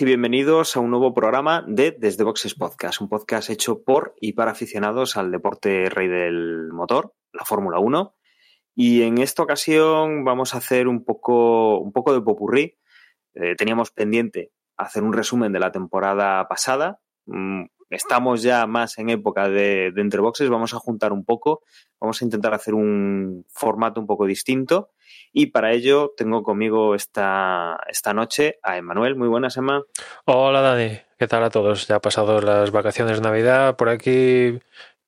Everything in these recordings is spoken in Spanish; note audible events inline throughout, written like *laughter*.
y bienvenidos a un nuevo programa de Desde Boxes Podcast, un podcast hecho por y para aficionados al deporte rey del motor, la Fórmula 1. Y en esta ocasión vamos a hacer un poco, un poco de popurrí. Eh, teníamos pendiente hacer un resumen de la temporada pasada. Mm, estamos ya más en época de, de entre boxes, vamos a juntar un poco, vamos a intentar hacer un formato un poco distinto y para ello tengo conmigo esta, esta noche a Emanuel. Muy buenas, Emma. Hola, Dani. ¿Qué tal a todos? Ya ha pasado las vacaciones de Navidad. Por aquí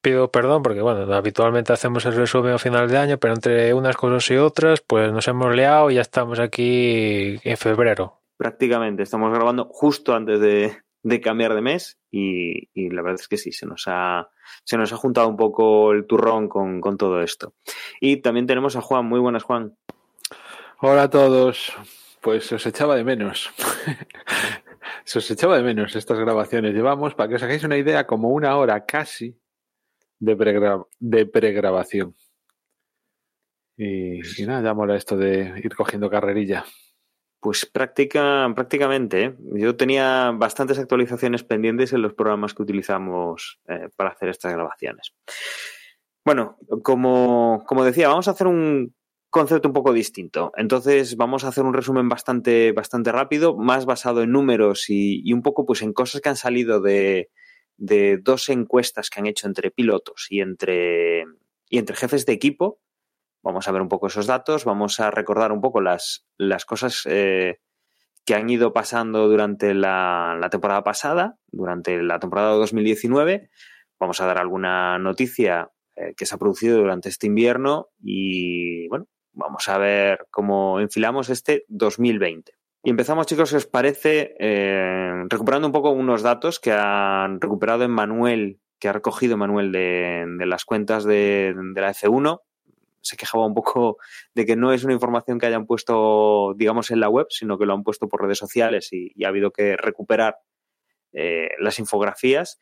pido perdón porque, bueno, habitualmente hacemos el resumen a final de año, pero entre unas cosas y otras, pues nos hemos liado y ya estamos aquí en febrero. Prácticamente, estamos grabando justo antes de, de cambiar de mes y, y, la verdad es que sí, se nos ha, se nos ha juntado un poco el turrón con, con todo esto. Y también tenemos a Juan. Muy buenas, Juan. Hola a todos. Pues os echaba de menos. *laughs* se os echaba de menos estas grabaciones. Llevamos, para que os hagáis una idea, como una hora casi de, de pregrabación. Y, y nada, ya mola esto de ir cogiendo carrerilla. Pues práctica, prácticamente. ¿eh? Yo tenía bastantes actualizaciones pendientes en los programas que utilizamos eh, para hacer estas grabaciones. Bueno, como, como, decía, vamos a hacer un concepto un poco distinto. Entonces vamos a hacer un resumen bastante, bastante rápido, más basado en números y, un poco pues en cosas que han salido de, de, dos encuestas que han hecho entre pilotos y entre, y entre jefes de equipo Vamos a ver un poco esos datos, vamos a recordar un poco las, las cosas eh, que han ido pasando durante la, la, temporada pasada, durante la temporada 2019. Vamos a dar alguna noticia eh, que se ha producido durante este invierno y, bueno, vamos a ver cómo enfilamos este 2020. Y empezamos, chicos, si os parece, eh, recuperando un poco unos datos que han recuperado en Manuel, que ha recogido Manuel de, las cuentas de, la F1 se quejaba un poco de que no es una información que hayan puesto, digamos, en la web, sino que lo han puesto por redes sociales y, ha habido que recuperar eh, las infografías.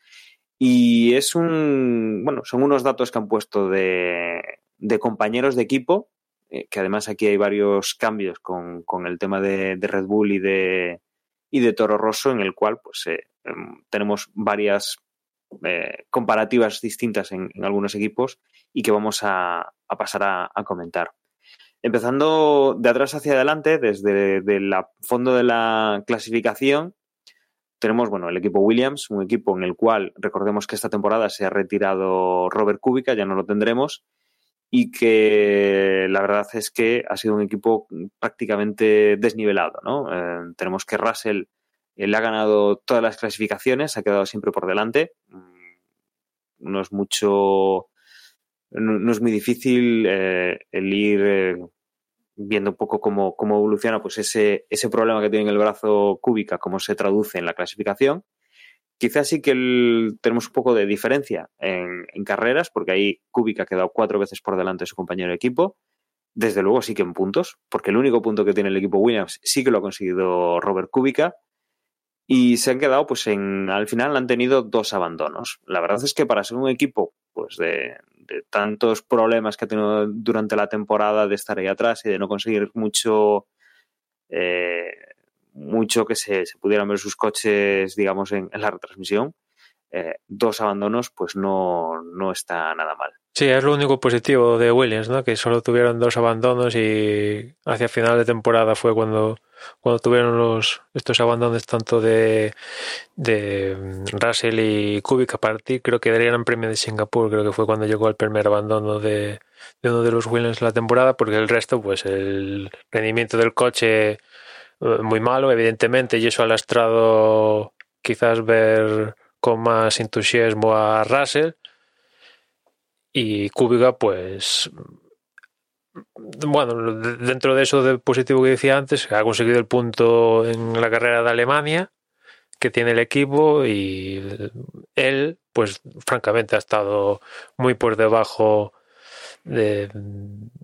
Y es un, bueno, son unos datos que han puesto de, compañeros de equipo, que además aquí hay varios cambios con, con el tema de, de, Red Bull y de, y de Toro Rosso, en el cual pues eh, tenemos varias eh, comparativas distintas en, algunos equipos y que vamos a, a pasar a, comentar. Empezando de atrás hacia adelante, desde el fondo de la clasificación, tenemos bueno, el equipo Williams, un equipo en el cual recordemos que esta temporada se ha retirado Robert Kubica, ya no lo tendremos, y que la verdad es que ha sido un equipo prácticamente desnivelado. ¿no? Eh, tenemos que Russell él ha ganado todas las clasificaciones, ha quedado siempre por delante. No es mucho, no, es muy difícil eh, el ir eh, viendo un poco cómo, cómo, evoluciona pues ese, ese problema que tiene en el brazo cúbica, cómo se traduce en la clasificación. Quizás sí que tenemos un poco de diferencia en, en carreras, porque ahí Kubica ha quedado cuatro veces por delante de su compañero de equipo. Desde luego sí que en puntos, porque el único punto que tiene el equipo Williams sí que lo ha conseguido Robert Kubica y se han quedado, pues en, al final han tenido dos abandonos. La verdad es que para ser un equipo, pues de, de tantos problemas que ha tenido durante la temporada de estar ahí atrás y de no conseguir mucho, eh, mucho que se, pudieran ver sus coches, digamos, en, en la retransmisión, eh, dos abandonos, pues no, no está nada mal. Sí, es lo único positivo de Williams, ¿no? Que solo tuvieron dos abandonos y hacia final de temporada fue cuando cuando tuvieron los, estos abandonos tanto de, de Russell y Kubica a partir, creo que del Gran Premio de Singapur, creo que fue cuando llegó el primer abandono de, de uno de los Williams la temporada, porque el resto, pues el rendimiento del coche muy malo, evidentemente, y eso ha lastrado quizás ver con más entusiasmo a Russell. Y Kubica, pues bueno, dentro de eso de positivo que decía antes, ha conseguido el punto en la carrera de Alemania que tiene el equipo y él, pues francamente, ha estado muy por debajo de,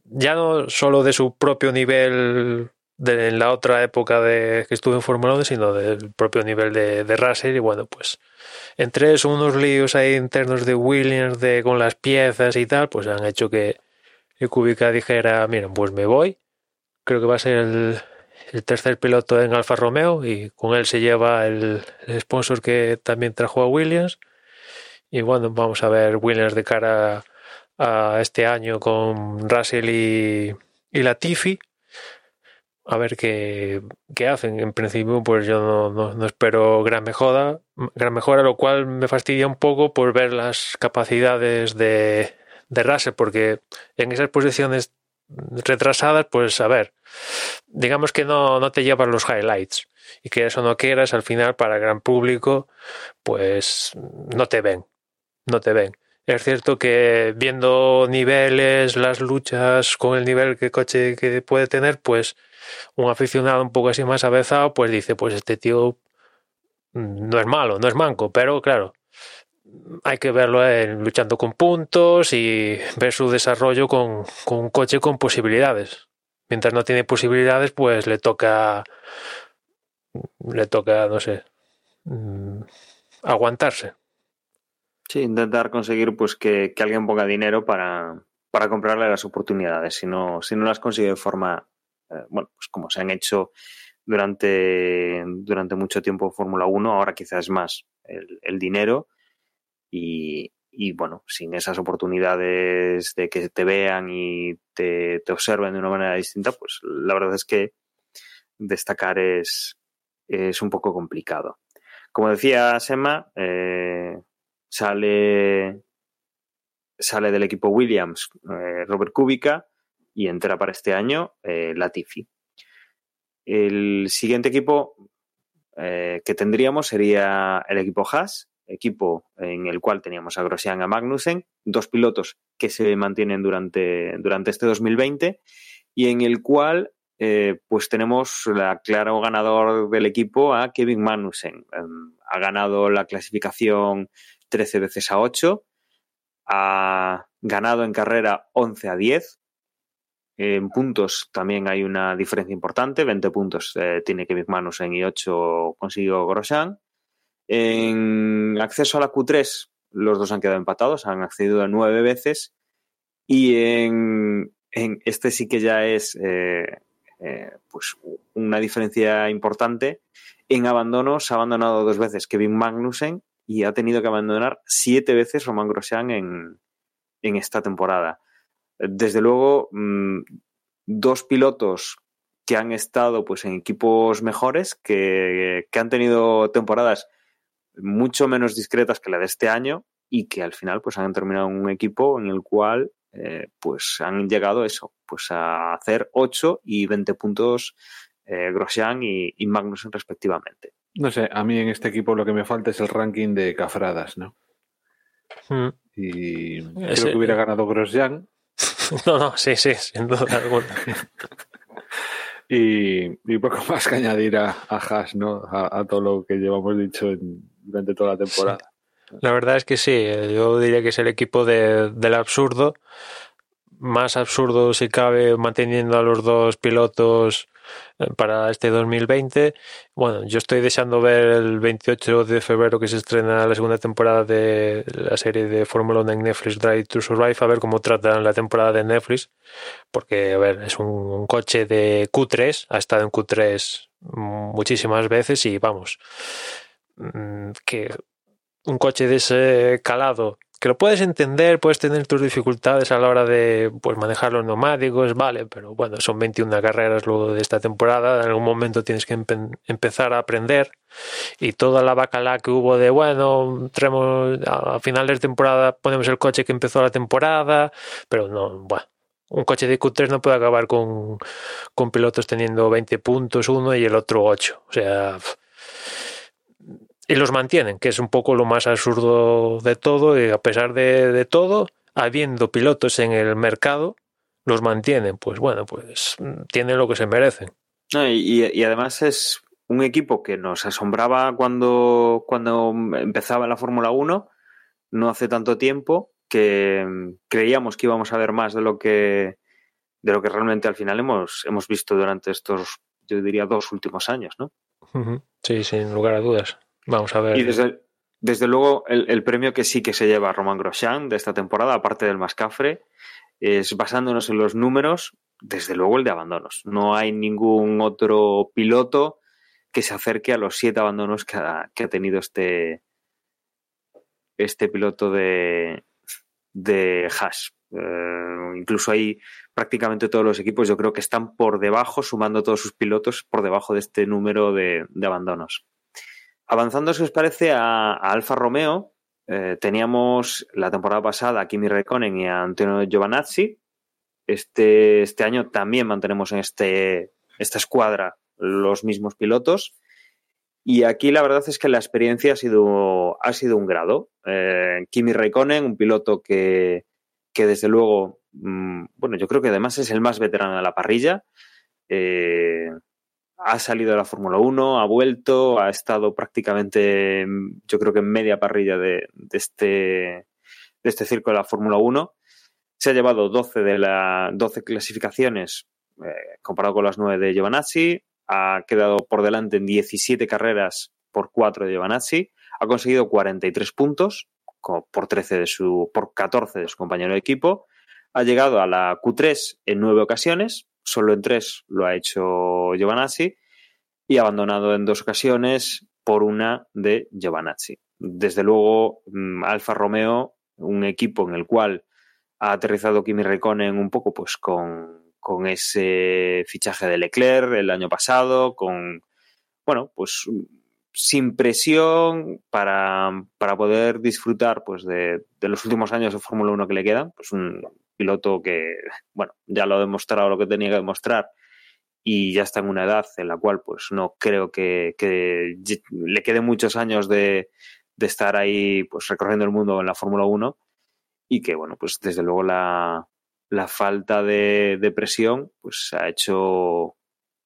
ya no solo de su propio nivel de la otra época de que estuve en Fórmula 1, sino del propio nivel de, de Russell. Y bueno, pues entre unos líos ahí internos de Williams de, con las piezas y tal, pues han hecho que, que Kubica dijera, miren, pues me voy. Creo que va a ser el, tercer piloto en Alfa Romeo y con él se lleva el, el sponsor que también trajo a Williams. Y bueno, vamos a ver Williams de cara a este año con Russell y, y Latifi. A ver qué, qué hacen. En principio, pues yo no, no, espero gran mejora, gran mejora, lo cual me fastidia un poco por ver las capacidades de, de Russell, porque en esas posiciones retrasadas, pues a ver, digamos que no, no te llevas los highlights y que eso no quieras, al final para el gran público, pues no te ven, no te ven. Es cierto que viendo niveles, las luchas con el nivel que coche que puede tener, pues un aficionado un poco así más avezado, pues dice, pues este tío no es malo, no es manco, pero claro, hay que verlo en, luchando con puntos y ver su desarrollo con, con, un coche con posibilidades. Mientras no tiene posibilidades, pues le toca, le toca, no sé, mmm, aguantarse. Sí, intentar conseguir pues que, que alguien ponga dinero para, para, comprarle las oportunidades. Si no, si no las consigue de forma, bueno, pues como se han hecho durante, durante mucho tiempo Fórmula 1, ahora quizás más el, el dinero y, y, bueno, sin esas oportunidades de que te vean y te, te, observen de una manera distinta, pues la verdad es que destacar es, es un poco complicado. Como decía Sema, eh, sale, sale del equipo Williams eh, Robert Kubica y entra para este año eh, Latifi. El siguiente equipo eh, que tendríamos sería el equipo Haas, equipo en el cual teníamos a Grosjean a Magnussen, dos pilotos que se mantienen durante, durante este 2020 y en el cual eh, pues tenemos la claro ganador del equipo a Kevin Magnussen. Eh, ha ganado la clasificación 13 veces a 8, ha ganado en carrera 11 a 10. En puntos también hay una diferencia importante, 20 puntos eh, tiene Kevin Magnussen y 8 consiguió Grosjean. En acceso a la Q3, los dos han quedado empatados, han accedido a 9 veces. Y en, este sí que ya es eh, eh, pues una diferencia importante. En abandonos ha abandonado dos veces Kevin Magnussen y ha tenido que abandonar siete veces Roman Grosjean en, en esta temporada. Desde luego, mmm, dos pilotos que han estado pues, en equipos mejores, que, que, han tenido temporadas mucho menos discretas que la de este año y que al final pues, han terminado en un equipo en el cual eh, pues han llegado eso, pues a hacer 8 y 20 puntos eh, Grosjean y, y Magnussen respectivamente. No sé, a mí en este equipo lo que me falta es el ranking de cafradas, ¿no? Mm. Y Ese... creo que hubiera ganado Grosjean. *laughs* no, no, sí, sí, sin duda alguna. y, y, poco *laughs* más que añadir a, a Haas, ¿no? A, a, todo lo que llevamos dicho en, durante toda la temporada. Sí. La verdad es que sí, yo diría que es el equipo de, del absurdo, más absurdo si cabe manteniendo a los dos pilotos para este 2020. Bueno, yo estoy deseando ver el 28 de febrero que se estrena la segunda temporada de la serie de Fórmula 1 en Netflix Drive to Survive, a ver cómo tratan la temporada de Netflix, porque, a ver, es un, un coche de Q3, ha estado en Q3 muchísimas veces y vamos, mm, que un coche de ese calado que lo puedes entender, puedes tener tus dificultades a la hora de pues, manejar los neumáticos, vale, pero bueno, son 21 carreras luego de esta temporada, en algún momento tienes que empe empezar a aprender y toda la bacala que hubo de, bueno, traemos, a finales de temporada ponemos el coche que empezó la temporada, pero no, bueno. Un coche de Q3 no puede acabar con, con pilotos teniendo 20 puntos uno y el otro 8. O sea, y los mantienen, que es un poco lo más absurdo de todo, y a pesar de, de, todo, habiendo pilotos en el mercado, los mantienen. Pues bueno, pues tienen lo que se merecen. No, y, y, además es un equipo que nos asombraba cuando, cuando empezaba la Fórmula 1, no hace tanto tiempo, que mm, creíamos que íbamos a ver más de lo que de lo que realmente al final hemos, hemos visto durante estos, yo diría, dos últimos años, ¿no? Sí, sin lugar a dudas. Vamos a ver. Y desde, desde luego el, el, premio que sí que se lleva Roman Grosjean de esta temporada, aparte del Mascafre, es basándonos en los números, desde luego el de abandonos. No hay ningún otro piloto que se acerque a los siete abandonos que ha, que ha tenido este, este piloto de, de Haas. Eh, incluso ahí prácticamente todos los equipos yo creo que están por debajo, sumando todos sus pilotos, por debajo de este número de, de abandonos. Avanzando, si os parece, a, Alfa Romeo, eh, teníamos la temporada pasada a Kimi Raikkonen y a Antonio Giovanazzi. Este, este año también mantenemos en este, esta escuadra los mismos pilotos. Y aquí la verdad es que la experiencia ha sido, ha sido un grado. Eh, Kimi Raikkonen, un piloto que, que desde luego, mmm, bueno, yo creo que además es el más veterano de la parrilla. Eh, ha salido de la Fórmula 1, ha vuelto, ha estado prácticamente, yo creo que en media parrilla de, de este, de este circo de la Fórmula 1. Se ha llevado 12 de las 12 clasificaciones eh, comparado con las 9 de Giovanazzi, ha quedado por delante en 17 carreras por 4 de Giovanazzi, ha conseguido 43 puntos por 13 de su por 14 de su compañero de equipo, ha llegado a la Q3 en nueve ocasiones, solo en tres lo ha hecho Giovanazzi y abandonado en dos ocasiones por una de Giovanazzi. Desde luego, mm, Alfa Romeo, un equipo en el cual ha aterrizado Kimi Raikkonen un poco pues con, con ese fichaje de Leclerc el año pasado, con, bueno, pues sin presión para, para poder disfrutar pues de, de, los últimos años de Fórmula 1 que le quedan, pues un piloto que, bueno, ya lo ha demostrado lo que tenía que demostrar y ya está en una edad en la cual pues no creo que, le quede muchos años de, estar ahí pues recorriendo el mundo en la Fórmula 1 y que bueno pues desde luego la, falta de, de, presión pues ha hecho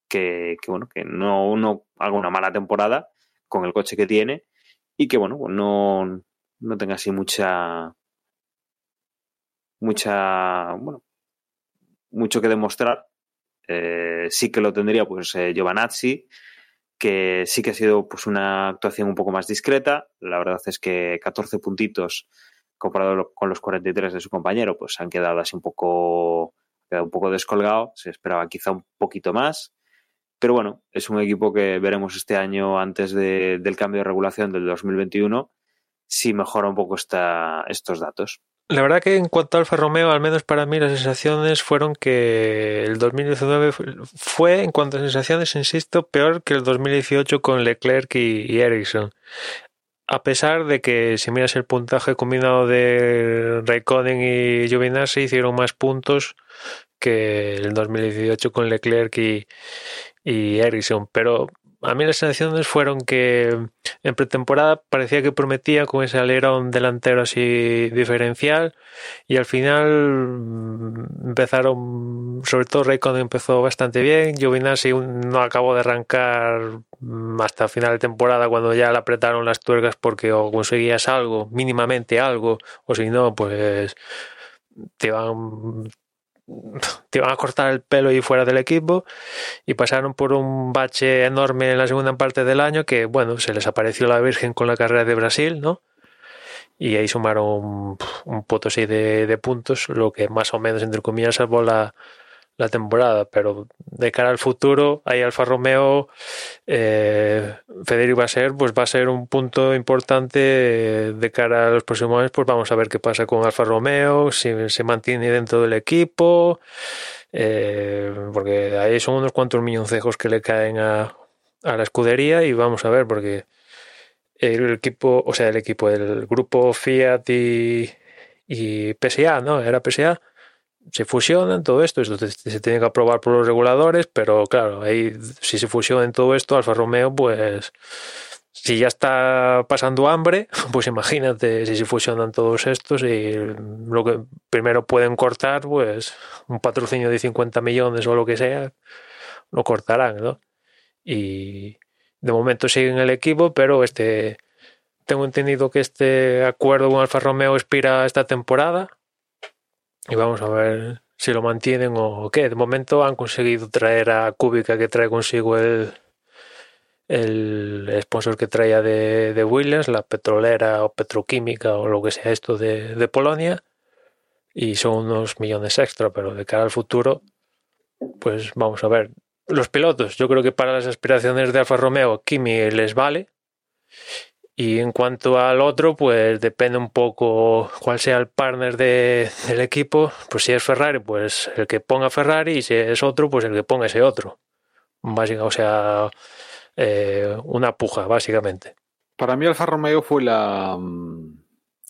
que, que, bueno que no uno haga una mala temporada con el coche que tiene y que bueno pues no, no tenga así mucha mucha bueno mucho que demostrar. Eh, sí que lo tendría pues eh, Giovanazzi que sí que ha sido pues una actuación un poco más discreta. La verdad es que 14 puntitos comparado con los 43 de su compañero pues han quedado así un poco quedado un poco descolgado. Se esperaba quizá un poquito más. Pero bueno, es un equipo que veremos este año antes de, del cambio de regulación del 2021 si mejora un poco esta, estos datos. La verdad que en cuanto al Alfa Romeo, al menos para mí las sensaciones fueron que el 2019 fue, en cuanto a sensaciones, insisto, peor que el 2018 con Leclerc y, y Ericsson. A pesar de que si miras el puntaje combinado de Raikkonen y Giovinazzi hicieron más puntos que el 2018 con Leclerc y, y Ericsson, pero a mí las sensaciones fueron que en pretemporada parecía que prometía con ese alerón delantero así diferencial y al final mm, empezaron, sobre todo Raikkonen empezó bastante bien, Giovinazzi no acabó de arrancar mm, hasta final de temporada cuando ya le apretaron las tuercas porque o conseguías algo, mínimamente algo, o si no, pues te iban te iban a cortar el pelo y fuera del equipo y pasaron por un bache enorme en la segunda parte del año que, bueno, se les apareció la Virgen con la carrera de Brasil, ¿no? Y ahí sumaron un, un potosí de, de puntos, lo que más o menos, entre comillas, salvó la, la temporada, pero de cara al futuro, ahí Alfa Romeo, eh, Federico va a ser, pues va a ser un punto importante de cara a los próximos años, pues vamos a ver qué pasa con Alfa Romeo, si se mantiene dentro del equipo, eh, porque ahí son unos cuantos milloncejos que le caen a, a la escudería y vamos a ver, porque el equipo, o sea, el equipo, el grupo Fiat y, y PSA, ¿no? Era PSA se fusionan todo esto, esto se tiene que aprobar por los reguladores, pero claro, si se fusionan todo esto, Alfa Romeo, pues si ya está pasando hambre, *laughs* pues imagínate si se fusionan todos estos y lo que primero pueden cortar, pues un patrocinio de 50 millones o lo que sea, lo cortarán, ¿no? Y de momento siguen el equipo, pero este tengo entendido que este acuerdo con Alfa Romeo expira esta temporada y vamos a ver si lo mantienen o qué. De momento han conseguido traer a Kubica que trae consigo el, el sponsor que traía de, de Williams, la petrolera o petroquímica o lo que sea esto de, de Polonia y son unos millones extra, pero de cara al futuro, pues vamos a ver. Los pilotos, yo creo que para las aspiraciones de Alfa Romeo, Kimi les vale. Y en cuanto al otro, pues depende un poco cuál sea el partner de, del equipo. Pues si es Ferrari, pues el que ponga Ferrari, y si es otro, pues el que ponga ese otro. Básica, o sea, eh, una puja, básicamente. Para mí Alfa Romeo fue la, mm,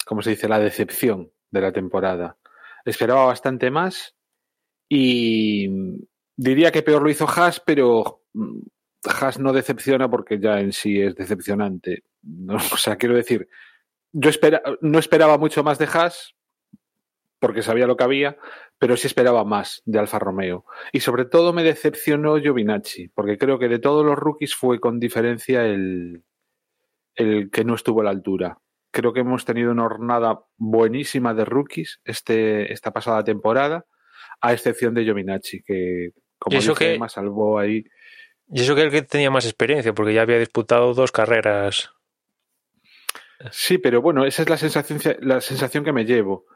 ¿cómo se dice? La decepción de la temporada. Esperaba bastante más y diría que peor lo hizo Haas, pero mm, Haas no decepciona porque ya en sí es decepcionante. No, *laughs* o sea, quiero decir, yo espera, no esperaba mucho más de Haas porque sabía lo que había, pero sí esperaba más de Alfa Romeo. Y sobre todo me decepcionó Giovinacci, porque creo que de todos los rookies fue con diferencia el, el que no estuvo a la altura. Creo que hemos tenido una jornada buenísima de rookies este, esta pasada temporada, a excepción de Giovinacci, que como ¿Y eso dije, que- más salvó ahí. Y eso que el que tenía más experiencia, porque ya había disputado dos carreras. Sí, pero bueno, esa es la sensación, la sensación que me llevo.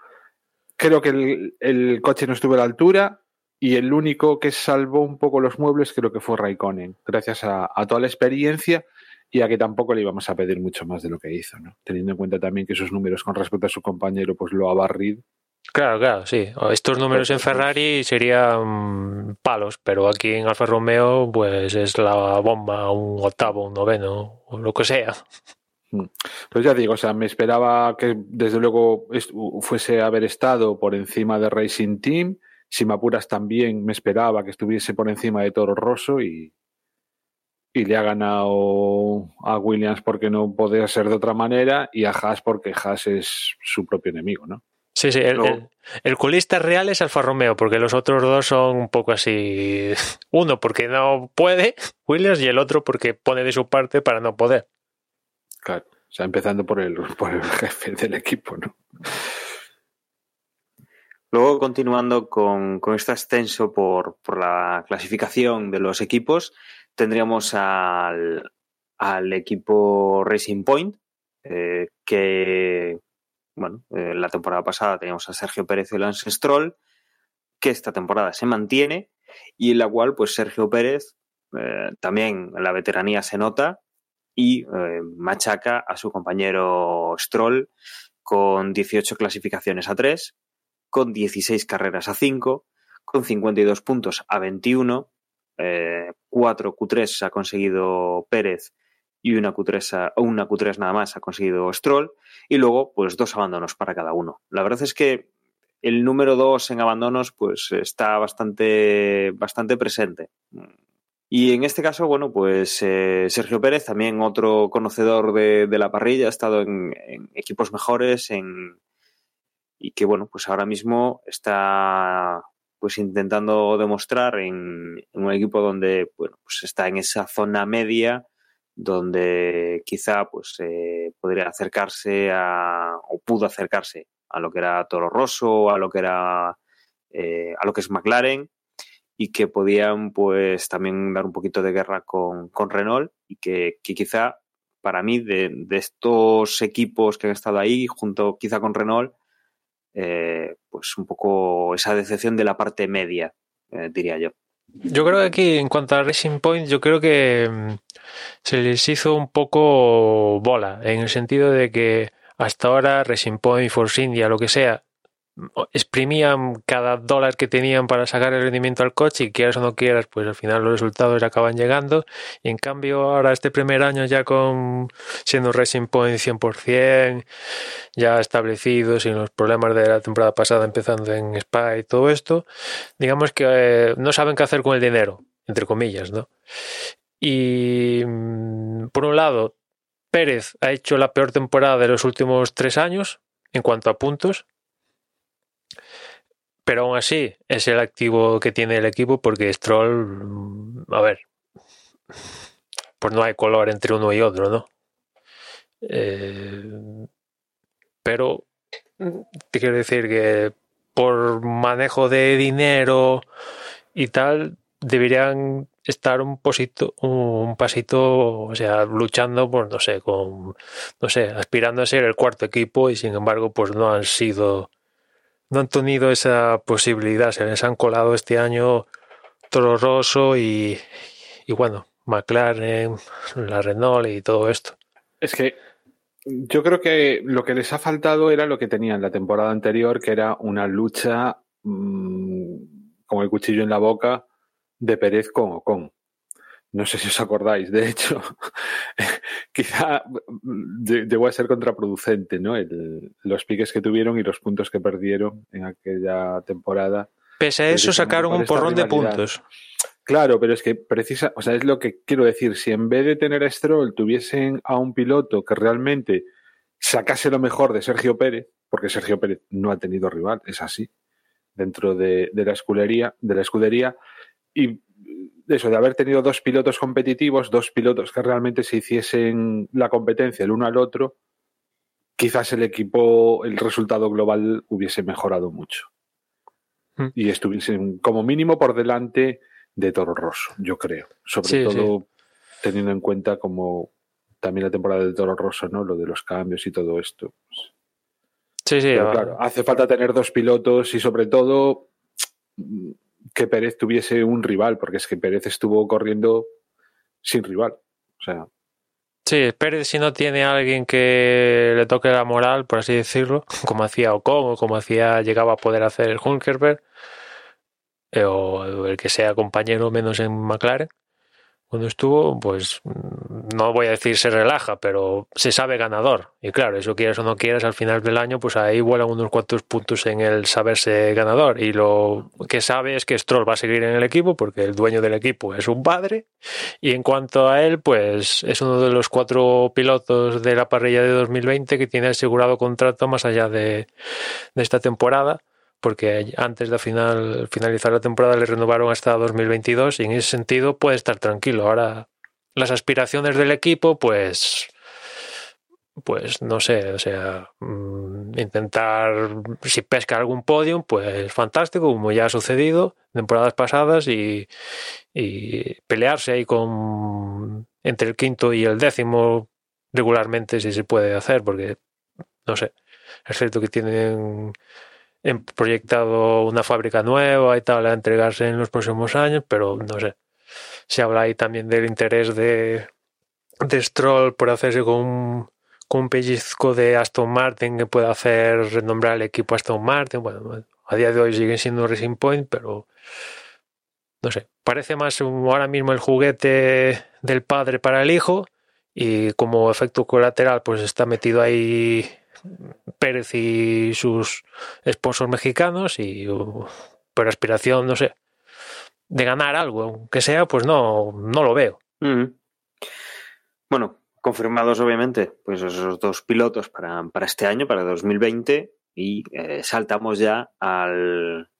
Creo que el, coche no estuvo a la altura y el único que salvó un poco los muebles creo que fue Raikkonen, gracias a, toda la experiencia y a que tampoco le íbamos a pedir mucho más de lo que hizo. Teniendo en cuenta también que sus números con respecto a su compañero pues lo ha barrido. Claro, claro, sí. Estos números en Ferrari serían palos, pero aquí en Alfa Romeo, pues es la bomba, un octavo, un noveno, o lo que sea. Pues ya digo, o sea, me esperaba que desde luego fuese a haber estado por encima de Racing Team. Si me apuras también me esperaba que estuviese por encima de Toro Rosso y, y le ha ganado a Williams porque no podía ser de otra manera y a Haas porque Haas es su propio enemigo, ¿no? Sí, sí, el, el- el culista real es Alfa Romeo, porque los otros dos son un poco así. *laughs* Uno porque no puede, *laughs* Williams, y el otro porque pone de su parte para no poder. Claro. O sea, empezando por el, *laughs* por el jefe del equipo, ¿no? Luego, continuando con, con este ascenso por, por la clasificación de los equipos, tendríamos al, al equipo Racing Point, eh, que, bueno, eh, la temporada pasada teníamos a Sergio Pérez y Lance Stroll, que esta temporada se mantiene y en la cual, pues Sergio Pérez eh, también la veteranía se nota y eh, machaca a su compañero Stroll con 18 clasificaciones a 3 con 16 carreras a 5, con 52 puntos a 21, eh, 4 Q3 ha conseguido Pérez y una Q3, a- o una Q3 nada más ha conseguido Stroll, y luego pues dos abandonos para cada uno. La verdad es que el número 2 en abandonos pues está bastante, bastante presente. Y en este caso, bueno, pues eh, Sergio Pérez, también otro conocedor de, la parrilla, ha estado en, equipos mejores, en, y que bueno, pues ahora mismo está pues intentando demostrar en, en un equipo donde bueno, pues está en esa zona media donde quizá pues eh, podría acercarse a o pudo acercarse a lo que era Toro Rosso, a lo que era eh, a lo que es McLaren y que podían pues también dar un poquito de guerra con, con Renault y que, que quizá para mí de, estos equipos que han estado ahí junto quizá con Renault eh, pues un poco esa decepción de la parte media, eh, diría yo. Yo creo que aquí, en cuanto a Racing Point, yo creo que mm, se les hizo un poco bola, en el sentido de que hasta ahora Racing Point, Force India, lo que sea, exprimían cada dólar que tenían para sacar el rendimiento al coche y quieras o no quieras, pues al final los resultados acaban llegando. Y en cambio ahora este primer año ya con siendo Racing Point 100%, ya establecidos, sin los problemas de la temporada pasada empezando en Spa y todo esto, digamos que eh, no saben qué hacer con el dinero, entre comillas, ¿no? Y mm, por un lado, Pérez ha hecho la peor temporada de los últimos tres años en cuanto a puntos, pero aún así es el activo que tiene el equipo porque Stroll, mm, a ver, pues no hay color entre uno y otro, ¿no? Eh, pero te quiero decir que por manejo de dinero y tal, deberían estar un pasito, un pasito, o sea, luchando, pues no sé, con, no sé, aspirando a ser el cuarto equipo y sin embargo, pues no han sido, no han tenido esa posibilidad, se les han colado este año Toro Rosso y, y bueno, McLaren, la Renault y todo esto. Es que yo creo que lo que les ha faltado era lo que tenían la temporada anterior, que era una lucha mmm, con el cuchillo en la boca de Pérez con Ocon. No sé si os acordáis, de hecho, *laughs* quizá llegó a ser contraproducente, ¿no? El, los piques que tuvieron y los puntos que perdieron en aquella temporada. Pese a eso, sacaron un porrón de puntos. Claro, pero es que precisa, o sea, es lo que quiero decir. Si en vez de tener a Stroll tuviesen a un piloto que realmente sacase lo mejor de Sergio Pérez, porque Sergio Pérez no ha tenido rival, es así, dentro de, de la escudería, de la escudería, y eso, de haber tenido dos pilotos competitivos, dos pilotos que realmente se hiciesen la competencia el uno al otro, quizás el equipo, el resultado global hubiese mejorado mucho. Mm. Y estuviesen como mínimo por delante de Toro Rosso, yo creo. Sobre sí, todo sí. teniendo en cuenta como también la temporada de Toro Rosso, ¿no? Lo de los cambios y todo esto. Sí, sí. Pero, claro, hace falta tener dos pilotos y sobre todo que Pérez tuviese un rival, porque es que Pérez estuvo corriendo sin rival. O sea. Sí, Pérez si no tiene a alguien que le toque la moral, por así decirlo, *laughs* como hacía Ocon o como hacía llegaba a poder hacer el Hulkenberg, eh, o el que sea compañero menos en McLaren, cuando estuvo, pues no voy a decir se relaja, pero se sabe ganador. Y claro, eso quieras o no quieras, al final del año, pues ahí vuelan unos cuantos puntos en el saberse ganador. Y lo que sabe es que Stroll va a seguir en el equipo porque el dueño del equipo es un padre. Y en cuanto a él, pues es uno de los cuatro pilotos de la parrilla de 2020 que tiene asegurado contrato más allá de, de esta temporada porque antes de final, finalizar la temporada le renovaron hasta 2022 y en ese sentido puede estar tranquilo. Ahora las aspiraciones del equipo, pues, pues no sé, o sea, intentar si pesca algún podium, pues fantástico, como ya ha sucedido temporadas pasadas y, y pelearse ahí con entre el quinto y el décimo regularmente si se puede hacer, porque no sé, es cierto que tienen proyectado una fábrica nueva y tal a entregarse en los próximos años, pero no sé. Se habla ahí también del interés de, de Stroll por hacerse con un, con un pellizco de Aston Martin que pueda hacer renombrar el equipo Aston Martin. Bueno, a día de hoy siguen siendo Racing Point, pero no sé. Parece más ahora mismo el juguete del padre para el hijo y como efecto colateral pues está metido ahí Pérez y sus esposos mexicanos y pero aspiración, no sé, de ganar algo, aunque sea, pues no, no lo veo. Bueno, confirmados obviamente, pues esos dos pilotos para, para este año, para 2020, y eh, saltamos ya al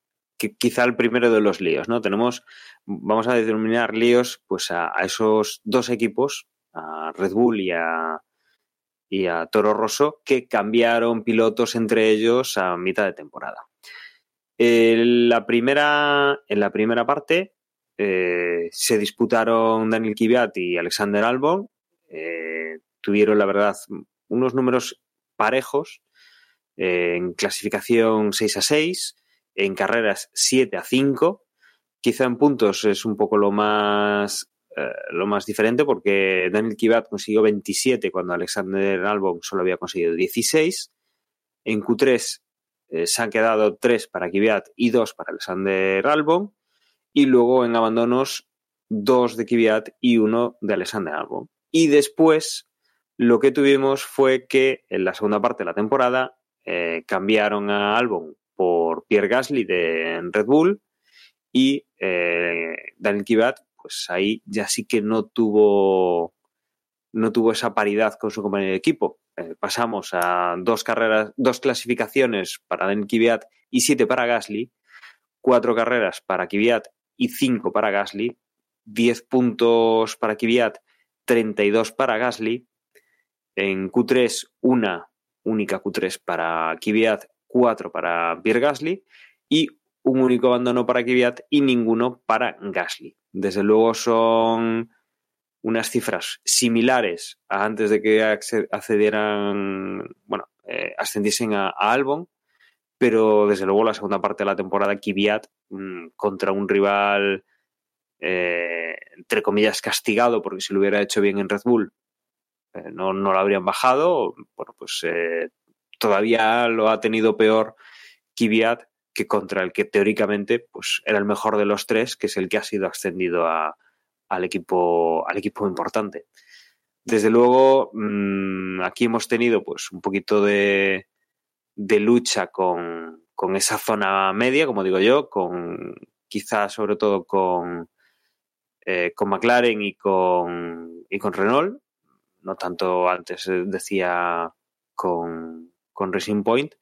quizá el primero de los líos, ¿no? Tenemos, vamos a determinar líos, pues a, a esos dos equipos, a Red Bull y a, y a Toro Rosso, que cambiaron pilotos entre ellos a mitad de temporada. En la primera, en la primera parte eh, se disputaron Daniel Kvyat y Alexander Albon. Eh, tuvieron, la verdad, unos números parejos eh, en clasificación 6 a 6, en carreras 7 a 5. Quizá en puntos es un poco lo más eh, lo más diferente porque Daniel Kivat consiguió 27 cuando Alexander Albon solo había conseguido 16. En Q3 eh, se han quedado 3 para Kvyat y 2 para Alexander Albon. Y luego en abandonos 2 de Kvyat y 1 de Alexander Albon. Y después lo que tuvimos fue que en la segunda parte de la temporada eh, cambiaron a Albon por Pierre Gasly de Red Bull y Daniel Kivat pues ahí ya sí que no tuvo no tuvo esa paridad con su compañero de equipo. Eh, pasamos a dos carreras, dos clasificaciones para Den Kvyat y siete para Gasly, cuatro carreras para Kvyat y cinco para Gasly, diez puntos para Kvyat, 32 para Gasly En Q3, una única Q3 para Kvyat, cuatro para Pierre Gasly y un único abandono para Kvyat y ninguno para Gasly. Desde luego son unas cifras similares a antes de que accedieran, bueno, eh, ascendiesen a, Albon, pero desde luego la segunda parte de la temporada Kvyat mm, contra un rival eh, entre comillas castigado porque si lo hubiera hecho bien en Red Bull eh, no, no, lo habrían bajado, bueno, pues todavía lo ha tenido peor Kvyat que contra el que teóricamente pues, era el mejor de los tres, que es el que ha sido ascendido a, al, equipo, al equipo importante. Desde luego, mm, aquí hemos tenido pues, un poquito de, de lucha con, con, esa zona media, como digo yo, con quizás sobre todo con, eh, con McLaren y con, y con Renault, no tanto antes eh, decía con, con Racing Point.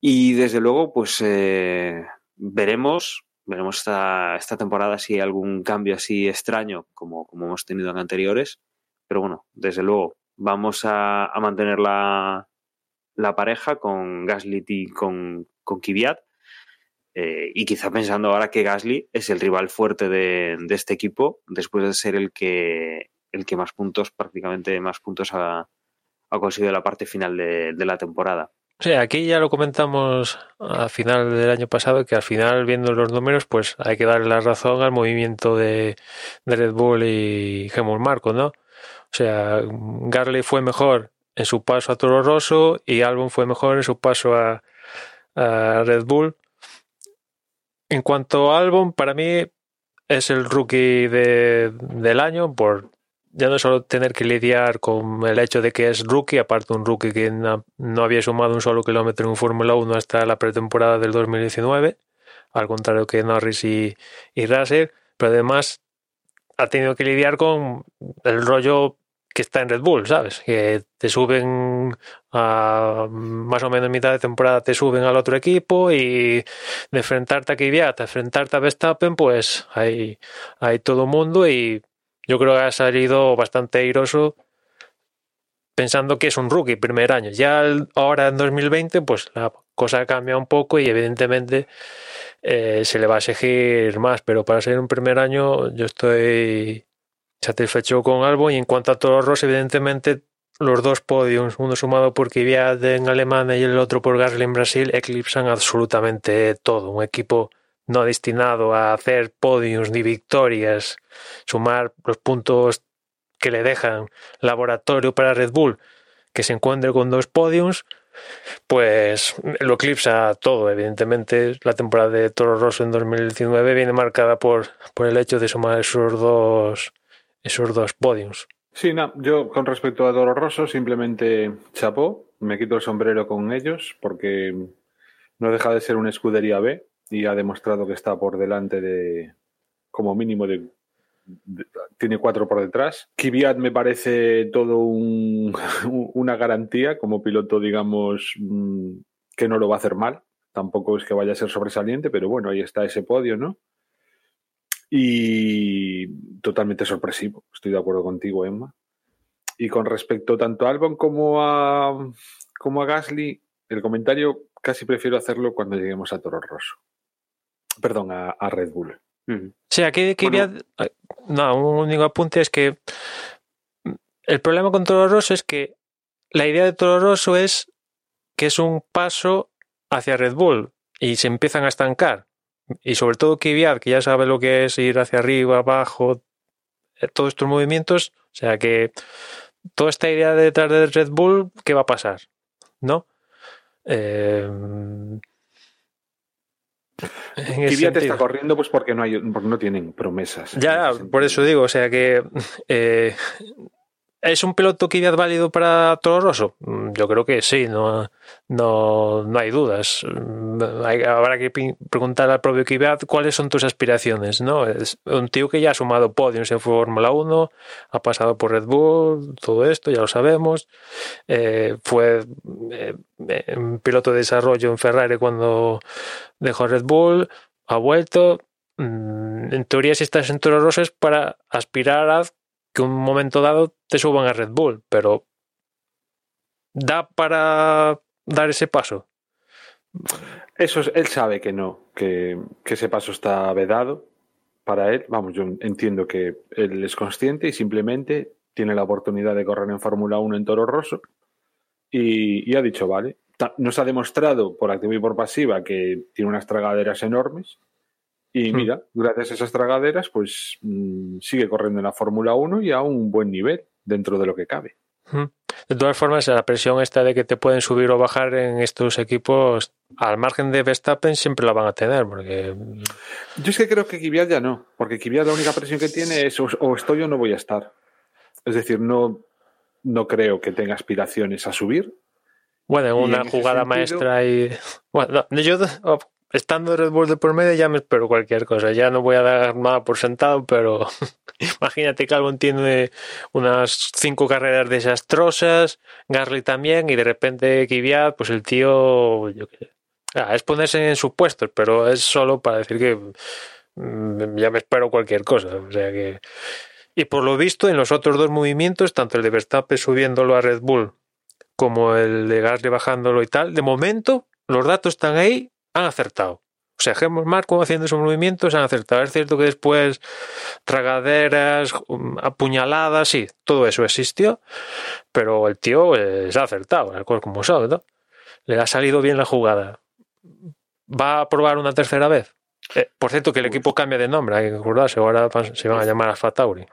Y desde luego, pues eh, veremos, veremos esta, esta, temporada si hay algún cambio así extraño como, como hemos tenido en anteriores. Pero bueno, desde luego, vamos a, a mantener la, la, pareja con Gasly y con, con Kvyat. Eh, y quizá pensando ahora que Gasly es el rival fuerte de, de, este equipo, después de ser el que, el que más puntos, prácticamente más puntos ha, ha conseguido la parte final de, de la temporada. Sí, aquí ya lo comentamos a final del año pasado, que al final, viendo los números, pues hay que darle la razón al movimiento de, Red Bull y Helmut Marco, ¿no? O sea, Garley fue mejor en su paso a Toro Rosso y Albon fue mejor en su paso a, a Red Bull. En cuanto a Albon, para mí es el rookie de, del año por ya no solo tener que lidiar con el hecho de que es rookie, aparte un rookie que no, había sumado un solo kilómetro en Fórmula 1 hasta la pretemporada del 2019, al contrario que Norris y, y Russell, pero además ha tenido que lidiar con el rollo que está en Red Bull, ¿sabes? Que te suben a más o menos mitad de temporada, te suben al otro equipo y de enfrentarte a Kvyat, enfrentarte a Verstappen, pues hay, hay todo mundo y yo creo que ha salido bastante airoso pensando que es un rookie primer año. Ya ahora en 2020, pues la cosa cambia un poco y evidentemente eh, se le va a exigir más, pero para ser un primer año yo estoy satisfecho con Albon y en cuanto a Toro Rosso, evidentemente los dos podios, uno sumado por Kvyat en Alemania y el otro por Gasly en Brasil, eclipsan absolutamente todo. Un equipo no destinado a hacer podiums ni victorias, sumar los puntos que le dejan laboratorio para Red Bull, que se encuentre con dos podiums, pues lo eclipsa todo. Evidentemente, la temporada de Toro Rosso en 2019 viene marcada por, por el hecho de sumar esos dos, esos dos podiums. Sí, no, yo con respecto a Toro Rosso simplemente chapó, me quito el sombrero con ellos porque no deja de ser una escudería B y ha demostrado que está por delante de, como mínimo, de, tiene cuatro por detrás. Kvyat me parece todo un, *laughs* una garantía como piloto, digamos, mm, que no lo va a hacer mal. Tampoco es que vaya a ser sobresaliente, pero bueno, ahí está ese podio, ¿no? Y totalmente sorpresivo, estoy de acuerdo contigo, Emma. Y con respecto tanto a Albon como a, como a Gasly, el comentario casi prefiero hacerlo cuando lleguemos a Toro Rosso perdón, a, Red Bull. Sí, aquí No, un único apunte es que el problema con Toro Rosso es que la idea de Toro Rosso es que es un paso hacia Red Bull y se empiezan a estancar. Y sobre todo Kvyat, que ya sabe lo que es ir hacia arriba, abajo, eh, todos estos movimientos. O sea que toda esta idea detrás de Red Bull, ¿qué va a pasar? ¿No? Eh, *laughs* Kvyat está corriendo pues porque no hay porque no tienen promesas. Ya, por eso digo, o sea que eh, ¿Es un piloto Kvyat válido para Toro Rosso? Mm, yo creo que sí, no, no, no hay dudas. Mm, habrá que preguntar al propio Kvyat cuáles son tus aspiraciones. ¿no? Es un tío que ya ha sumado podios en Fórmula 1, ha pasado por Red Bull, todo esto ya lo sabemos. Eh, fue eh, un piloto de desarrollo en Ferrari cuando dejó Red Bull, ha vuelto. Mm, en teoría, si estás en Toro Rosso es para aspirar a que un momento dado te suban a Red Bull, pero ¿Da para dar ese paso? Eso es, él sabe que no, que, que ese paso está vedado para él. Vamos, yo entiendo que él es consciente y simplemente tiene la oportunidad de correr en Fórmula 1 en Toro Rosso y, ha dicho, vale, nos ha demostrado por activa y por pasiva que tiene unas tragaderas enormes y Hmm. mira, gracias a esas tragaderas pues mm, sigue corriendo en la Fórmula 1 y a un buen nivel dentro de lo que cabe. De todas formas, la presión esta de que te pueden subir o bajar en estos equipos, al margen de Verstappen, siempre la van a tener, porque Yo es que creo que Kvyat ya no, porque Kvyat la única presión que tiene es o, o estoy o no voy a estar. Es decir, no, no creo que tenga aspiraciones a subir. Bueno, en una en jugada sentido- maestra y. *laughs* Bueno, no, yo estando Red Bull de por medio ya me espero cualquier cosa. Ya no voy a dar nada por sentado, pero *laughs* imagínate que Albon tiene unas cinco carreras desastrosas, Gasly también, y de repente Kvyat, pues el tío. Yo qué sé. Ah, es ponerse en sus puestos, pero es solo para decir que mm, ya me espero cualquier cosa. O sea que. Y por lo visto, en los otros dos movimientos, tanto el de Verstappen subiéndolo a Red Bull como el de Gasly bajándolo y tal, de momento los datos están ahí, han acertado. O sea, Helmut Marko haciendo esos movimientos han acertado. Es cierto que después tragaderas, um, apuñaladas, sí, todo eso existió, pero el tío eh, se ha acertado, como son, ¿no? Le ha salido bien la jugada. ¿Va a probar una tercera vez? Eh, por cierto, que el equipo cambia de nombre, hay que acordarse, ahora se van a llamar Alfa Tauri.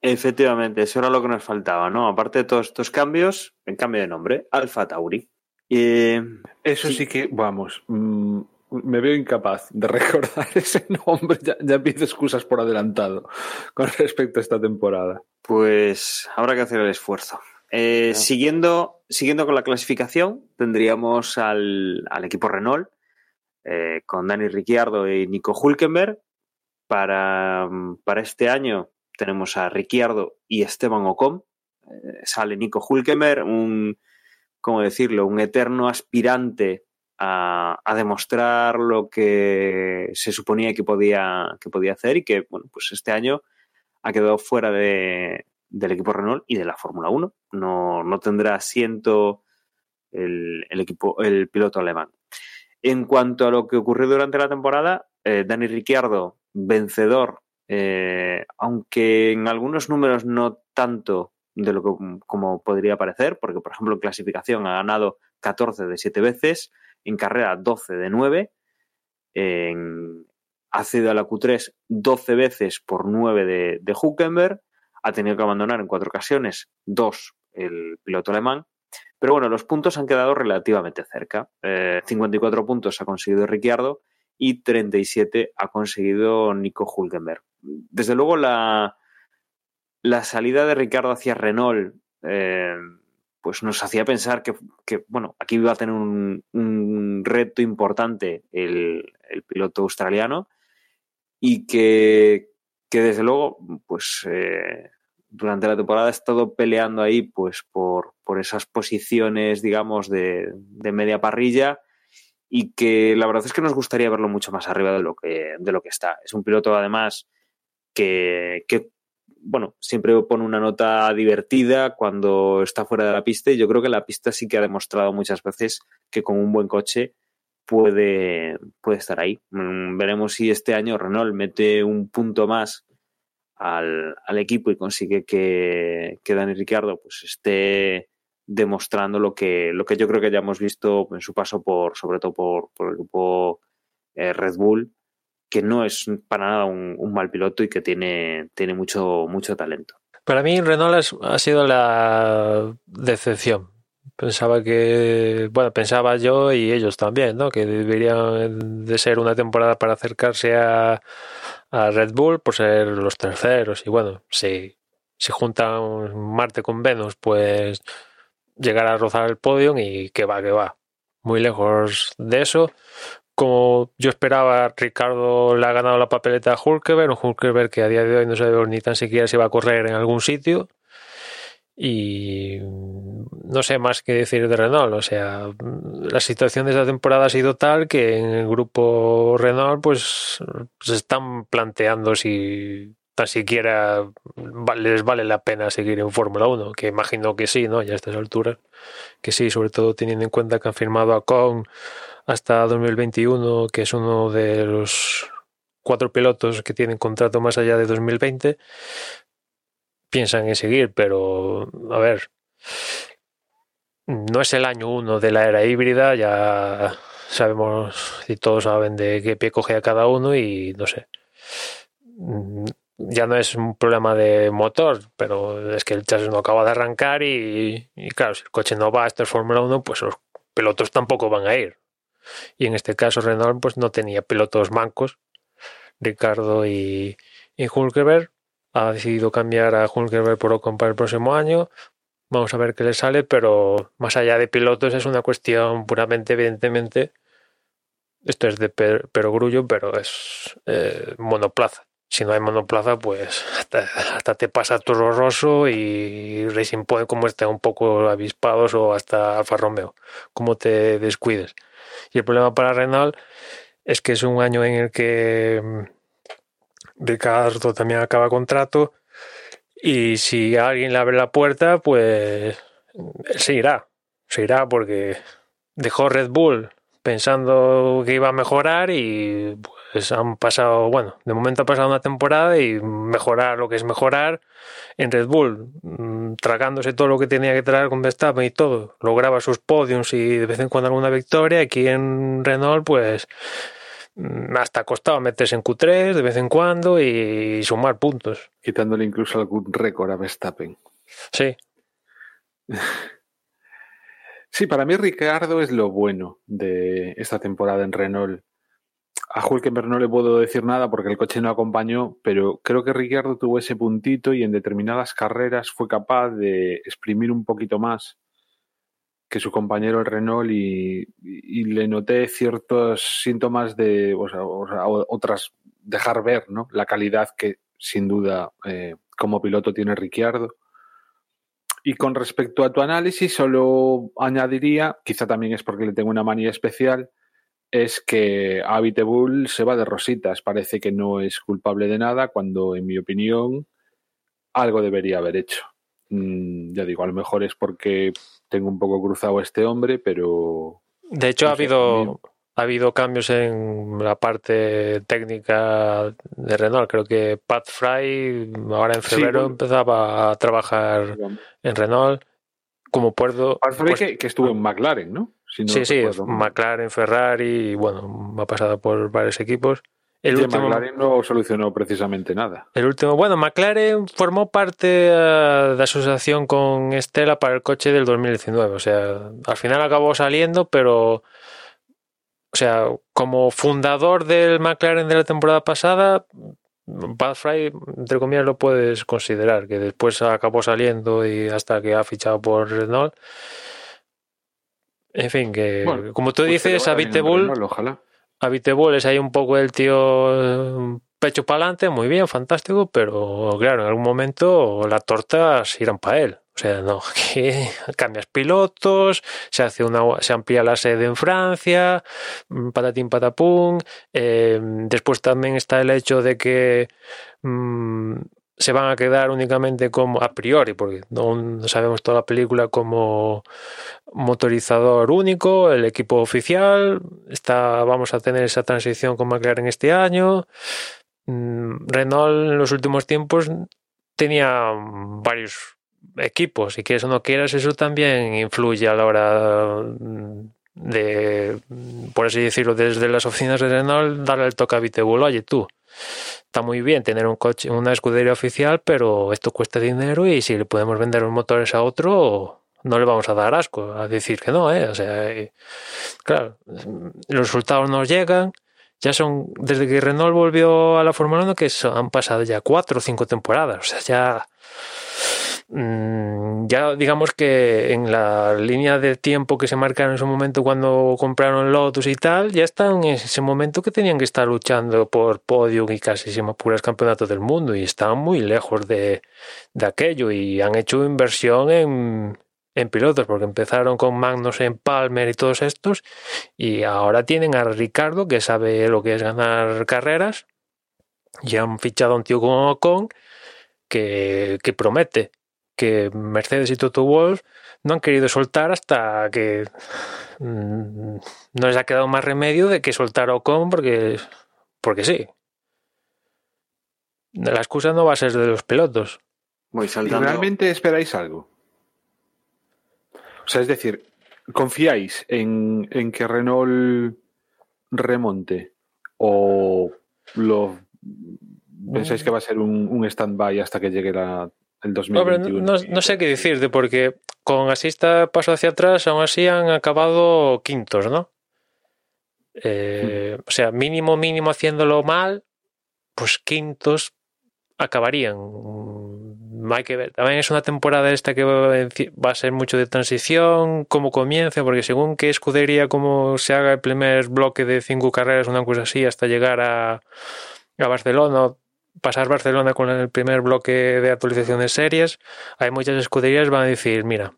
Efectivamente, eso era lo que nos faltaba, ¿no? Aparte de todos estos cambios, en cambio de nombre, Alfa Tauri. Eh, Eso sí, Sí. que, vamos, mm, me veo incapaz de *laughs* recordar ese nombre. Ya, ya pido excusas por adelantado con respecto a esta temporada. pues habrá que hacer el esfuerzo. Eh, siguiendo, siguiendo con la clasificación, tendríamos al, al equipo Renault eh, con Dani Ricciardo y Nico Hulkenberg. Para, para este año tenemos a Ricciardo y Esteban Ocon. Sale Nico Hulkenberg, un, ¿cómo decirlo? Un eterno aspirante a, demostrar lo que se suponía que podía, que podía hacer y que, bueno, pues este año ha quedado fuera de, del equipo Renault y de la Fórmula 1. No, no tendrá asiento el, el equipo, el piloto alemán. En cuanto a lo que ocurrió durante la temporada, eh, Dani Ricciardo, vencedor, eh, aunque en algunos números no tanto de lo que, como podría parecer, porque por ejemplo en clasificación ha ganado 14 de 7 veces, en carrera 12 de 9, en, ha cedido a la Q3 12 veces por 9 de, de Huckenberg, ha tenido que abandonar en cuatro ocasiones, dos el piloto alemán, pero bueno, los puntos han quedado relativamente cerca. Eh, 54 puntos ha conseguido Ricciardo y 37 ha conseguido Nico Hulkenberg. Desde luego la, la salida de Ricardo hacia Renault eh, pues nos hacía pensar que, bueno, aquí iba a tener un, reto importante el, piloto australiano y que, desde luego, pues eh, durante la temporada ha estado peleando ahí pues por, por esas posiciones, digamos, de, media parrilla y que la verdad es que nos gustaría verlo mucho más arriba de lo que, de lo que está. Es un piloto además que bueno, siempre pone una nota divertida cuando está fuera de la pista y yo creo que la pista sí que ha demostrado muchas veces que con un buen coche puede, puede estar ahí. Mm, Veremos si este año Renault mete un punto más al, al equipo y consigue que, que Dani Ricciardo pues esté demostrando lo que, lo que yo creo que ya hemos visto en su paso por, sobre todo por, por el grupo eh, Red Bull, que no es para nada un, mal piloto y que tiene, tiene mucho, mucho talento. Para mí Renault ha sido la decepción. Pensaba que, bueno, pensaba yo y ellos también, ¿no? Que deberían de ser una temporada para acercarse a, a Red Bull por ser los terceros. Y bueno, si, si juntan Marte con Venus, pues llegar a rozar el podio y que va, que va. Muy lejos de eso como yo esperaba, Ricardo le ha ganado la papeleta a Hulkeberg, un Hulkeberg que a día de hoy no sabe ni tan siquiera si va a correr en algún sitio. Y no sé más que decir de Renault. O sea, la situación de esta temporada ha sido tal que en el grupo Renault, pues se están planteando si tan siquiera les vale la pena seguir en Fórmula 1, que imagino que sí, ¿no? Ya a estas alturas, que sí, sobre todo teniendo en cuenta que han firmado a Kong hasta 2021, que es uno de los cuatro pilotos que tienen contrato más allá de 2020, piensan en seguir, pero a ver, no es el año uno de la era híbrida, ya sabemos y todos saben de qué pie coge a cada uno y no sé. Mm, ya no es un problema de motor, pero es que el chasis no acaba de arrancar y, claro, si el coche no va, esto es Fórmula 1, pues los pilotos tampoco van a ir. Y en este caso Renault pues no tenía pilotos mancos, Ricardo y, y Hulkeberg. Ha decidido cambiar a Hulkeberg por Ocon para el próximo año. Vamos a ver qué le sale, pero más allá de pilotos es una cuestión puramente, evidentemente, esto es de perogrullo, pero es eh, monoplaza. Si no hay monoplaza, pues hasta, te pasa todo horroroso y Racing Point como está un poco avispados o hasta Alfa Romeo, como te descuides. Y el problema para Renault es que es un año en el que mm, Ricardo también acaba contrato y si alguien le abre la puerta, pues se irá, se irá porque dejó Red Bull pensando que iba a mejorar y pues han pasado, bueno, de momento ha pasado una temporada y mejorar lo que es mejorar en Red Bull, mm, tragándose todo lo que tenía que traer con Verstappen y todo, lograba sus podiums y de vez en cuando alguna victoria, aquí en Renault pues mm, hasta costaba meterse en Q3 de vez en cuando y sumar puntos. Quitándole incluso algún récord a Verstappen. Sí. *laughs* Sí, para mí Ricardo es lo bueno de esta temporada en Renault. A Hulkenberg no le puedo decir nada porque el coche no acompañó, pero creo que Ricardo tuvo ese puntito y en determinadas carreras fue capaz de exprimir un poquito más que su compañero el Renault y, le noté ciertos síntomas de otras dejar ver ¿no? la calidad que sin duda eh, como piloto tiene Ricciardo y con respecto a tu análisis, solo añadiría, quizá también es porque le tengo una manía especial, es que Bull se va de rositas. Parece que no es culpable de nada, cuando en mi opinión algo debería haber hecho. Mm, ya digo, a lo mejor es porque tengo un poco cruzado a este hombre, pero. De hecho, ha habido, ha habido cambios en la parte técnica de Renault. Creo que Pat Fry ahora en febrero empezaba a trabajar en Renault como puerto. Pat Fry que, estuvo en McLaren, ¿no? Sí, sí, McLaren, Ferrari, y bueno, ha pasado por varios equipos. El último, McLaren no solucionó precisamente nada. El último, bueno, McLaren formó parte eh, de asociación con Stella para el coche del 2019. O sea, al final acabó saliendo, pero o sea, como fundador del McLaren de la temporada pasada, Bad Fry, entre comillas, lo puedes considerar, que después acabó saliendo y hasta que ha fichado por Renault. En fin, que como tú pues dices, ojalá. Bull es ahí un poco el tío pecho para adelante, muy bien, fantástico, pero claro, en algún momento las tortas irán para él. O sea, no, *laughs* que cambias pilotos, se hace una, se amplía la sede en Francia, mm, patatín patapum. Em, después también está el hecho de que mm, se van a quedar únicamente como a priori, porque no, sabemos toda la película como motorizador único, el equipo oficial, está, vamos a tener esa transición con McLaren este año. Mm, Renault en los últimos tiempos tenía varios equipos y que eso no quieras, eso también influye a la hora de, por así decirlo, desde las oficinas de Renault, darle el toque a Vitebulo, oye tú, está muy bien tener un coche, una escudería oficial, pero esto cuesta dinero y si le podemos vender los motores a otro, no le vamos a dar asco a decir que no, ¿eh? O sea, claro, los resultados nos llegan, ya son, desde que Renault volvió a la Fórmula 1, que han pasado ya cuatro o cinco temporadas, o sea, ya ya digamos que en la línea de tiempo que se marcaron en su momento cuando compraron Lotus y tal, ya están en ese momento que tenían que estar luchando por podio y casi se puras campeonatos del mundo y están muy lejos de, de aquello y han hecho inversión en, en pilotos porque empezaron con Magnus en Palmer y todos estos y ahora tienen a Ricardo que sabe lo que es ganar carreras Y han fichado a un tío como Ocon que, que promete que Mercedes y Toto Wolf no han querido soltar hasta que mm, no les ha quedado más remedio de que soltar a Ocon porque, porque sí. La excusa no va a ser de los pilotos. Voy ¿Y saltando. ¿Realmente esperáis algo? O sea, es decir, ¿confiáis en, en que Renault remonte? ¿O lo pensáis que va a ser un, un stand-by hasta que llegue la, el Hombre, 2021? no, no sé qué decirte, porque con asista paso hacia atrás, aún así han acabado quintos, ¿no? Eh, O sea, mínimo, mínimo haciéndolo mal, pues quintos acabarían. Mm, Hay que ver. También es una temporada esta que va a va a ser mucho de transición, cómo comienza, porque según qué escudería, cómo se haga el primer bloque de cinco carreras, una cosa así, hasta llegar a, a Barcelona, pasar Barcelona con el primer bloque de actualización de series, hay muchas escuderías que van a decir, mira,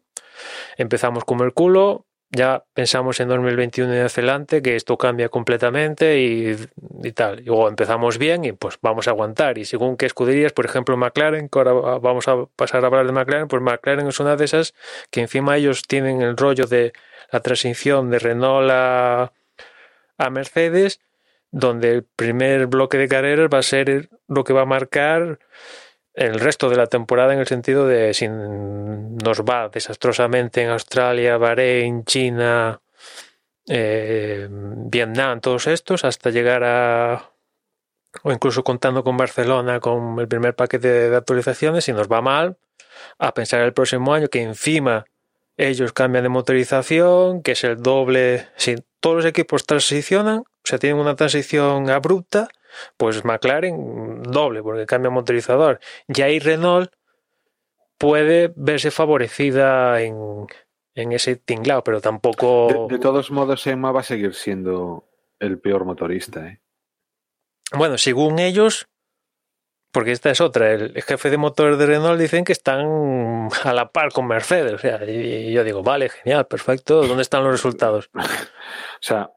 empezamos como el culo, ya pensamos en 2021 y hacia adelante que esto cambia completamente y, y tal. Y luego empezamos bien y pues vamos a aguantar. Y según qué escuderías, por ejemplo McLaren, que ahora vamos a pasar a hablar de McLaren, pues McLaren es una de esas que encima ellos tienen el rollo de la transición de Renault a, a Mercedes, donde el primer bloque de carreras va a ser lo que va a marcar el resto de la temporada en el sentido de si nos va desastrosamente en Australia, Bahrein, China, eh, Vietnam, todos estos, hasta llegar a o incluso contando con Barcelona con el primer paquete de actualizaciones, si nos va mal, a pensar el próximo año que encima ellos cambian de motorización, que es el doble, si todos los equipos transicionan, o sea, tienen una transición abrupta, pues McLaren doble, porque cambia motorizador. Y ahí Renault puede verse favorecida en, en ese tinglado, pero tampoco. De, de todos modos, Emma va a seguir siendo el peor motorista. ¿eh? Bueno, según ellos, porque esta es otra, el jefe de motor de Renault dicen que están a la par con Mercedes. O sea, y yo digo, vale, genial, perfecto, ¿dónde están los resultados? *laughs* O sea,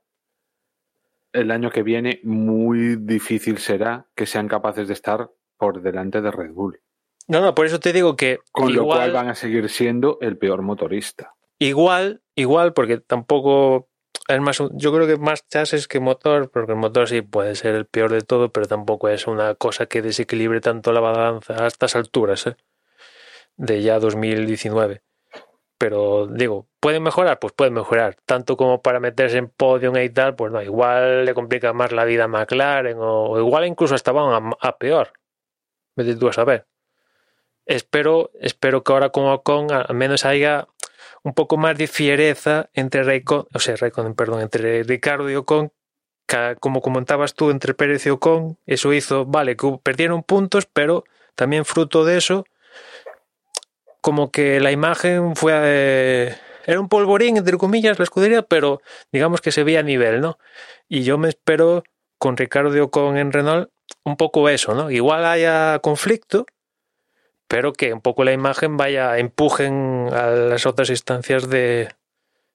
el año que viene muy difícil será que sean capaces de estar por delante de Red Bull. No, no, por eso te digo que Con lo cual van a seguir siendo el peor motorista. igual, igual, porque tampoco es más, yo creo que más chasis que motor, porque el motor sí puede ser el peor de todo, pero tampoco es una cosa que desequilibre tanto la balanza a estas alturas, ¿eh? de ya 2019. Pero digo, ¿pueden mejorar? Pues pueden mejorar. Tanto como para meterse en podium y tal, pues no, igual le complica más la vida a McLaren o, igual incluso hasta a, peor. Vete tú a saber. Espero, espero que ahora con Ocon al menos haya un poco más de fiereza entre Raikkonen, o sea, Raikkonen, perdón, entre Ricardo y Ocon, que, como comentabas tú, entre Pérez y Ocon, eso hizo, vale, que perdieron puntos, pero también fruto de eso, como que la imagen fue, eh, era un polvorín, entre comillas, la escudería, pero digamos que se veía a nivel, ¿no? Y yo me espero con Ricardo Ocon en Renault un poco eso, ¿no? Igual haya conflicto, pero que un poco la imagen vaya, empujen a las otras instancias de,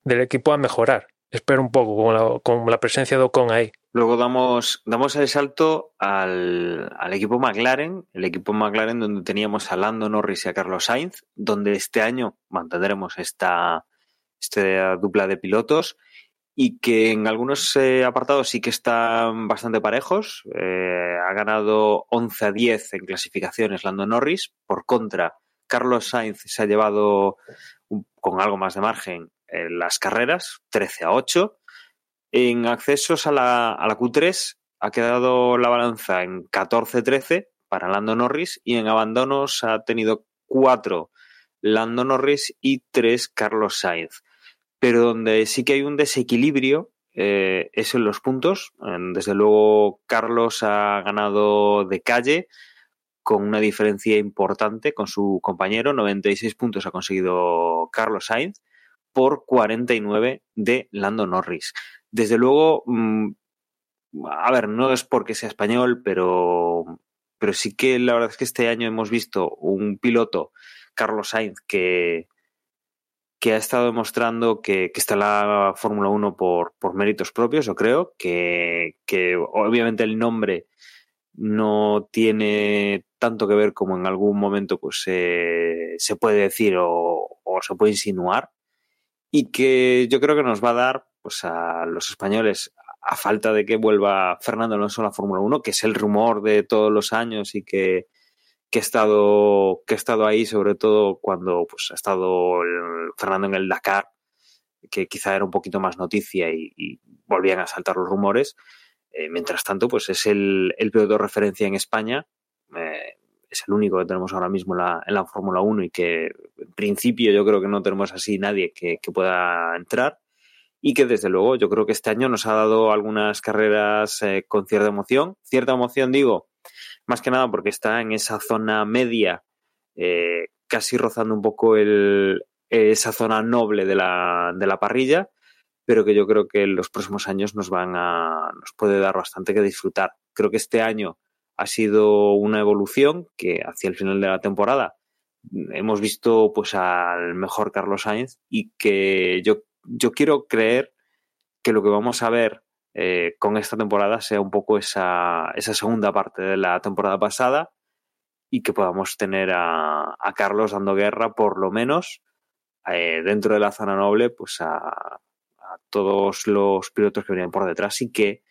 del equipo a mejorar. Espero un poco con la, con la presencia de Ocon ahí. Luego damos, damos el salto al, al equipo McLaren, el equipo McLaren donde teníamos a Lando Norris y a Carlos Sainz, donde este año mantendremos esta, esta dupla de pilotos y que en algunos eh, apartados sí que están bastante parejos. Eh, ha ganado 11 a 10 en clasificaciones Lando Norris. Por contra, Carlos Sainz se ha llevado con algo más de margen eh, las carreras, 13 a 8. En accesos a la, a la Q3 ha quedado la balanza en 14-13 para Lando Norris y en abandonos ha tenido 4 Lando Norris y 3 Carlos Sainz. Pero donde sí que hay un desequilibrio eh, es en los puntos. Desde luego Carlos ha ganado de calle con una diferencia importante con su compañero. 96 puntos ha conseguido Carlos Sainz por 49 de Lando Norris. Desde luego, mm, a ver, no es porque sea español, pero, pero sí que la verdad es que este año hemos visto un piloto, Carlos Sainz, que, que ha estado demostrando que, que está la Fórmula 1 por, por méritos propios, yo creo, que, que obviamente el nombre no tiene tanto que ver como en algún momento pues se puede decir o, o, se puede insinuar y que yo creo que nos va a dar pues a los españoles a falta de que vuelva Fernando Alonso a la Fórmula 1, que es el rumor de todos los años y que, que, estado, que he estado ahí, sobre todo cuando pues, ha estado Fernando en el Dakar, que quizá era un poquito más noticia y, volvían a saltar los rumores. Eh, mientras tanto, pues es el, el piloto de referencia en España. Eh, es el único que tenemos ahora mismo en la, en la Fórmula 1 y que en principio yo creo que no tenemos así nadie que, que pueda entrar y que desde luego yo creo que este año nos ha dado algunas carreras eh, con cierta emoción. Cierta emoción digo, más que nada porque está en esa zona media, eh, casi rozando un poco el, esa zona noble de la, de la parrilla, pero que yo creo que en los próximos años nos van a, nos puede dar bastante que disfrutar. Creo que este año ha sido una evolución que hacia el final de la temporada hemos visto pues al mejor Carlos Sainz y que yo yo quiero creer que lo que vamos a ver eh, con esta temporada sea un poco esa, esa, segunda parte de la temporada pasada y que podamos tener a, a Carlos dando guerra, por lo menos, eh, dentro de la zona noble, pues a, todos los pilotos que venían por detrás y que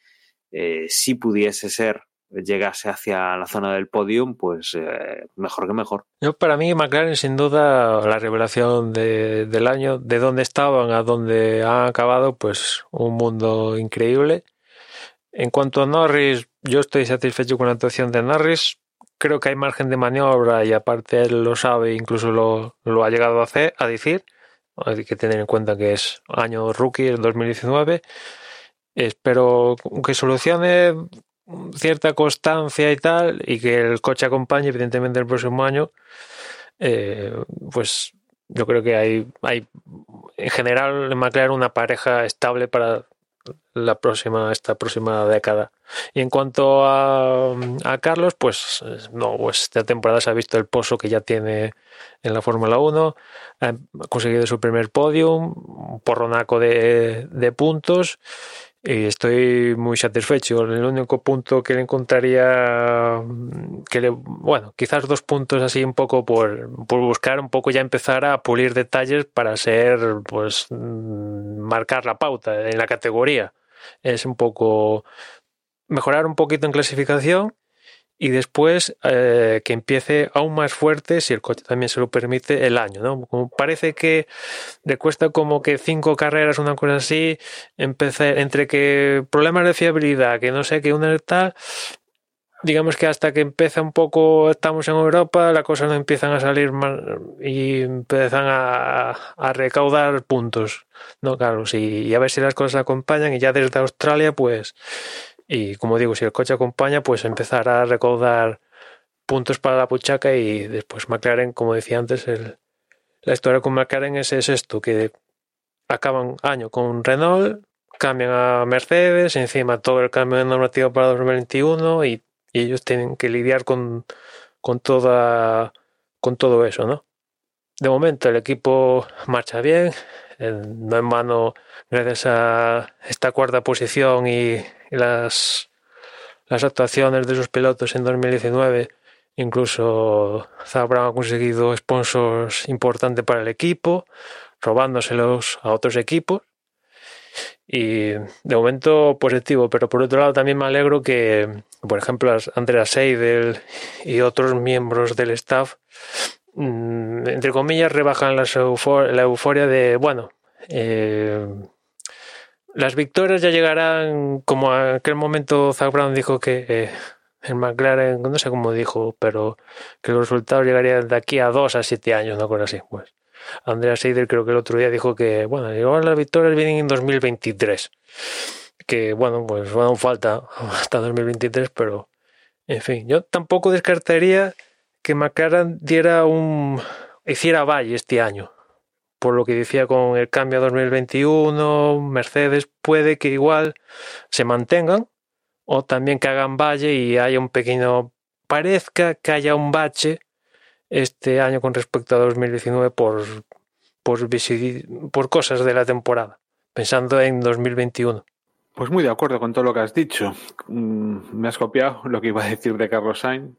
eh, si pudiese ser llegase hacia la zona del podium, pues eh, mejor que mejor. Yo, para mí, McLaren, sin duda, la revelación de, del año, de dónde estaban a dónde han acabado, pues un mundo increíble. En cuanto a Norris, yo estoy satisfecho con la actuación de Norris. Creo que hay margen de maniobra y aparte él lo sabe, incluso lo, lo ha llegado a hacer, a decir. Hay que tener en cuenta que es año rookie, el 2019. Espero que solucione cierta constancia y tal, y que el coche acompañe, evidentemente, el próximo año, eh, pues yo creo que hay, hay en general en McLaren una pareja estable para la próxima, esta próxima década. Y en cuanto a, a Carlos, pues no, pues esta temporada se ha visto el pozo que ya tiene en la Fórmula 1, ha conseguido su primer podium, un porronaco de, de puntos y estoy muy satisfecho. El único punto que le encontraría, que le, bueno, quizás dos puntos así un poco por, por buscar un poco ya empezar a pulir detalles para ser, pues, mm, marcar la pauta en la categoría. Es un poco mejorar un poquito en clasificación y después eh, que empiece aún más fuerte, si el coche también se lo permite, el año. ¿no? Como parece que le cuesta como que cinco carreras, una cosa así, empezar, entre que problemas de fiabilidad, que no sé, que una tal, digamos que hasta que empieza un poco, estamos en Europa, las cosas no empiezan a salir más y empiezan a, a recaudar puntos. No, claro, sí, y a ver si las cosas acompañan y ya desde Australia, pues y como digo, si el coche acompaña, pues empezará a recaudar puntos para la puchaca y después McLaren, como decía antes, el, la historia con McLaren es, es, esto, que acaban año con Renault, cambian a Mercedes, encima todo el cambio de normativa para 2021 y, y ellos tienen que lidiar con, con, toda, con todo eso, ¿no? De momento el equipo marcha bien, no en vano gracias a esta cuarta posición y las, actuaciones de sus pilotos en 2019. Incluso Zabra ha conseguido sponsors importantes para el equipo, robándoselos a otros equipos. Y de momento positivo, pero por otro lado también me alegro que, por ejemplo, Andrea Seidel y otros miembros del staff, entre comillas, rebajan la euforia de, bueno, eh, las victorias ya llegarán, como aquel momento Zach Brown dijo que eh, el McLaren, no sé cómo dijo, pero que los resultados llegarían de aquí a dos a siete años, una cosa así. Pues Andrea Seider creo que el otro día dijo que, bueno, igual las victorias vienen en 2023. Que, bueno, pues bueno, falta *laughs* hasta 2023, pero, en fin, yo tampoco descartaría que McLaren diera un, hiciera valle este año por lo que decía con el cambio a 2021, Mercedes puede que igual se mantengan o también que hagan valle y haya un pequeño, parezca que haya un bache este año con respecto a 2019 por, por, por cosas de la temporada, pensando en 2021. Pues muy de acuerdo con todo lo que has dicho. Mm, me has copiado lo que iba a decir de Carlos Sainz.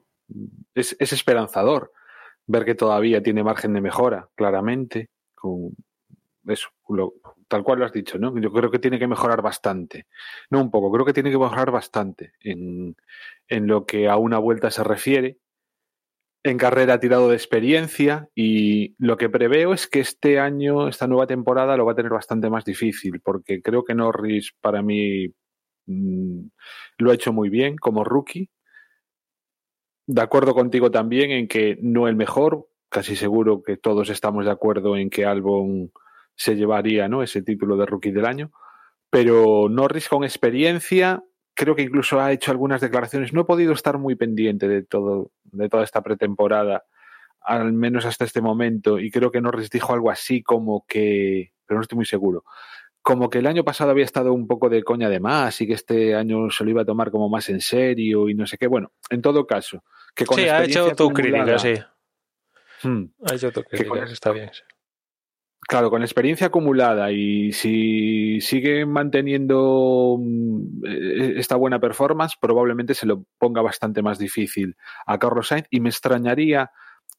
Es, es esperanzador ver que todavía tiene margen de mejora, claramente. Tal cual lo has dicho, ¿no? Yo creo que tiene que mejorar bastante. No un poco, creo que tiene que mejorar bastante en, en lo que a una vuelta se refiere. En carrera ha tirado de experiencia y lo que preveo es que este año, esta nueva temporada, lo va a tener bastante más difícil, porque creo que Norris para mí mm, lo ha hecho muy bien como rookie. De acuerdo contigo también en que no el mejor, casi seguro que todos estamos de acuerdo en que Albon se llevaría ¿no? ese título de rookie del año, pero Norris con experiencia, creo que incluso ha hecho algunas declaraciones. No he podido estar muy pendiente de todo, de toda esta pretemporada, al menos hasta este momento, y creo que Norris dijo algo así como que, pero no estoy muy seguro, como que el año pasado había estado un poco de coña de más y que este año se lo iba a tomar como más en serio y no sé qué. Bueno, en todo caso, que con sí, ha hecho autocrítica, acumulada- sí. Hmm. Ha hecho con- que está bien. sí. Claro, con experiencia acumulada y si sigue manteniendo mm, eh, esta buena performance, probablemente se lo ponga bastante más difícil a Carlos Sainz y me extrañaría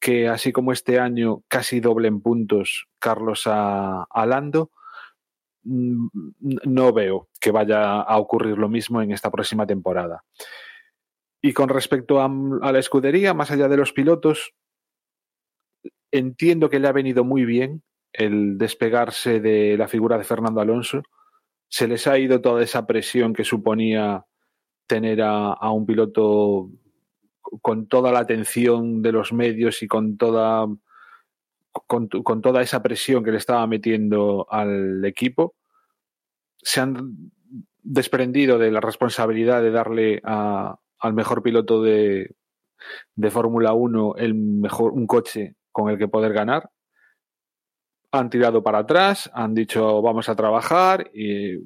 que así como este año casi doble en puntos Carlos a, a Lando, no veo que vaya a ocurrir lo mismo en esta próxima temporada. Y con respecto a, a la escudería, más allá de los pilotos, entiendo que le ha venido muy bien el despegarse de la figura de Fernando Alonso. Se les ha ido toda esa presión que suponía tener a, a un piloto con toda la atención de los medios y con toda, con, toda esa presión que le estaba metiendo al equipo. Se han desprendido de la responsabilidad de darle al mejor piloto de, de Fórmula 1 el mejor, un coche con el que poder ganar han tirado para atrás, han dicho vamos a trabajar y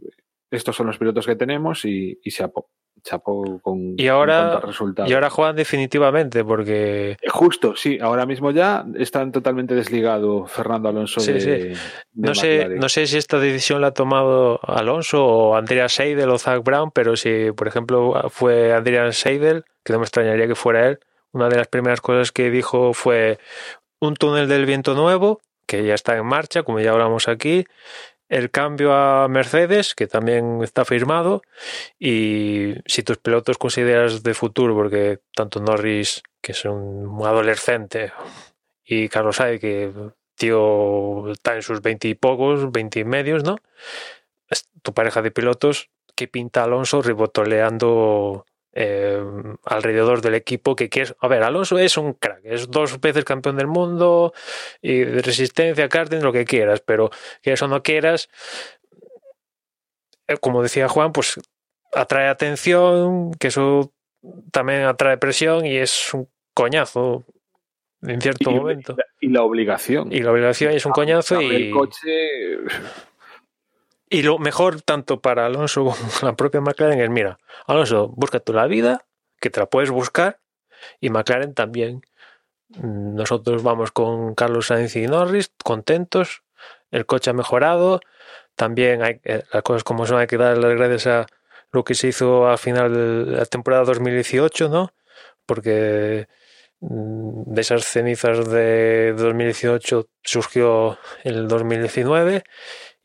estos son los pilotos que tenemos y, y chapó, chapó con, Y ahora- resultados. Y ahora juegan definitivamente porque Eh, Justo, sí, ahora mismo ya están totalmente desligado Fernando Alonso Sí, de, sí. de no sé, no sé si esta decisión la ha tomado Alonso o Andrea Seidel o Zach Brown, pero si, por ejemplo, fue Adrian Seidel, que no me extrañaría que fuera él, una de las primeras cosas que dijo fue un túnel del viento nuevo, que ya está en marcha, como ya hablamos aquí, el cambio a Mercedes, que también está firmado, y si tus pilotos consideras de futuro, porque tanto Norris, que es un adolescente, y Carlos Sainz, que tío está en sus veinte y pocos, veinte y medios, ¿no? Es tu pareja de pilotos que pinta Alonso ribotoleando eh, alrededor del equipo que quieres. A ver, Alonso es un crack, es dos veces campeón del mundo y de resistencia, karting, lo que quieras, pero que eso no quieras, eh, como decía Juan, pues atrae atención, que eso también atrae presión y es un coñazo en cierto y, momento. y la obligación. Y la obligación es un coñazo Abre y, el coche y lo mejor tanto para Alonso como *laughs* la propia McLaren es, mira, Alonso, busca tú la vida, que te la puedes buscar, y McLaren también. Nosotros vamos con Carlos Sainz y Norris, contentos, el coche ha mejorado, también hay, eh, las cosas como son, hay que dar las gracias a lo que se hizo al final de la temporada 2018, ¿no? Porque mm, de esas cenizas de 2018 surgió el 2019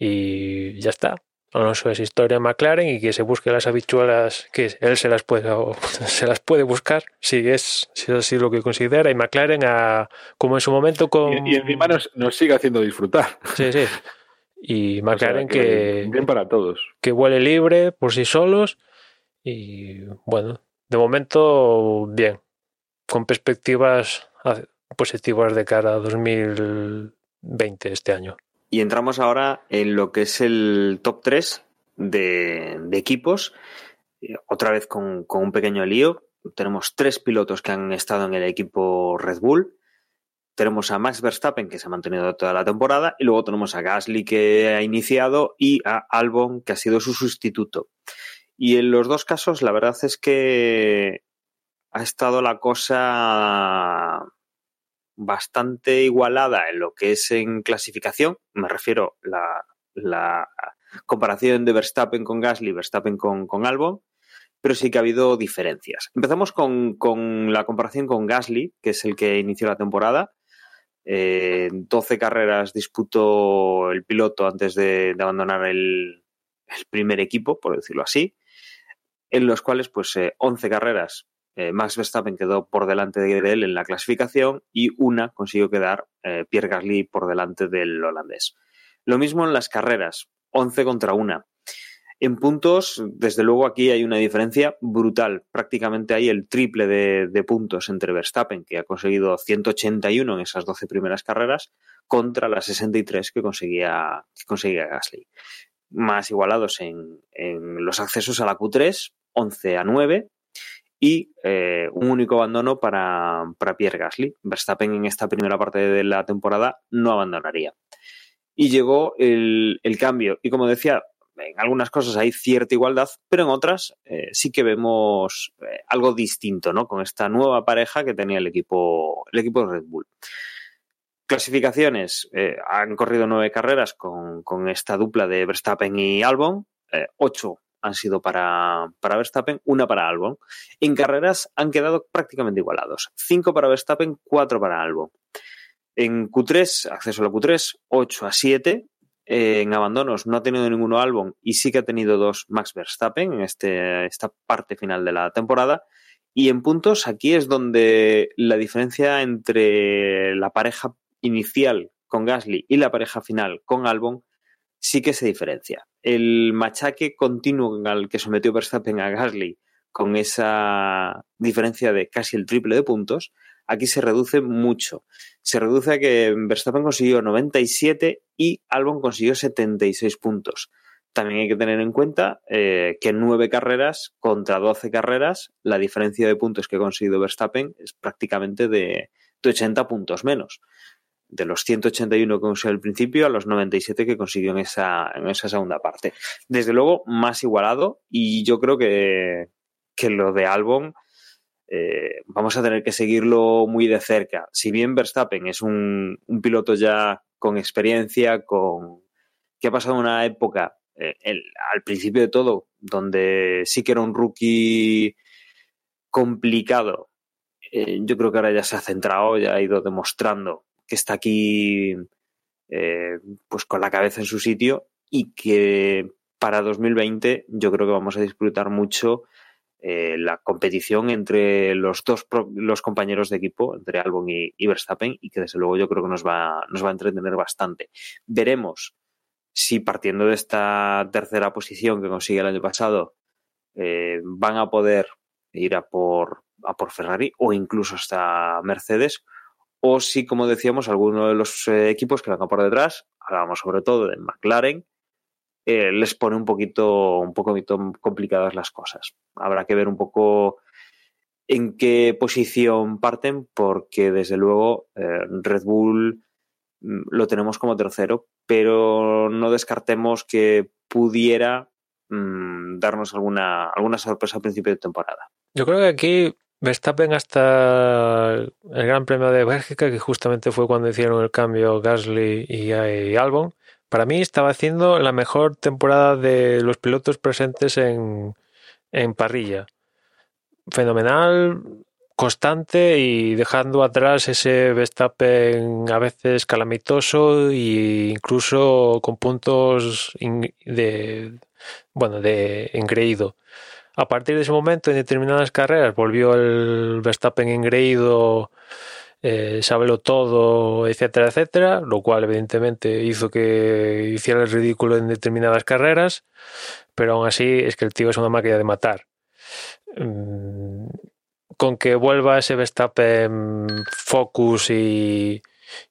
y ya está. Alonso es historia en McLaren y que se busque las habichuelas que él se las puede *laughs* se las puede buscar si es si es así lo que considera y McLaren a, como en su momento con y, y encima nos, nos sigue haciendo disfrutar. sí sí y *laughs* O sea, McLaren que, Bien para todos. que huele libre por sí solos y bueno de momento bien con perspectivas a- positivas de cara a 2020 este año Y entramos ahora en lo que es el top 3 de, de equipos. Eh, Otra vez con, con un pequeño lío. Tenemos tres pilotos que han estado en el equipo Red Bull. Tenemos a Max Verstappen, que se ha mantenido toda la temporada. Y luego tenemos a Gasly, que ha iniciado. Y a Albon, que ha sido su sustituto. Y en los dos casos, la verdad es que ha estado la cosa bastante igualada en lo que es en clasificación. Me refiero la, la, comparación de Verstappen con Gasly, Verstappen con, Albon, pero sí que ha habido diferencias. Empezamos con, la comparación con Gasly, que es el que inició la temporada. Eh, 12 carreras disputó el piloto antes de, abandonar el, el, primer equipo, por decirlo así, en los cuales, pues, eh, 11 carreras eh, Max Verstappen quedó por delante de él en la clasificación y una consiguió quedar eh, Pierre Gasly por delante del holandés. Lo mismo en las carreras, 11 contra una. En puntos, desde luego aquí hay una diferencia brutal. Prácticamente hay el triple de, de, puntos entre Verstappen, que ha conseguido 181 en esas 12 primeras carreras, contra las 63 que conseguía, que conseguía Gasly. Más igualados en, en los accesos a la Q3, 11 a 9, y eh, un único abandono para, para, Pierre Gasly. Verstappen en esta primera parte de la temporada no abandonaría. Y llegó el, el cambio. Y como decía, en algunas cosas hay cierta igualdad, pero en otras eh, sí que vemos eh, algo distinto, ¿no? Con esta nueva pareja que tenía el equipo, el equipo Red Bull. Clasificaciones, han corrido nueve carreras con, con, esta dupla de Verstappen y Albon, ocho han sido para, para, Verstappen, una para Albon. En carreras han quedado prácticamente igualados. Cinco para Verstappen, cuatro para Albon. En Q3, acceso a la Q3, 8 a 7. Eh, en abandonos no ha tenido ninguno Albon y sí que ha tenido dos Max Verstappen en este, esta parte final de la temporada. Y en puntos, aquí es donde la diferencia entre la pareja inicial con Gasly y la pareja final con Albon sí que se diferencia. El machaque continuo al que sometió Verstappen a Gasly con esa diferencia de casi el triple de puntos, aquí se reduce mucho. Se reduce a que Verstappen consiguió 97 y Albon consiguió 76 puntos. También hay que tener en cuenta eh, que nueve carreras contra 12 carreras, la diferencia de puntos que ha conseguido Verstappen es prácticamente de, de 80 puntos menos de los 181 que consiguió al principio a los 97 que consiguió en esa, en esa segunda parte. Desde luego, más igualado y yo creo que, que lo de Albon eh, vamos a tener que seguirlo muy de cerca. Si bien Verstappen es un, un piloto ya con experiencia, con que ha pasado una época eh, el, al principio de todo, donde sí que era un rookie complicado, eh, yo creo que ahora ya se ha centrado, ya ha ido demostrando que está aquí eh, pues con la cabeza en su sitio y que para 2020 yo creo que vamos a disfrutar mucho eh, la competición entre los dos los compañeros de equipo, entre Albon y, Verstappen, y que desde luego yo creo que nos va, nos va a entretener bastante. Veremos si partiendo de esta tercera posición que consigue el año pasado eh, van a poder ir a por, a por Ferrari o incluso hasta Mercedes o si, como decíamos, alguno de los eh, equipos que van por detrás, hablábamos sobre todo de McLaren, eh, les pone un poquito, un poquito complicadas las cosas. Habrá que ver un poco en qué posición parten, porque desde luego eh, Red Bull mm, lo tenemos como tercero, pero no descartemos que pudiera mmm, darnos alguna, alguna sorpresa a principio de temporada. Yo creo que aquí Verstappen hasta el Gran Premio de Bélgica, que justamente fue cuando hicieron el cambio Gasly y, Albon, para mí estaba haciendo la mejor temporada de los pilotos presentes en, en parrilla. Fenomenal, constante y dejando atrás ese Verstappen a veces calamitoso e incluso con puntos de bueno de engreído. A partir de ese momento, en determinadas carreras, volvió el Verstappen engreído, eh, sábelo todo, etcétera, etcétera, lo cual evidentemente hizo que hiciera el ridículo en determinadas carreras, pero aún así es que el tío es una máquina de matar. Mm, con que vuelva ese Verstappen Focus y,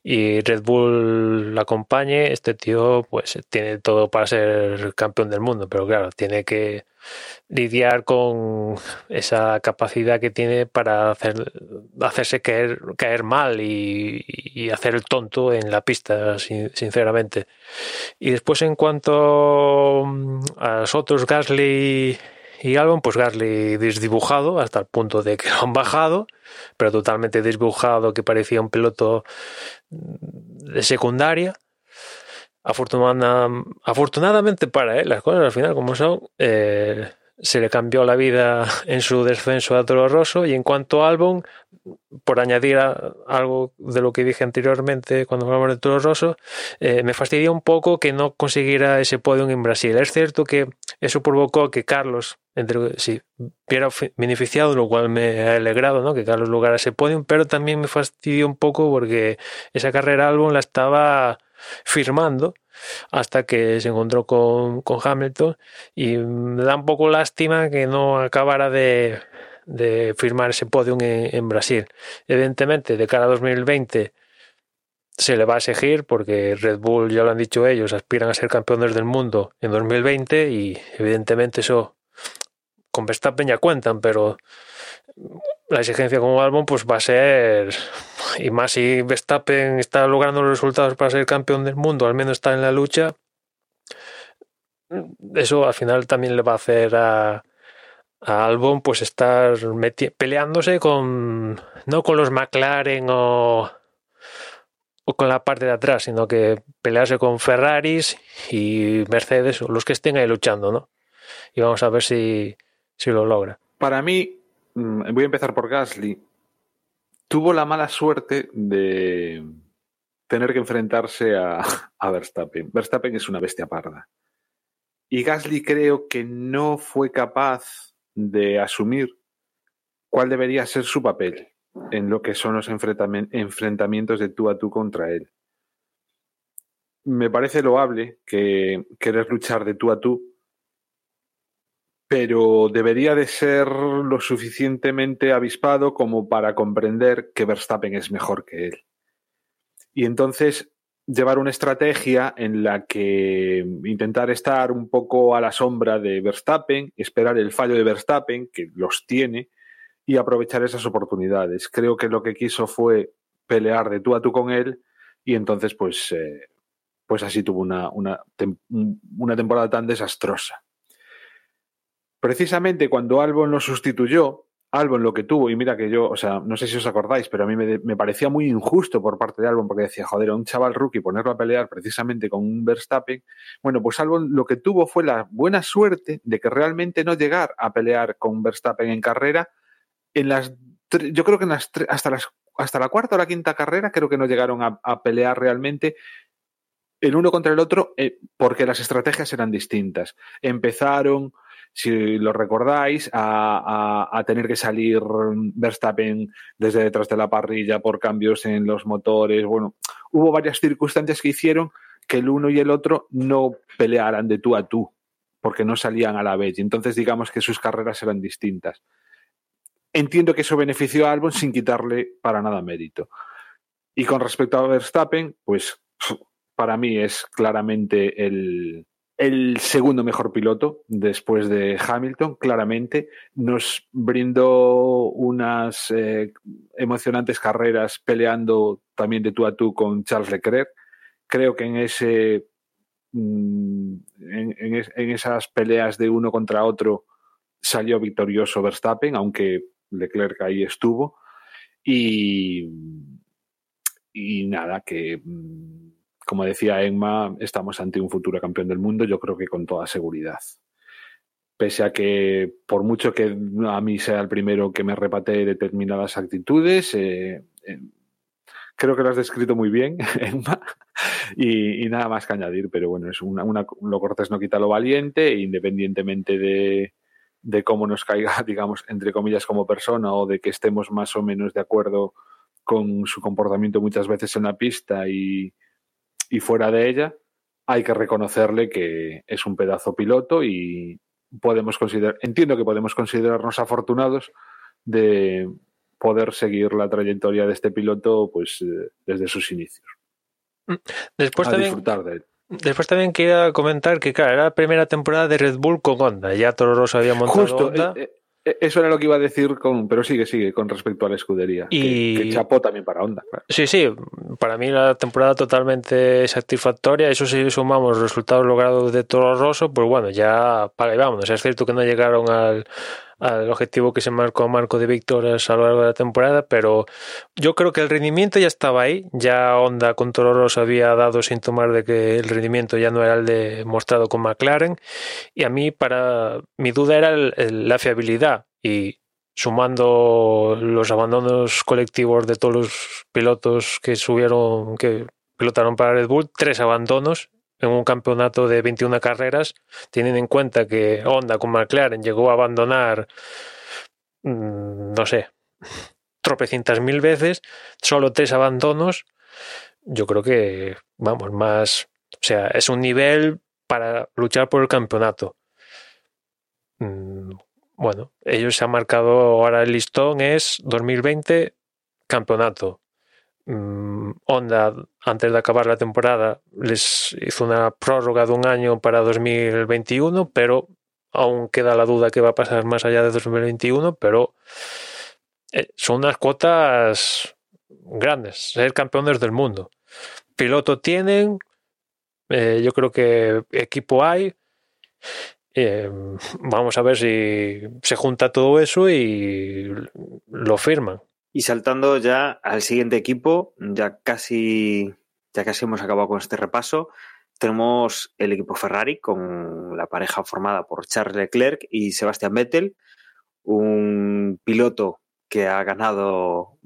y Red Bull la acompañe, este tío pues tiene todo para ser campeón del mundo, pero claro, tiene que lidiar con esa capacidad que tiene para hacer, hacerse caer, caer mal y, y, hacer el tonto en la pista, sinceramente. Y después en cuanto a los otros, Gasly y Albon, pues Gasly desdibujado hasta el punto de que *laughs* lo han bajado, pero totalmente desdibujado, que parecía un piloto de secundaria. afortunada, afortunadamente para él, las cosas al final como son, eh, se le cambió la vida *laughs* en su descenso a Toro Rosso y en cuanto a álbum, por añadir algo de lo que dije anteriormente cuando hablamos de Toro Rosso, eh, me fastidia un poco que no consiguiera ese podio en Brasil. Es cierto que eso provocó que Carlos entre, sí, hubiera beneficiado, lo cual me ha alegrado, ¿no? que Carlos lograra ese podio, pero también me fastidió un poco porque esa carrera álbum la estaba firmando hasta que se encontró con, con Hamilton y me da un poco lástima que no acabara de, de firmar ese podium en, en, Brasil. Evidentemente, de cara a 2020 se le va a seguir porque Red Bull, ya lo han dicho ellos, aspiran a ser campeones del mundo en 2020 y evidentemente eso con Verstappen ya cuentan, pero la exigencia como álbum pues va a ser y más si Verstappen está logrando los resultados para ser campeón del mundo, al menos está en la lucha, eso al final también le va a hacer a, a Albon pues estar peleándose con no con los McLaren o, o con la parte de atrás, sino que pelearse con Ferraris y Mercedes los que estén ahí luchando, ¿no? Y vamos a ver si, si lo logra. Para mí, voy a empezar por Gasly tuvo la mala suerte de tener que enfrentarse a, *laughs* a, Verstappen. Verstappen es una bestia parda. Y Gasly creo que no fue capaz de asumir cuál debería ser su papel en lo que son los enfrentamientos de tú a tú contra él. Me parece loable que querer luchar de tú a tú pero debería de ser lo suficientemente avispado como para comprender que Verstappen es mejor que él. Y entonces llevar una estrategia en la que intentar estar un poco a la sombra de Verstappen, esperar el fallo de Verstappen, que los tiene, y aprovechar esas oportunidades. Creo que lo que quiso fue pelear de tú a tú con él y entonces pues, eh, pues así tuvo una, una, una temporada tan desastrosa precisamente cuando Albon lo sustituyó, Albon lo que tuvo, y mira que yo, o sea, no sé si os acordáis, pero a mí me, parecía muy injusto por parte de Albon, porque decía, joder, un chaval rookie ponerlo a pelear precisamente con un Verstappen. Bueno, pues Albon lo que tuvo fue la buena suerte de que realmente no llegar a pelear con Verstappen en carrera. En las, yo creo que en las, hasta, las, hasta la cuarta o la quinta carrera creo que no llegaron a, a pelear realmente el uno contra el otro eh, porque las estrategias eran distintas. Empezaron si lo recordáis, a, tener que salir Verstappen desde detrás de la parrilla por cambios en los motores. Bueno, hubo varias circunstancias que hicieron que el uno y el otro no pelearan de tú a tú, porque no salían a la vez. Y entonces digamos que sus carreras eran distintas. Entiendo que eso benefició a Albon sin quitarle para nada mérito. Y con respecto a Verstappen, pues para mí es claramente el, el segundo mejor piloto después de Hamilton, claramente. Nos brindó unas eh, emocionantes carreras peleando también de tú a tú con Charles Leclerc. Creo que en ese mm, en, en, esas peleas de uno contra otro salió victorioso Verstappen, aunque Leclerc ahí estuvo. Y, y nada, que mm, como decía Emma, estamos ante un futuro campeón del mundo, yo creo que con toda seguridad. Pese a que, por mucho que a mí sea el primero que me repate determinadas actitudes, eh, eh, creo que lo has descrito muy bien, *laughs* Emma, y, nada más que añadir, pero bueno, es una, una, lo cortés no quita lo valiente, independientemente de, de cómo nos caiga, *laughs* digamos, entre comillas, como persona o de que estemos más o menos de acuerdo con su comportamiento muchas veces en la pista y, y fuera de ella, hay que reconocerle que es un pedazo piloto y podemos considerar, entiendo que podemos considerarnos afortunados de poder seguir la trayectoria de este piloto pues eh, desde sus inicios. Mm. Después a también, disfrutar de él. Después también quería comentar que, claro, era la primera temporada de Red Bull con Honda. Ya Toro Rosso había montado Justo, Honda. Eh, eh, eso era lo que iba a decir, con, pero sigue, sigue, con respecto a la escudería. Y... Que, que chapó también para Honda. Claro. Sí, sí, para mí la temporada totalmente satisfactoria. Eso si sumamos los resultados logrados de Toro Rosso, pues bueno, ya para y vámonos. Es cierto que no llegaron al, al objetivo que se marcó Marco de victorias a lo largo de la temporada, pero yo creo que el rendimiento ya estaba ahí, ya Honda con Toro había dado síntomas de que el rendimiento ya no era el demostrado con McLaren y a mí para mi duda era la fiabilidad y sumando los abandonos colectivos de todos los pilotos que subieron, que pilotaron para Red Bull, tres abandonos en un campeonato de 21 carreras, teniendo en cuenta que Honda con McLaren llegó a abandonar, mm, no sé, tropecientas mil veces, solo tres abandonos, yo creo que, vamos, más, o sea, es un nivel para luchar por el campeonato. Mm, bueno, ellos se han marcado ahora el listón es 2020 campeonato. Mm, Honda, antes de acabar la temporada, les hizo una prórroga de un año para 2021, pero aún queda la duda que va a pasar más allá de 2021, pero eh, son unas cuotas grandes, ser campeones del mundo. Piloto tienen, eh, yo creo que equipo hay. Eh, vamos a ver si se junta todo eso y lo firman. Y saltando ya al siguiente equipo, ya casi, ya casi hemos acabado con este repaso. Tenemos el equipo Ferrari con la pareja formada por Charles Leclerc y Sebastian Vettel, un piloto que ha ganado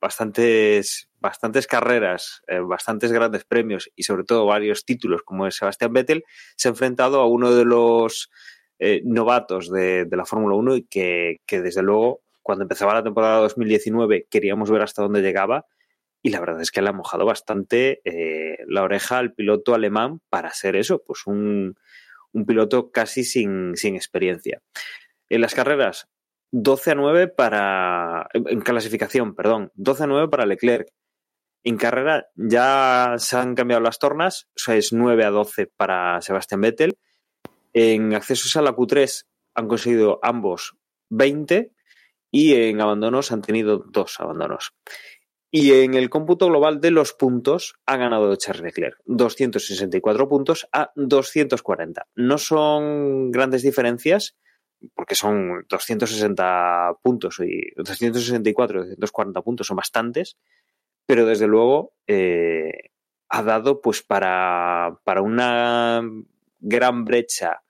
bastantes, bastantes carreras, eh, bastantes grandes premios y sobre todo varios títulos como es Sebastian Vettel, se ha enfrentado a uno de los eh, novatos de, la Fórmula 1 y que, que desde luego cuando empezaba la temporada 2019 queríamos ver hasta dónde llegaba y la verdad es que le ha mojado bastante eh, la oreja al piloto alemán para ser eso, pues un, piloto casi sin, sin, experiencia. En las carreras, 12 a 9 para. En clasificación, perdón, 12 a 9 para Leclerc. En carrera ya se han cambiado las tornas, o sea, es 9 a 12 para Sebastian Vettel. En accesos a la Q3 han conseguido ambos 20 y en abandonos han tenido dos abandonos. Y en el cómputo global de los puntos ha ganado Charles Leclerc, 264 puntos a 240. No son grandes diferencias, porque son 260 puntos y 264 y 240 puntos son bastantes, pero desde luego eh, ha dado pues para, para una gran brecha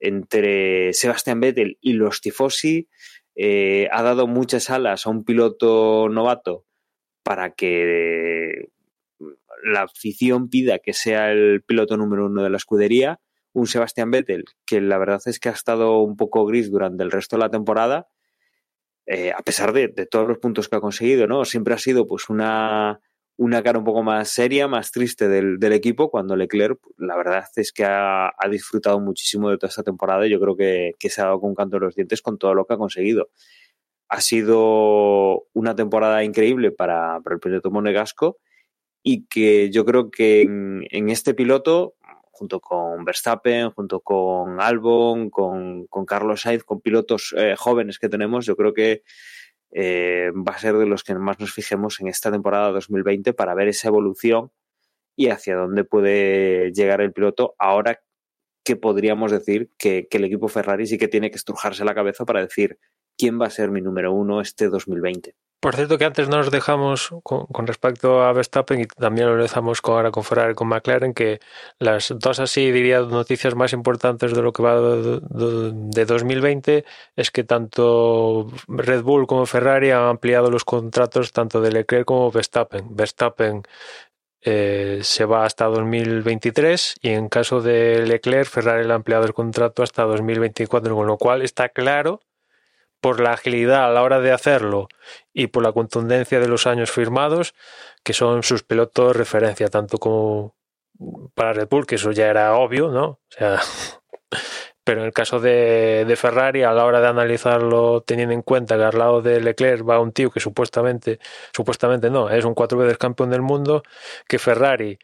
entre Sebastian Vettel y los tifosi eh, ha dado muchas alas a un piloto novato para que la afición pida que sea el piloto número uno de la escudería. Un Sebastián Vettel que la verdad es que ha estado un poco gris durante el resto de la temporada, eh, a pesar de, de, todos los puntos que ha conseguido, ¿no? Siempre ha sido pues una, una cara un poco más seria, más triste del, del equipo, cuando Leclerc, la verdad es que ha, disfrutado muchísimo de toda esta temporada y yo creo que, que, se ha dado con canto de los dientes con todo lo que ha conseguido. Ha sido una temporada increíble para, para el piloto monegasco y que yo creo que en, en, este piloto, junto con Verstappen, junto con Albon, con, con Carlos Sainz, con pilotos eh, jóvenes que tenemos, yo creo que eh, va a ser de los que más nos fijemos en esta temporada 2020 para ver esa evolución y hacia dónde puede llegar el piloto. Ahora que podríamos decir que, que el equipo Ferrari sí que tiene que estrujarse la cabeza para decir quién va a ser mi número uno este 2020. Por cierto, que antes nos dejamos con, con, respecto a Verstappen y también lo dejamos con, ahora con Ferrari con McLaren, que las dos así diría noticias más importantes de lo que va de, de, de 2020 es que tanto Red Bull como Ferrari han ampliado los contratos tanto de Leclerc como Verstappen. Verstappen eh, se va hasta 2023 y en caso de Leclerc, Ferrari le ha ampliado el contrato hasta 2024, con lo cual está claro por la agilidad a la hora de hacerlo y por la contundencia de los años firmados, que son sus pilotos referencia, tanto como para Red Bull, que eso ya era obvio, ¿no? O sea, *laughs* pero en el caso de, de, Ferrari, a la hora de analizarlo, teniendo en cuenta que al lado de Leclerc va un tío que supuestamente, supuestamente no, es un cuatro veces campeón del mundo, que Ferrari,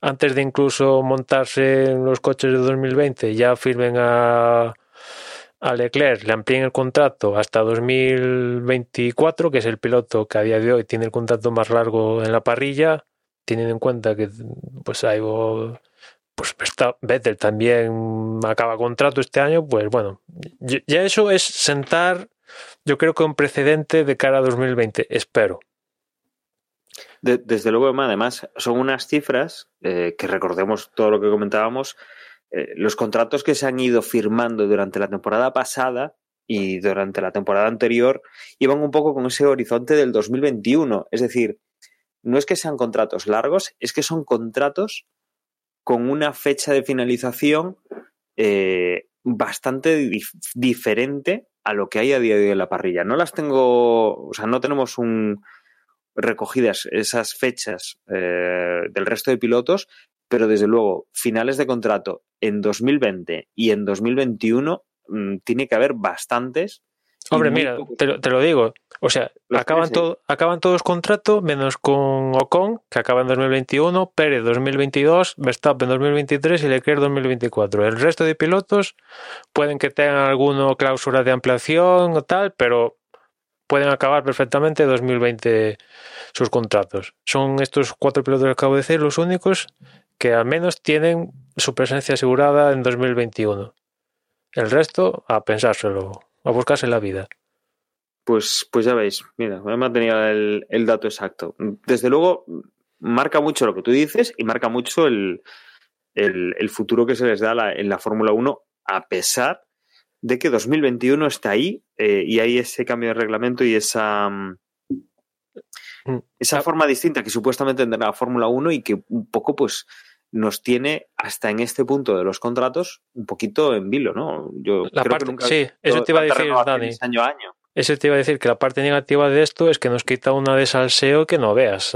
antes de incluso montarse en los coches de 2020, ya firmen a a Leclerc le amplíen el contrato hasta 2024, que es el piloto que a día de hoy tiene el contrato más largo en la parrilla, teniendo en cuenta que pues hay pues Vettel también acaba contrato este año, pues bueno, ya eso es sentar, yo creo que un precedente de cara a 2020, espero. desde luego, además, son unas cifras eh, que recordemos todo lo que comentábamos, eh, los contratos que se han ido firmando durante la temporada pasada y durante la temporada anterior iban un poco con ese horizonte del 2021. Es decir, no es que sean contratos largos, es que son contratos con una fecha de finalización eh, bastante diferente a lo que hay a día de hoy en la parrilla. No las tengo, o sea, no tenemos un recogidas esas fechas eh, del resto de pilotos, pero desde luego, finales de contrato en 2020 y en 2021 mm, tiene que haber bastantes Hombre, mira, te lo, digo. O sea, acaban, todo, acaban todos contrato, menos con Ocon, que acaba en 2021, Pérez 2022, Verstappen 2023 y Leclerc 2024. El resto de pilotos pueden que tengan alguna cláusula de ampliación o tal, pero pueden acabar perfectamente 2020 sus contratos. Son estos cuatro pilotos que acabo de decir los únicos que al menos tienen su presencia asegurada en 2021. El resto, a pensárselo a buscarse la vida. Pues, pues ya veis, mira, me he mantenido el, dato exacto. Desde luego, marca mucho lo que tú dices y marca mucho el, futuro que se les da en la Fórmula 1, a pesar de que 2021 está ahí eh, y hay ese cambio de reglamento y esa, mm, esa forma distinta que supuestamente tendrá la Fórmula 1 y que un poco pues nos tiene hasta en este punto de los contratos un poquito en vilo, ¿no? Yo creo que nunca sí, eso te iba a decir, Dani. Año a año. Eso te iba a decir que la parte negativa de esto es que nos quita una de salseo que no veas.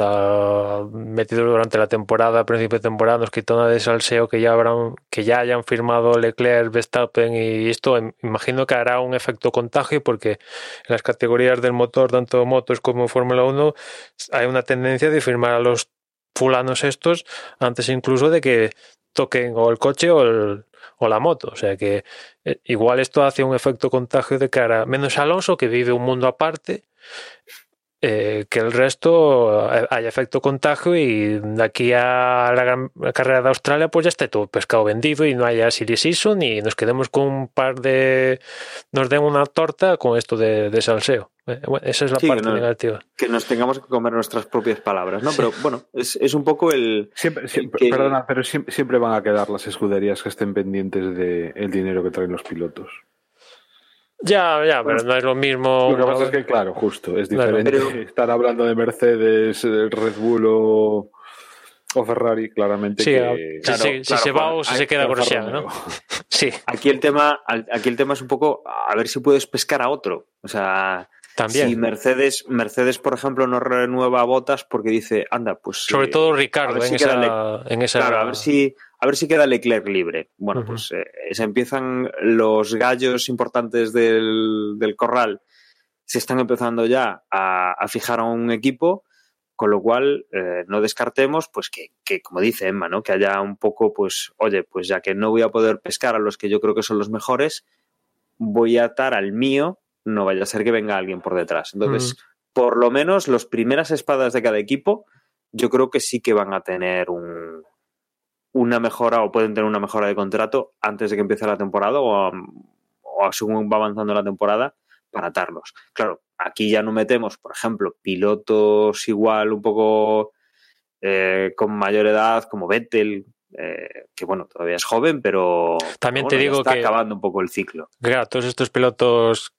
metido durante la temporada, principio de temporada, nos quita una de salseo que ya habrán, que ya hayan firmado Leclerc, Verstappen y esto imagino que hará un efecto contagio porque en las categorías del motor, tanto motos como Fórmula 1, hay una tendencia de firmar a los fulanos estos antes incluso de que toquen o el coche o, el, o la moto. O sea que eh, igual esto hace un efecto contagio de cara, menos Alonso que vive un mundo aparte eh, que el resto eh, haya efecto contagio y de aquí a la, carrera de Australia pues ya esté todo pescado vendido y no haya Series Season y nos quedemos con un par de... nos den una torta con esto de, salseo. Eh, esa es la parte negativa. Que nos tengamos que comer nuestras propias palabras, ¿no? Pero bueno, es, es, un poco el... Siempre, Perdona, pero siempre, siempre, van a quedar las escuderías que estén pendientes del dinero que traen los pilotos. Ya, ya, pero no es lo mismo. Lo que pasa es que, claro, justo, es diferente estar hablando de Mercedes, Red Bull o, Ferrari, claramente. Sí, si, se va o si se queda Grosjean, ¿no? *laughs* sí. Aquí el, tema, aquí el tema es un poco a ver si puedes pescar a otro. O sea, también. Si Mercedes, Mercedes, por ejemplo, no renueva botas porque dice, anda, pues. Sobre eh, todo Ricardo en, esa, en, esa, Claro, a ver si, a ver si queda Leclerc libre. Bueno, pues eh, se empiezan los gallos importantes del, corral, se están empezando ya a, fijar a un equipo, con lo cual eh, no descartemos, pues que, que, como dice Emma, ¿no? Que haya un poco, pues, oye, pues ya que no voy a poder pescar a los que yo creo que son los mejores, voy a atar al mío, no vaya a ser que venga alguien por detrás. Entonces, por lo menos, las primeras espadas de cada equipo, yo creo que sí que van a tener un, una mejora o pueden tener una mejora de contrato antes de que empiece la temporada o, o según va avanzando la temporada para atarlos. Claro, aquí ya no metemos, por ejemplo, pilotos igual un poco eh, con mayor edad como Vettel, eh, que bueno, todavía es joven, pero también te digo está que acabando un poco el ciclo. Claro, todos estos pilotos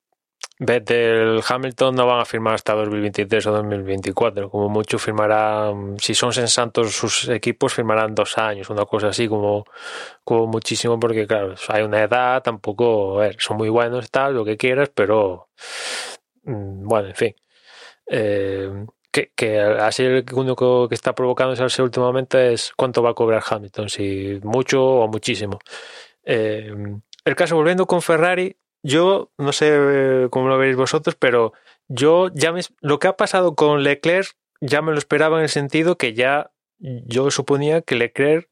Vettel, Hamilton no van a firmar hasta 2023 o 2024. Como mucho firmarán, si son sensatos sus equipos, firmarán dos años, una cosa así, como, como muchísimo, porque claro, hay una edad, tampoco, son muy buenos, tal, lo que quieras, pero mm, bueno, en fin. Eh, que, que, así el único que está provocando ese últimamente es cuánto va a cobrar Hamilton, si mucho o muchísimo. Eh, el caso, volviendo con Ferrari, yo no sé eh, cómo lo veis vosotros, pero yo ya me, lo que ha pasado con Leclerc ya me lo esperaba en el sentido que ya yo suponía que Leclerc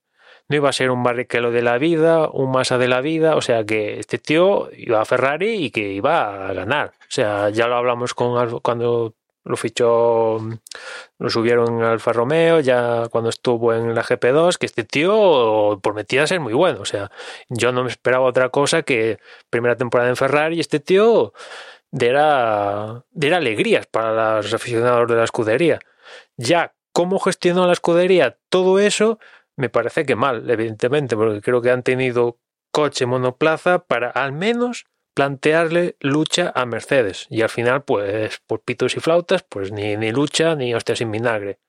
no iba a ser un barriquelo de la vida, un masa de la vida, o sea que este tío iba a Ferrari y que iba a ganar. O sea, ya lo hablamos con cuando Lo fichó, lo subieron al Alfa Romeo ya cuando estuvo en la GP2, que este tío prometía ser muy bueno. O sea, yo no me esperaba otra cosa que primera temporada en Ferrari y este tío diera, diera alegrías para los aficionados de la escudería. Ya, ¿cómo gestionó la escudería todo eso? Me parece que mal, evidentemente, porque creo que han tenido coche monoplaza para al menos plantearle lucha a Mercedes. Y al final, pues, por pitos y flautas, pues ni, ni lucha ni hostia sin vinagre.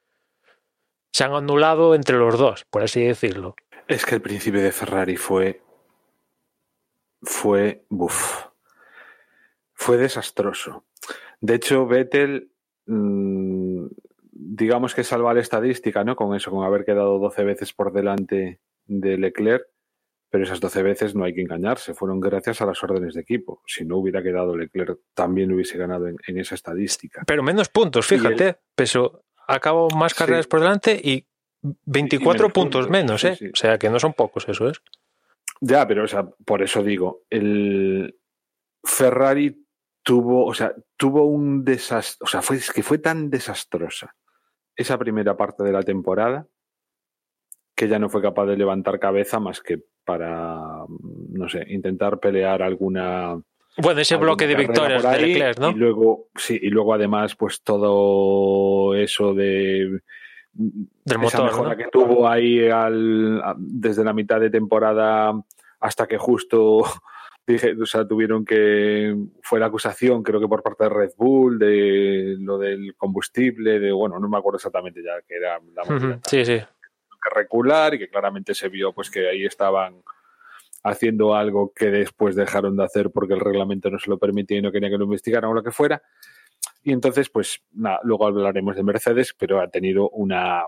Se han anulado entre los dos, por así decirlo. Es que el principio de Ferrari fue. fue. Buf. Fue desastroso. De hecho, Vettel. Mmm, digamos que salva la estadística, ¿no? Con eso, con haber quedado 12 veces por delante de Leclerc pero esas 12 veces no hay que engañarse, fueron gracias a las órdenes de equipo. Si no hubiera quedado Leclerc, también hubiese ganado en, en esa estadística. Pero menos puntos, fíjate, el... peso, acabo más carreras sí. por delante y 24 y puntos, puntos, menos, ¿eh? Sí, sí. O sea, que no son pocos, eso es. Ya, pero o sea, por eso digo, el Ferrari tuvo, o sea, tuvo un desastre, o sea, fue, es que fue tan desastrosa esa primera parte de la temporada que ya no fue capaz de levantar cabeza más que para, no sé, intentar pelear alguna... Bueno, ese bloque de victorias de Leclerc, ¿no? Y luego, sí, y luego además, pues todo eso de... Del esa motor, mejora ¿no? que tuvo ahí al, desde la mitad de temporada hasta que justo *laughs* dije, o sea, tuvieron que fue la acusación, creo que por parte de Red Bull, de lo del combustible, de bueno, no me acuerdo exactamente ya que era la Uh -huh. Sí, sí. Que recular y que claramente se vio pues que ahí estaban haciendo algo que después dejaron de hacer porque el reglamento no se lo permitía y no quería que lo investigaran o lo que fuera. Y entonces, pues nada, luego hablaremos de Mercedes, pero ha tenido una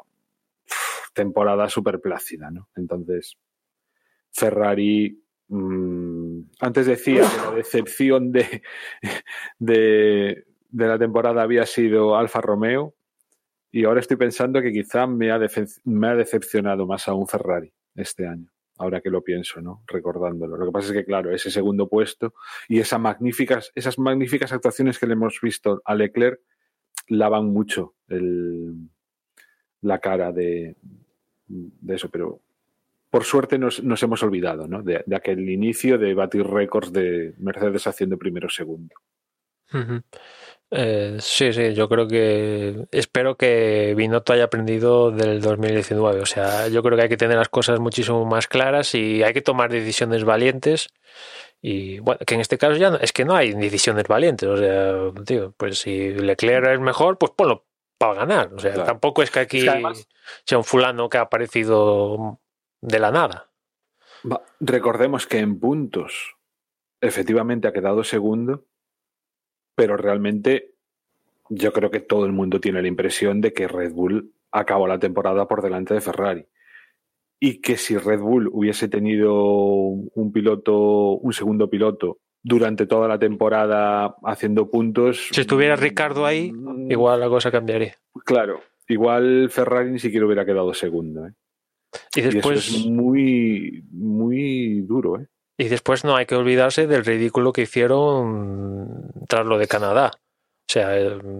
temporada súper plácida, ¿no? Entonces, Ferrari, mmm, antes decía que la decepción de, de, de la temporada había sido Alfa Romeo, y ahora estoy pensando que quizá me ha, decepcionado más a un Ferrari este año, ahora que lo pienso, ¿no? Recordándolo. Lo que pasa es que, claro, ese segundo puesto y esa magníficas, esas magníficas actuaciones que le hemos visto a Leclerc lavan mucho la cara de, eso, pero por suerte nos, hemos olvidado, ¿no? De, aquel inicio de batir récords de Mercedes haciendo primero segundo. Uh. Eh, sí, sí, yo creo que espero que Binotto haya aprendido del 2019. O sea, yo creo que hay que tener las cosas muchísimo más claras y hay que tomar decisiones valientes. Y bueno, que en este caso ya no, es que no hay decisiones valientes. O sea, tío, pues si Leclerc es mejor, pues ponlo para ganar. O sea, claro. tampoco es que aquí es que además, sea un fulano que ha aparecido de la nada. Va, recordemos que en puntos efectivamente ha quedado segundo pero realmente yo creo que todo el mundo tiene la impresión de que Red Bull acabó la temporada por delante de Ferrari. Y que si Red Bull hubiese tenido un piloto, un segundo piloto durante toda la temporada haciendo puntos. Si estuviera Ricardo ahí, igual la cosa cambiaría. Claro, igual Ferrari ni siquiera hubiera quedado segundo. ¿eh? Y después. Y eso es muy, muy duro, ¿eh? Y después no hay que olvidarse del ridículo que hicieron tras lo de Canadá. O sea,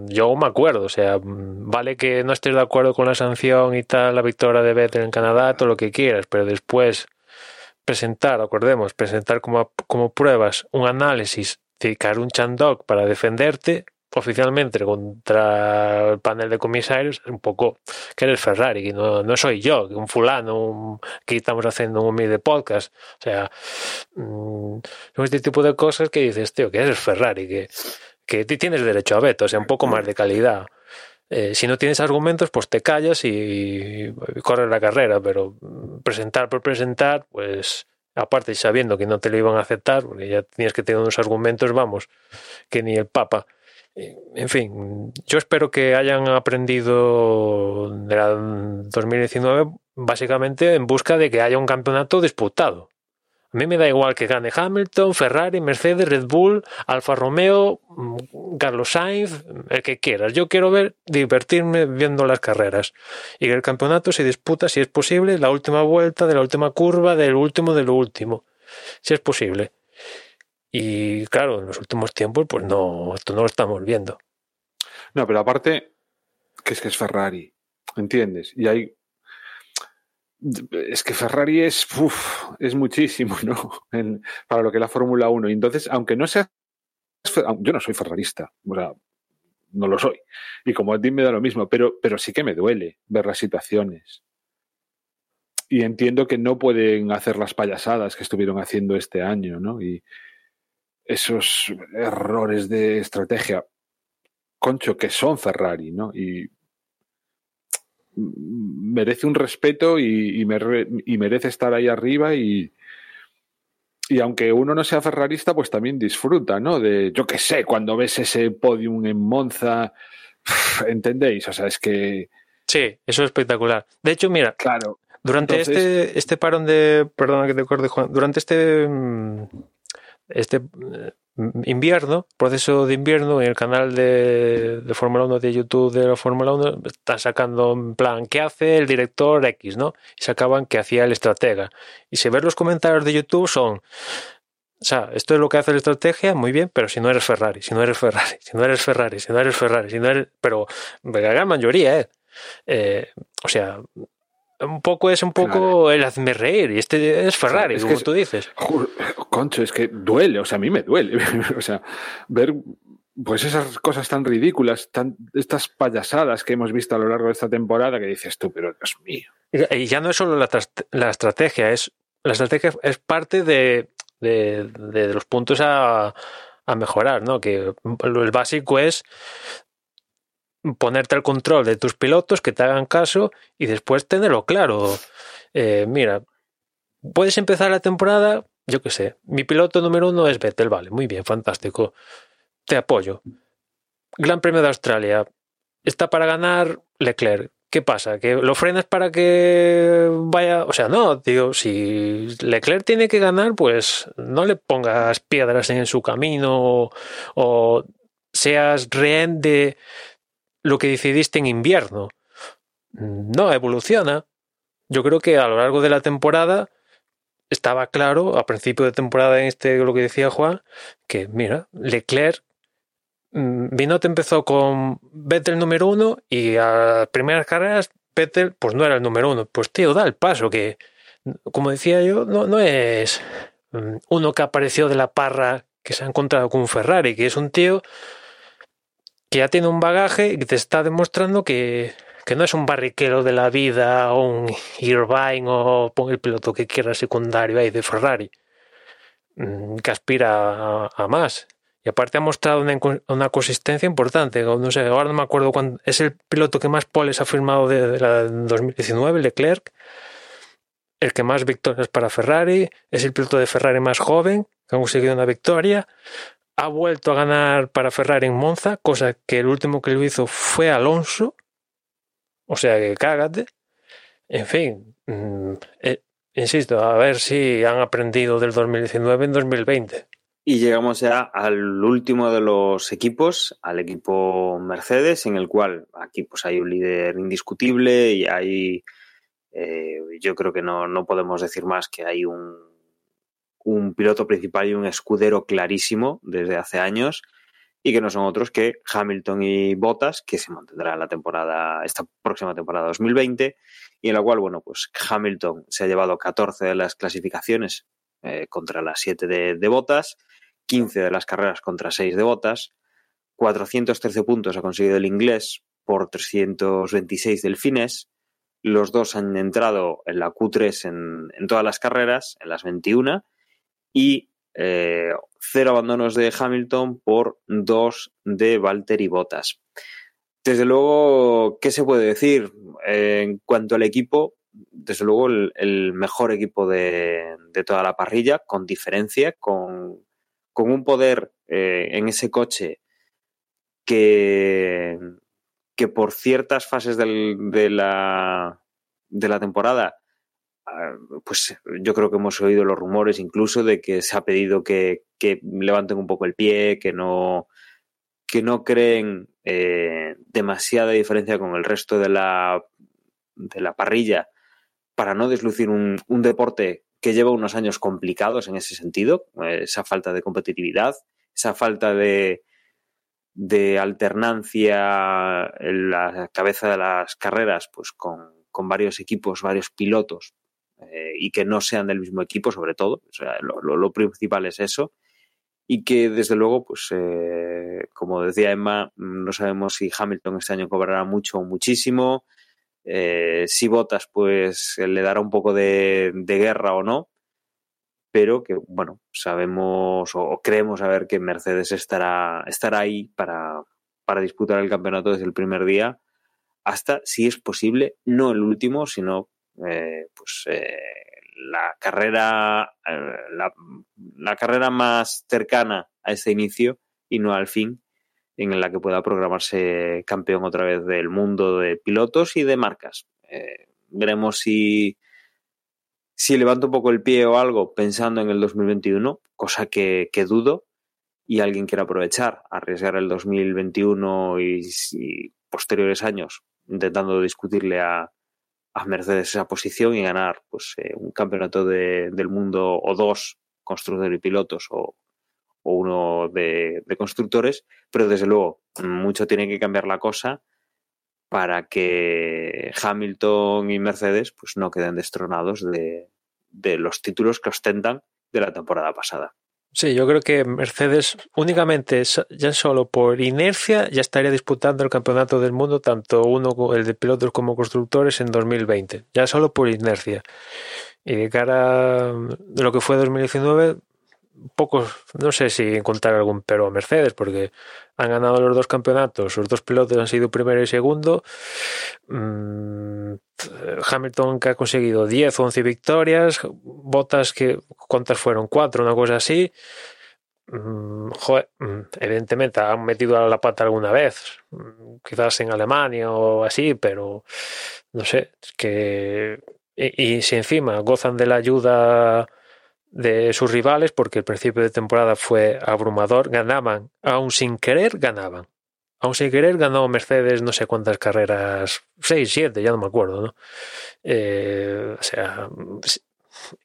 yo me acuerdo, o sea, vale que no estés de acuerdo con la sanción y tal, la victoria de Vettel en Canadá, todo lo que quieras, pero después presentar, acordemos, presentar como, como pruebas un análisis de Karun Chandok para defenderte oficialmente contra el panel de comisarios un poco que eres Ferrari, que no, no soy yo, un fulano, un, que estamos haciendo un de podcast. O sea, mmm, este tipo de cosas que dices, tío, que eres Ferrari, que, que tienes derecho a veto, o sea, un poco más de calidad. Eh, si no tienes argumentos, pues te callas y, y corres la carrera, pero presentar por presentar, pues aparte sabiendo que no te lo iban a aceptar, porque ya tienes que tener unos argumentos, vamos, que ni el Papa. En fin, yo espero que hayan aprendido de la 2019 básicamente en busca de que haya un campeonato disputado. A mí me da igual que gane Hamilton, Ferrari, Mercedes, Red Bull, Alfa Romeo, Carlos Sainz, el que quieras. Yo quiero ver, divertirme viendo las carreras. Y que el campeonato se disputa, si es posible, la última vuelta, de la última curva, del último de lo último. Si es posible. Y claro, en los últimos tiempos, pues no, esto no lo estamos viendo. No, pero aparte, que es que es Ferrari, ¿entiendes? Y hay... Es que Ferrari es, uf, es muchísimo, ¿no? *laughs* Para lo que es la Fórmula 1. Y entonces, aunque no sea... Yo no soy ferrarista, o sea, no lo soy. Y como a ti me da lo mismo, pero, pero sí que me duele ver las situaciones. Y entiendo que no pueden hacer las payasadas que estuvieron haciendo este año, ¿no? Y esos errores de estrategia, concho, que son Ferrari, ¿no? Y merece un respeto y, y mere- y merece estar ahí arriba y, y aunque uno no sea ferrarista, pues también disfruta, ¿no? De, yo qué sé, cuando ves ese podium en Monza, ¿entendéis? O sea, es que, Sí, eso es espectacular. De hecho, mira, claro, Durante Entonces- este, este parón de. Perdona que te corte, Juan. Durante este. Este eh, invierno, proceso de invierno, en el canal de, de Fórmula 1 de YouTube de la Fórmula 1 están sacando en plan qué hace el director X, ¿no? Y sacaban qué hacía el estratega. Y si ves los comentarios de YouTube son. O sea, esto es lo que hace la estrategia, muy bien, pero si no eres Ferrari, si no eres Ferrari, si no eres Ferrari, si no eres Ferrari, si no eres. Pero la gran mayoría, ¿eh? Eh, o sea, un poco es un poco el hazme reír. Y este es Ferrari, es que como es- tú dices. Concho, es que duele, o sea, a mí me duele. *laughs* o sea, ver pues esas cosas tan ridículas, tan, estas payasadas que hemos visto a lo largo de esta temporada que dices tú, pero Dios mío. Y ya no es solo la, la estrategia, es la estrategia es parte de, de- de los puntos a, a mejorar, ¿no? Que lo- el básico es ponerte al control de tus pilotos, que te hagan caso y después tenerlo claro. Eh, mira, puedes empezar la temporada, yo qué sé, mi piloto número uno es Vettel, vale, muy bien, fantástico. Te apoyo. Gran Premio de Australia. Está para ganar Leclerc. ¿Qué pasa? ¿Que lo frenas para que vaya? O sea, no, digo, si Leclerc tiene que ganar, pues no le pongas piedras en su camino o, o seas rehén de lo que decidiste en invierno. No, evoluciona. Yo creo que a lo largo de la temporada estaba claro, a principio de temporada en este, lo que decía Juan, que mira, Leclerc mm, Binotto empezó con Vettel número uno y a las primeras carreras Vettel pues no era el número uno. Pues tío, da el paso que, como decía yo, no, no es mm, uno que apareció de la parra que se ha encontrado con Ferrari, que es un tío que ya tiene un bagaje y te está demostrando que, que no es un barriquero de la vida o un Irvine o pon el piloto que quiera secundario ahí de Ferrari, mm, que aspira a, a más. Y aparte ha mostrado una, una consistencia importante. No sé, ahora no me acuerdo cuándo. Es el piloto que más poles ha firmado de, de la 2019, Leclerc. El que más victorias para Ferrari. Es el piloto de Ferrari más joven que ha conseguido una victoria. Ha vuelto a ganar para Ferrari en Monza, cosa que el último que lo hizo fue Alonso. O sea que cágate. En fin, mm, eh, insisto, a ver si han aprendido del 2019 en 2020. Y llegamos ya al último de los equipos, al equipo Mercedes, en el cual aquí pues hay un líder indiscutible y hay, eh, yo creo que no, no podemos decir más que hay un, un piloto principal y un escudero clarísimo desde hace años y que no son otros que Hamilton y Bottas, que se mantendrá en la temporada, esta próxima temporada 2020, y en la cual, bueno, pues Hamilton se ha llevado 14 de las clasificaciones eh, contra las 7 de, de Bottas, 15 de las carreras contra 6 de Bottas, 413 puntos ha conseguido el inglés por 326 del Fines. Los dos han entrado en la Q3 en, en todas las carreras, en las 21, y eh, cero abandonos de Hamilton por dos de Valtteri Bottas. Desde luego, ¿qué se puede decir? En cuanto al equipo, desde luego el, mejor equipo de, de, toda la parrilla, con diferencia, con, con un poder eh, en ese coche que, que por ciertas fases de, la, de la temporada pues yo creo que hemos oído los rumores incluso de que se ha pedido que, levanten un poco el pie, que no, que no creen eh, demasiada diferencia con el resto de la, de la parrilla para no deslucir un, deporte que lleva unos años complicados en ese sentido, esa falta de competitividad, esa falta de, alternancia en la cabeza de las carreras, pues con varios equipos, varios pilotos, eh, y que no sean del mismo equipo, sobre todo. O lo, principal es eso. Y que, desde luego, pues, eh, como decía Emma, no sabemos si Hamilton este año cobrará mucho o muchísimo. Eh, si Botas, pues, le dará un poco de, guerra o no pero que, bueno, sabemos o, creemos saber que Mercedes estará, estará ahí para, para disputar el campeonato desde el primer día, hasta, si es posible, no el último, sino eh, pues eh, la carrera eh, la, carrera más cercana a ese inicio y no al fin en la que pueda programarse campeón otra vez del mundo de pilotos y de marcas. veremos si si levanto un poco el pie o algo pensando en el 2021, cosa que, que dudo, y alguien quiere aprovechar, arriesgar el 2021 y, y posteriores años intentando discutirle a, a, Mercedes esa posición y ganar pues eh, un campeonato de, del mundo o dos constructores y pilotos o, o uno de, de, constructores, pero desde luego mucho tiene que cambiar la cosa para que Hamilton y Mercedes pues no queden destronados de, de los títulos que ostentan de la temporada pasada. Sí, yo creo que Mercedes únicamente, ya solo por inercia, ya estaría disputando el campeonato del mundo, tanto uno, el de pilotos como constructores, en 2020. Ya solo por inercia. Y de cara a lo que fue 2019, pocos, no sé si encontrar algún pero a Mercedes, porque han ganado los dos campeonatos, sus dos pilotos han sido primero y segundo. Mm, Hamilton que ha conseguido 10 o 11 victorias, Botas que, ¿cuántas fueron? Cuatro, una cosa así. Mm, mm, evidentemente han metido a la pata alguna vez, quizás en Alemania o así, pero no sé, que. y si encima gozan de la ayuda de sus rivales porque el principio de temporada fue abrumador, ganaban, aún sin querer ganaban. Aún sin querer ganó Mercedes no sé cuántas carreras, seis, siete, ya no me acuerdo, ¿no? Eh, o sea,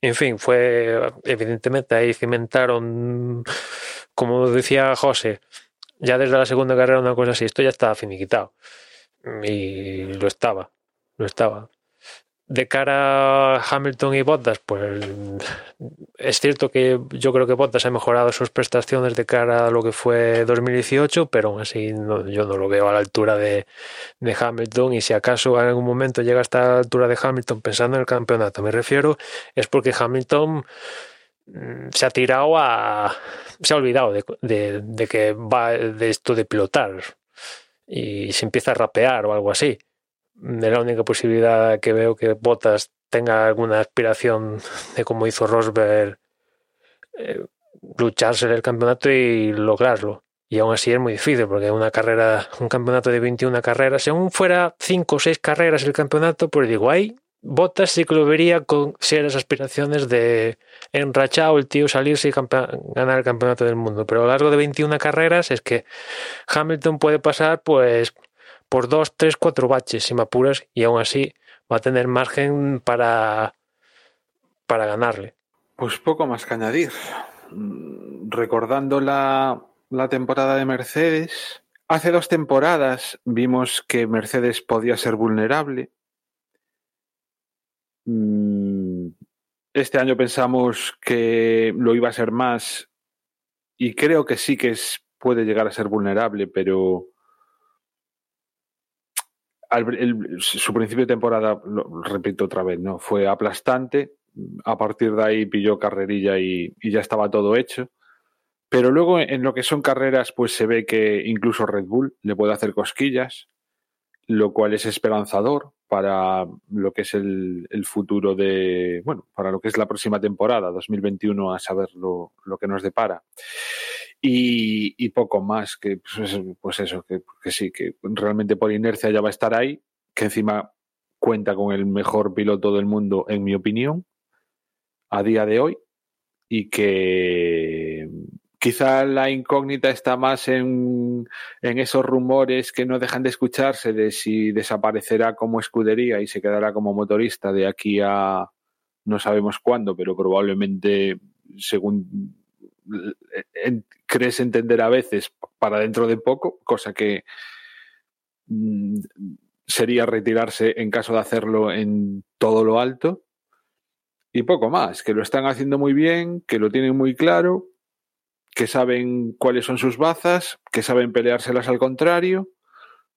en fin, fue evidentemente ahí cimentaron, como decía José, ya desde la segunda carrera una cosa así, esto ya estaba finiquitado. Y lo estaba, lo estaba de cara a Hamilton y Bottas, pues es cierto que yo creo que Bottas ha mejorado sus prestaciones de cara a lo que fue 2018, pero aún así yo no lo veo a la altura de, de, Hamilton. Y si acaso en algún momento llega a esta altura de Hamilton pensando en el campeonato, me refiero, es porque Hamilton mm, se ha tirado a... se ha olvidado de, de, de que va de esto de pilotar. Y se empieza a rapear o algo así es la única posibilidad que veo que Bottas tenga alguna aspiración de como hizo Rosberg eh, lucharse el campeonato y lograrlo. Y aún así es muy difícil porque una carrera, un campeonato de 21 carreras, si aún fuera 5 o 6 carreras el campeonato, pues digo, ahí Bottas sí que lo vería con serias aspiraciones de enrachado el tío salirse y ganar el campeonato del mundo. Pero a lo largo de 21 carreras es que Hamilton puede pasar pues por dos, tres, cuatro baches, si me apuras, y aún así va a tener margen para, para ganarle. Pues poco más que añadir. Recordando la, la temporada de Mercedes, hace dos temporadas vimos que Mercedes podía ser vulnerable. Mm, este año pensamos que lo iba a ser más y creo que sí que es, puede llegar a ser vulnerable, pero su principio de temporada, lo repito otra vez, no fue aplastante. A partir de ahí pilló carrerilla y, y, ya estaba todo hecho. Pero luego en lo que son carreras, pues se ve que incluso Red Bull le puede hacer cosquillas, lo cual es esperanzador para lo que es el, el futuro de, bueno, para lo que es la próxima temporada, 2021, a saber lo, lo que nos depara. Y, poco más, que pues, pues eso, que, que, sí, que realmente por inercia ya va a estar ahí, que encima cuenta con el mejor piloto del mundo, en mi opinión, a día de hoy, y que quizá la incógnita está más en, en esos rumores que no dejan de escucharse de si desaparecerá como escudería y se quedará como motorista de aquí a no sabemos cuándo, pero probablemente según crees entender a veces para dentro de poco, cosa que mm, sería retirarse en caso de hacerlo en todo lo alto. Y poco más, que lo están haciendo muy bien, que lo tienen muy claro, que saben cuáles son sus bazas, que saben peleárselas al contrario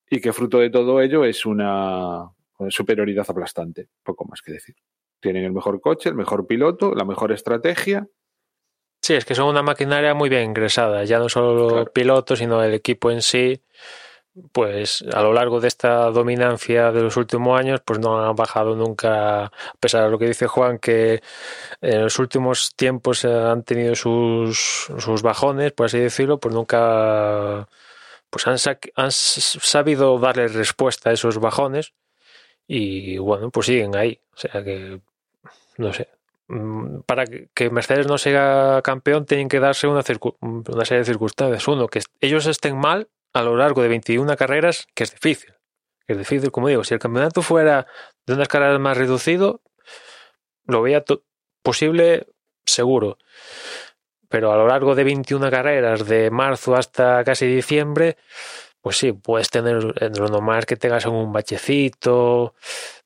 y que fruto de todo ello es una superioridad aplastante. Poco más que decir. Tienen el mejor coche, el mejor piloto, la mejor estrategia. Sí, es que son una maquinaria muy bien ingresada, ya no solo el piloto, sino el equipo en sí pues a lo largo de esta dominancia de los últimos años, pues no han bajado nunca, a pesar de lo que dice Juan, que en los últimos tiempos han tenido sus, sus bajones, por así decirlo, pues nunca pues han, han sabido darle respuesta a esos bajones y bueno, pues siguen ahí. O sea que, no sé, para que Mercedes no sea campeón tienen que darse una, una serie de circunstancias. Uno, que ellos estén mal a lo largo de 21 carreras, que es difícil. es difícil, como digo, si el campeonato fuera de unas carreras más reducido, lo veía posible seguro. Pero a lo largo de 21 carreras, de marzo hasta casi diciembre, pues sí, puedes tener lo normal que tengas un bachecito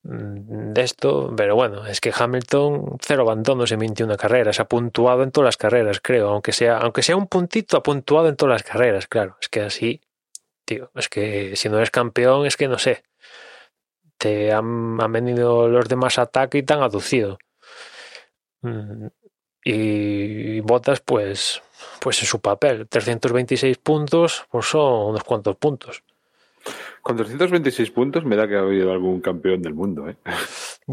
mm, de esto, pero bueno, es que Hamilton cero abandonos en 21 carreras, ha puntuado en todas las carreras, creo, aunque sea, aunque sea un puntito, ha puntuado en todas las carreras, claro, es que así tío, es que si no eres campeón, es que no sé. Te han, venido los demás ataques y te han aducido. Mm, y Botas, pues, pues en su papel, 326 puntos, pues son unos cuantos puntos. Con 326 puntos me da que ha habido algún campeón del mundo, ¿eh?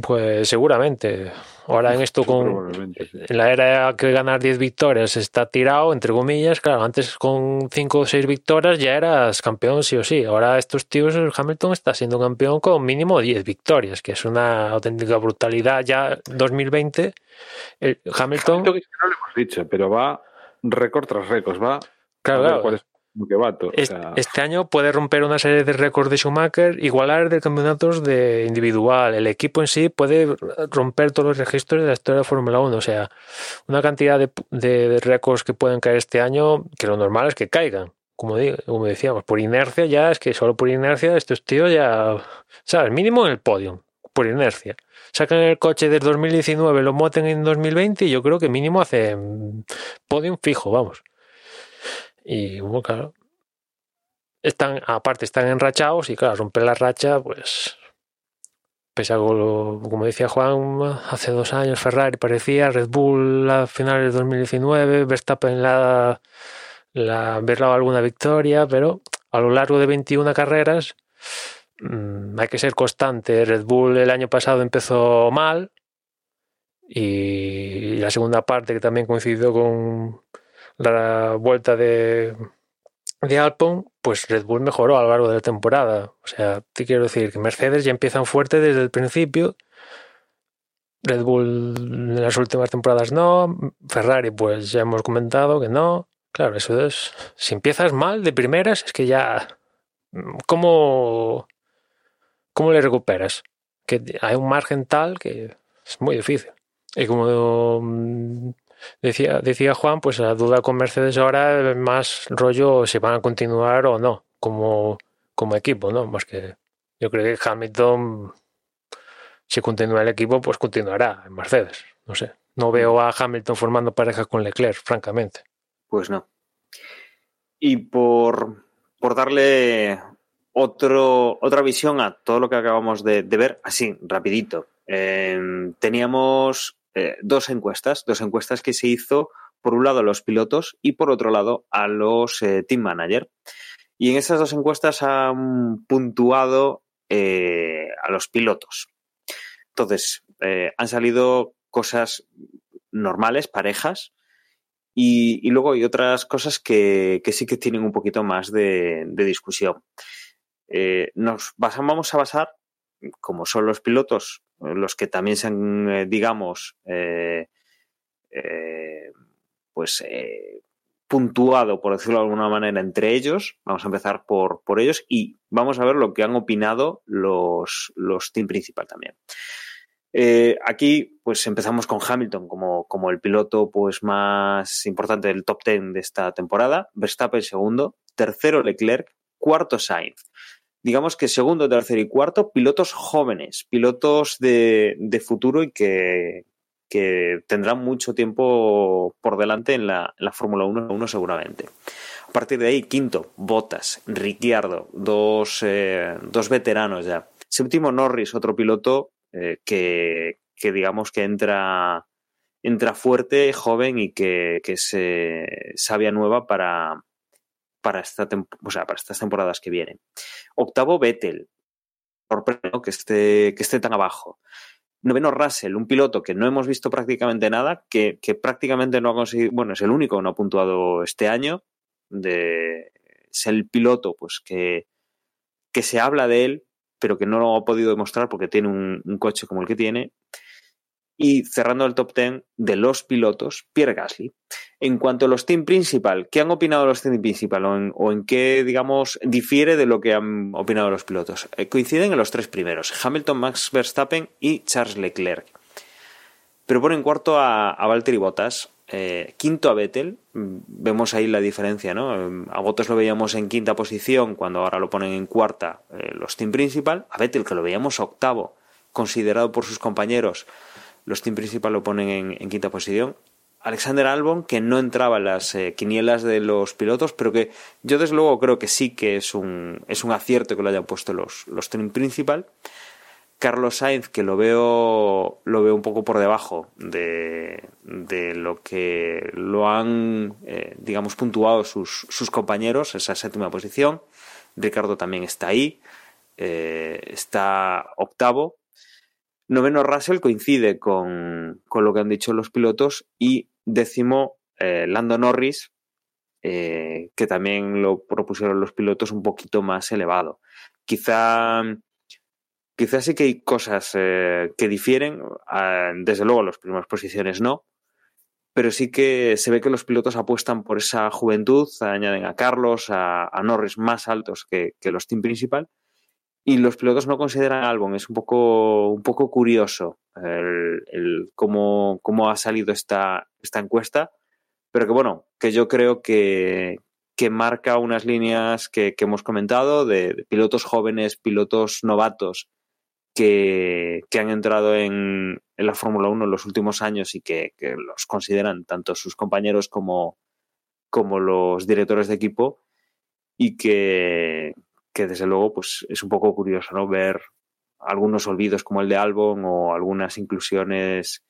Pues seguramente. Ahora en esto con en la era que ganar 10 victorias está tirado, entre comillas, claro, antes con 5 o 6 victorias ya eras campeón sí o sí. Ahora estos tíos, Hamilton está siendo campeón con mínimo 10 victorias, que es una auténtica brutalidad. Ya 2020, el Hamilton... no lo hemos dicho, pero va récord tras récord, va... Claro, claro este, año puede romper una serie de récords de Schumacher, igualar de campeonatos de individual. El equipo en sí puede romper todos los registros de la historia de Fórmula 1. O sea, una cantidad de, de, récords que pueden caer este año, que lo normal es que caigan. Como, como decíamos, por inercia ya, es que solo por inercia estos tíos ya, ¿sabes? Mínimo en el podio, por inercia. Sacan el coche del 2019, lo moten en 2020 y yo creo que mínimo hacen podium fijo, vamos. Y bueno, claro, están, aparte están enrachados y claro, romper la racha, pues pese a como decía Juan, hace dos años Ferrari parecía, Red Bull a finales de 2019, Verstappen la, la haber alguna victoria, pero a lo largo de 21 carreras mmm, hay que ser constante. Red Bull el año pasado empezó mal y la segunda parte que también coincidió con la vuelta de, de Alpine, pues Red Bull mejoró a lo largo de la temporada. O sea, te quiero decir que Mercedes ya empiezan fuerte desde el principio. Red Bull en las últimas temporadas no. Ferrari, pues ya hemos comentado que no. Claro, eso es. Si empiezas mal de primeras, es que ya. ¿Cómo, cómo le recuperas? Que hay un margen tal que es muy difícil. Y como Decía, decía Juan, pues la duda con Mercedes ahora es más rollo si van a continuar o no como, como equipo, ¿no? Más que yo creo que Hamilton, si continúa el equipo, pues continuará en Mercedes. No sé. No veo a Hamilton formando pareja con Leclerc, francamente. Pues no. Y por, por darle otro, otra visión a todo lo que acabamos de, ver, así, rapidito. Eh, teníamos eh, dos encuestas, dos encuestas que se hizo por un lado a los pilotos y por otro lado a los eh, team manager. Y en esas dos encuestas han puntuado eh, a los pilotos. Entonces, han salido cosas normales, parejas, y, luego hay otras cosas que, sí que tienen un poquito más de discusión. Nos vamos a basar, como son los pilotos los que también se han, eh, digamos, eh, eh, pues puntuado, por decirlo de alguna manera, entre ellos. Vamos a empezar por, por ellos y vamos a ver lo que han opinado los, los team principal también. Eh, aquí, pues empezamos con Hamilton como, como el piloto pues, más importante del top 10 de esta temporada. Verstappen segundo, tercero Leclerc, cuarto Sainz. Digamos que segundo, tercero y cuarto, pilotos jóvenes, pilotos de, de futuro y que, que tendrán mucho tiempo por delante en la, la Fórmula 1, 1 seguramente. A partir de ahí, quinto, Bottas, Ricciardo, dos, eh, dos veteranos ya. Séptimo, Norris, otro piloto eh, que, que, digamos que entra, entra fuerte, joven y que, que es sabia nueva para, para, esta o sea, para estas temporadas que vienen. Octavo, Vettel. Sorprende que esté, que esté tan abajo. Noveno, Russell, un piloto que no hemos visto prácticamente nada, que, que prácticamente no ha conseguido, bueno, es el único que no ha puntuado este año. De, es el piloto pues que, que se habla de él, pero que no lo ha podido demostrar porque tiene un coche como el que tiene. Y cerrando el top 10 de los pilotos, Pierre Gasly. En cuanto a los team principal, ¿qué han opinado los team principal o en, qué, digamos, difiere de lo que han opinado los pilotos? Eh, coinciden en los tres primeros, Hamilton, Max Verstappen y Charles Leclerc. Pero ponen cuarto a, a Valtteri Bottas, eh, quinto a Vettel, vemos ahí la diferencia, ¿no? A Bottas lo veíamos en quinta posición, cuando ahora lo ponen en cuarta eh, los team principal, a Vettel que lo veíamos octavo, considerado por sus compañeros los team principal lo ponen en, quinta posición. Alexander Albon, que no entraba en las eh, quinielas de los pilotos, pero que yo desde luego creo que sí que es un, es un acierto que lo hayan puesto los, los team principal. Carlos Sainz, que lo veo, lo veo un poco por debajo de, de lo que lo han, eh, digamos, puntuado sus, sus, compañeros, esa séptima posición. Ricardo también está ahí, eh, está octavo. Noveno Russell coincide con, con, lo que han dicho los pilotos y décimo eh, Lando Norris, eh, que también lo propusieron los pilotos un poquito más elevado. Quizá, quizá sí que hay cosas eh, que difieren, ah, desde luego las primeras posiciones no, pero sí que se ve que los pilotos apuestan por esa juventud, añaden a Carlos, a, a Norris más altos que, que los team principal y los pilotos no consideran Albon. Es un poco, un poco curioso el, el cómo, cómo, ha salido esta, esta encuesta, pero que bueno, que yo creo que, que marca unas líneas que, que hemos comentado de, de, pilotos jóvenes, pilotos novatos que, que han entrado en, en la Fórmula 1 en los últimos años y que, que, los consideran tanto sus compañeros como, como los directores de equipo y que, que desde luego pues es un poco curioso no ver algunos olvidos como el de Albon o algunas inclusiones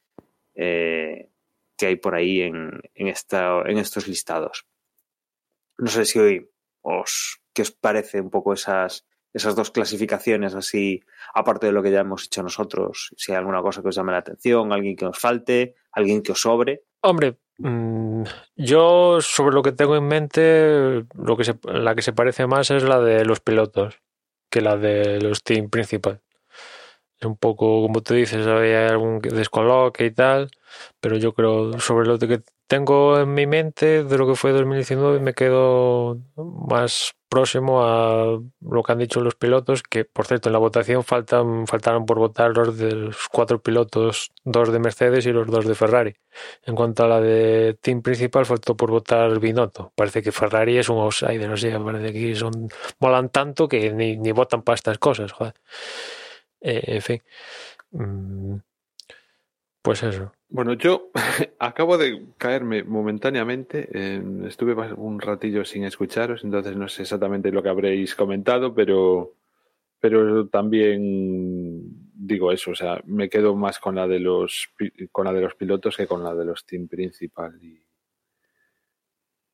eh, que hay por ahí en, estos listados. No sé si hoy os qué os parece un poco esas esas dos clasificaciones así, aparte de lo que ya hemos hecho nosotros, si hay alguna cosa que os llame la atención, alguien que os falte, alguien que os sobre. Hombre, yo sobre lo que tengo en mente, lo que se, la que se parece más es la de los pilotos que la de los team principal. Un poco, como tú dices, hay algún descoloque y tal, pero yo creo sobre lo que tengo en mi mente de lo que fue 2019 me quedo más próximo a lo que han dicho los pilotos, que por cierto en la votación faltan, faltaron por votar los cuatro pilotos, dos de Mercedes y los dos de Ferrari. En cuanto a la de team principal, faltó por votar Binotto. Parece que Ferrari es un outsider, no sé, parece que son, molan tanto que ni, ni votan para estas cosas, joder. Eh, en fin. Mm, pues eso. Bueno, yo *laughs* acabo de caerme momentáneamente. Estuve un ratillo sin escucharos, entonces no sé exactamente lo que habréis comentado, pero, pero también digo eso, o sea, me quedo más con la de los con la de los pilotos que con la de los team principal.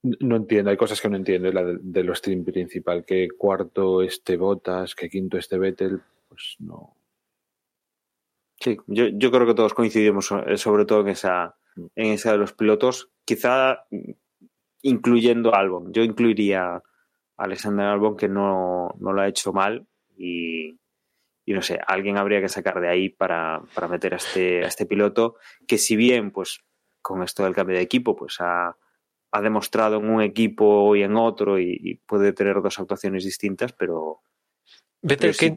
No entiendo, hay cosas que no entiendo, la de, de los team principal, que cuarto este Botas, que quinto este Vettel, pues no Sí, yo, yo creo que todos coincidimos eh, sobre todo en esa, en esa de los pilotos, quizá incluyendo a Albon. Yo incluiría a Alexander Albon que no, no lo ha hecho mal y, y, no sé, alguien habría que sacar de ahí para, para meter a este, a este piloto que si bien pues con esto del cambio de equipo pues ha, ha demostrado en un equipo y en otro y, y puede tener dos actuaciones distintas, pero... Vettel, sí,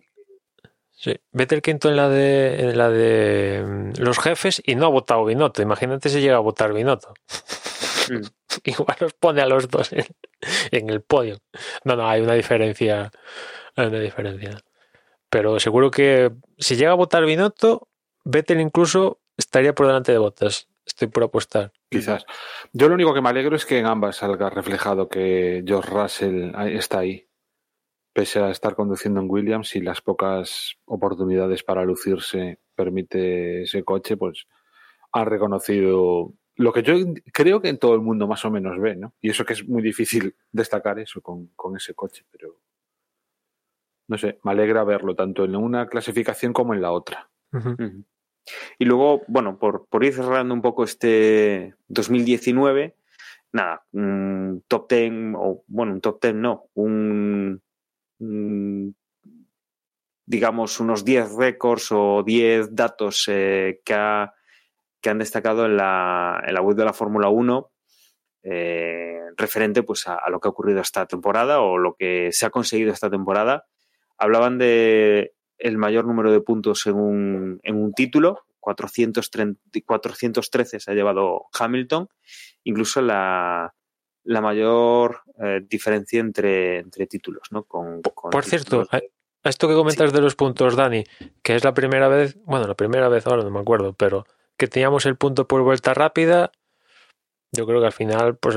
Sí, vete el quinto en la de en la de mm, los jefes y no ha votado Binotto. Imagínate si llega a votar Binotto. Mm. *laughs* Igual los pone a los dos en, en el podio. No, no, hay una diferencia. Hay una diferencia. Pero seguro que si llega a votar Binotto, Vettel incluso estaría por delante de Bottas. Estoy por apostar. Quizás. Yo lo único que me alegro es que en ambas salga reflejado que George Russell está ahí. Pese a estar conduciendo en Williams y las pocas oportunidades para lucirse permite ese coche, pues han reconocido lo que yo creo que en todo el mundo más o menos ve, ¿no? Y eso que es muy difícil destacar eso con, con ese coche, pero no sé, me alegra verlo tanto en una clasificación como en la otra. Y luego, bueno, por, por ir cerrando un poco este 2019, nada, un top 10, o bueno, un top 10 no, un, digamos, unos 10 récords o 10 datos eh, que, ha- que han destacado en la, en la web de la Fórmula 1 eh, referente pues, a, a lo que ha ocurrido esta temporada o lo que se ha conseguido esta temporada. Hablaban de el mayor número de puntos en un, en un título, 430 413 se ha llevado Hamilton, incluso la, la mayor eh, diferencia entre, entre títulos, ¿no? Con, con Por cierto, títulos- a a esto que comentas de los puntos, Dani, que es la primera vez, bueno, la primera vez ahora no me acuerdo, pero que teníamos el punto por vuelta rápida, yo creo que al final, pues,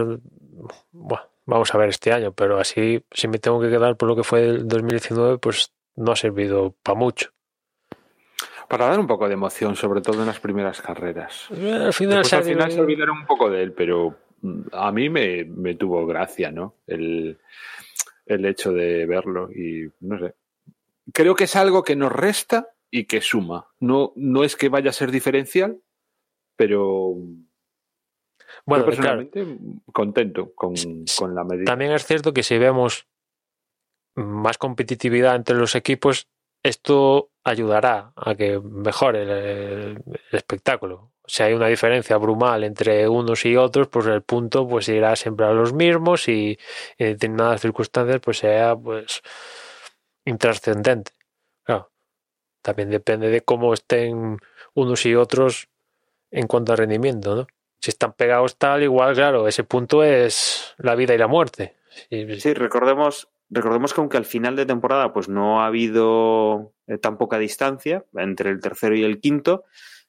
bueno, vamos a ver este año, pero así, si me tengo que quedar por lo que fue el 2019, pues no ha servido para mucho. Para dar un poco de emoción, sobre todo en las primeras carreras. Eh, Al final, Después, al final se olvidaron un poco de él, pero a mí me, me tuvo gracia, ¿no? El, el hecho de verlo y no sé. Creo que es algo que nos resta y que suma. No, no es que vaya a ser diferencial, pero bueno, yo claro, personalmente contento con, con la medida. También es cierto que si vemos más competitividad entre los equipos, esto ayudará a que mejore el, el espectáculo. Si hay una diferencia brumal entre unos y otros, pues el punto pues irá siempre a los mismos y en determinadas circunstancias pues sea pues intrascendente. Claro, también depende de cómo estén unos y otros en cuanto a rendimiento, ¿no? Si están pegados tal, igual, claro, ese punto es la vida y la muerte. Sí, Sí, recordemos, recordemos que aunque al final de temporada pues no ha habido eh, tan poca distancia entre el tercero y el quinto,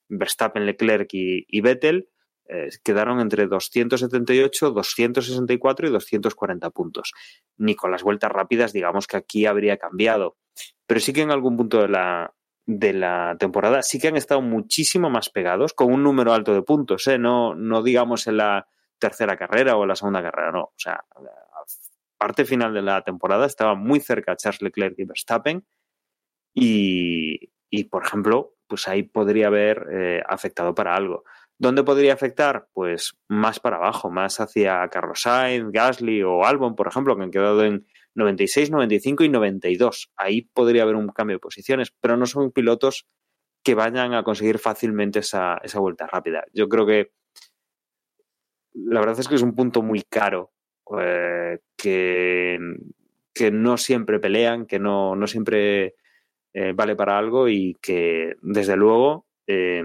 Verstappen, Leclerc y, Vettel eh, quedaron entre 278, 264 y 240 puntos. Ni con las vueltas rápidas, digamos que aquí habría cambiado. Pero sí que en algún punto de la, de la temporada sí que han estado muchísimo más pegados, con un número alto de puntos, ¿eh? no, no digamos en la tercera carrera o en la segunda carrera, no. O sea, parte final de la temporada estaba muy cerca Charles Leclerc y Verstappen y por ejemplo, pues ahí podría haber eh, afectado para algo. ¿Dónde podría afectar? Pues más para abajo, más hacia Carlos Sainz, Gasly o Albon, por ejemplo, que han quedado en 96, 95 y 92. Ahí podría haber un cambio de posiciones, pero no son pilotos que vayan a conseguir fácilmente esa, esa vuelta rápida. Yo creo que la verdad es que es un punto muy caro eh, que, que, no siempre pelean, que no, no siempre eh, vale para algo y que desde luego, eh,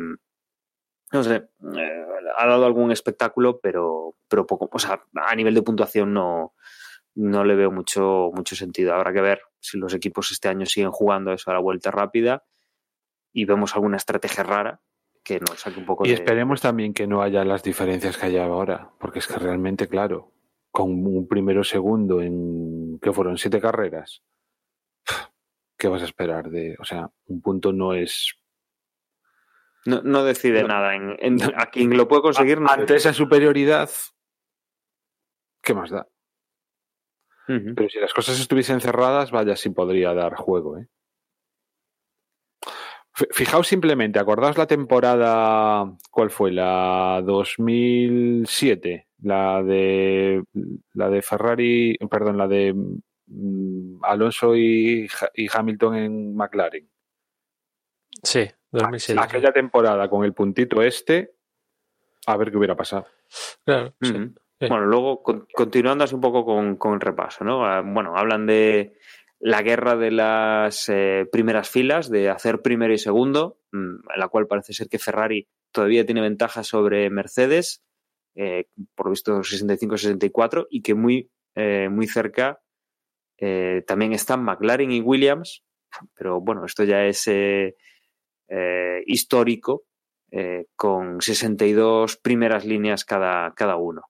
no sé, eh, ha dado algún espectáculo, pero, pero poco, o sea, a nivel de puntuación no, no le veo mucho, mucho sentido. Habrá que ver si los equipos este año siguen jugando eso a la vuelta rápida y vemos alguna estrategia rara que nos saque un poco y de... esperemos también que no haya las diferencias que hay ahora, porque es que realmente, claro, con un primero segundo en que fueron siete carreras, ¿qué vas a esperar de, o sea, un punto no es no, no decide No. nada. En, en- a quien lo puede conseguir no ante esa superioridad, ¿qué más da? Pero si las cosas estuviesen cerradas, vaya, sí podría dar juego, ¿eh? Fijaos simplemente, acordaos la temporada, ¿cuál fue? La 2007, la de la de Ferrari, perdón, la de Alonso y, Ha- y Hamilton en McLaren. Sí, 2007. Aquella temporada con el puntito este, a ver qué hubiera pasado. Claro, sí. Bueno, luego, con- continuando así un poco con, con el repaso, ¿no? Ah, Bueno, hablan de la guerra de las eh, primeras filas, de hacer primero y segundo, mm, en la cual parece ser que Ferrari todavía tiene ventaja sobre Mercedes, eh, por visto 65-64, y que muy, eh, muy cerca también están McLaren y Williams, pero bueno, esto ya es histórico, con 62 primeras líneas cada, cada uno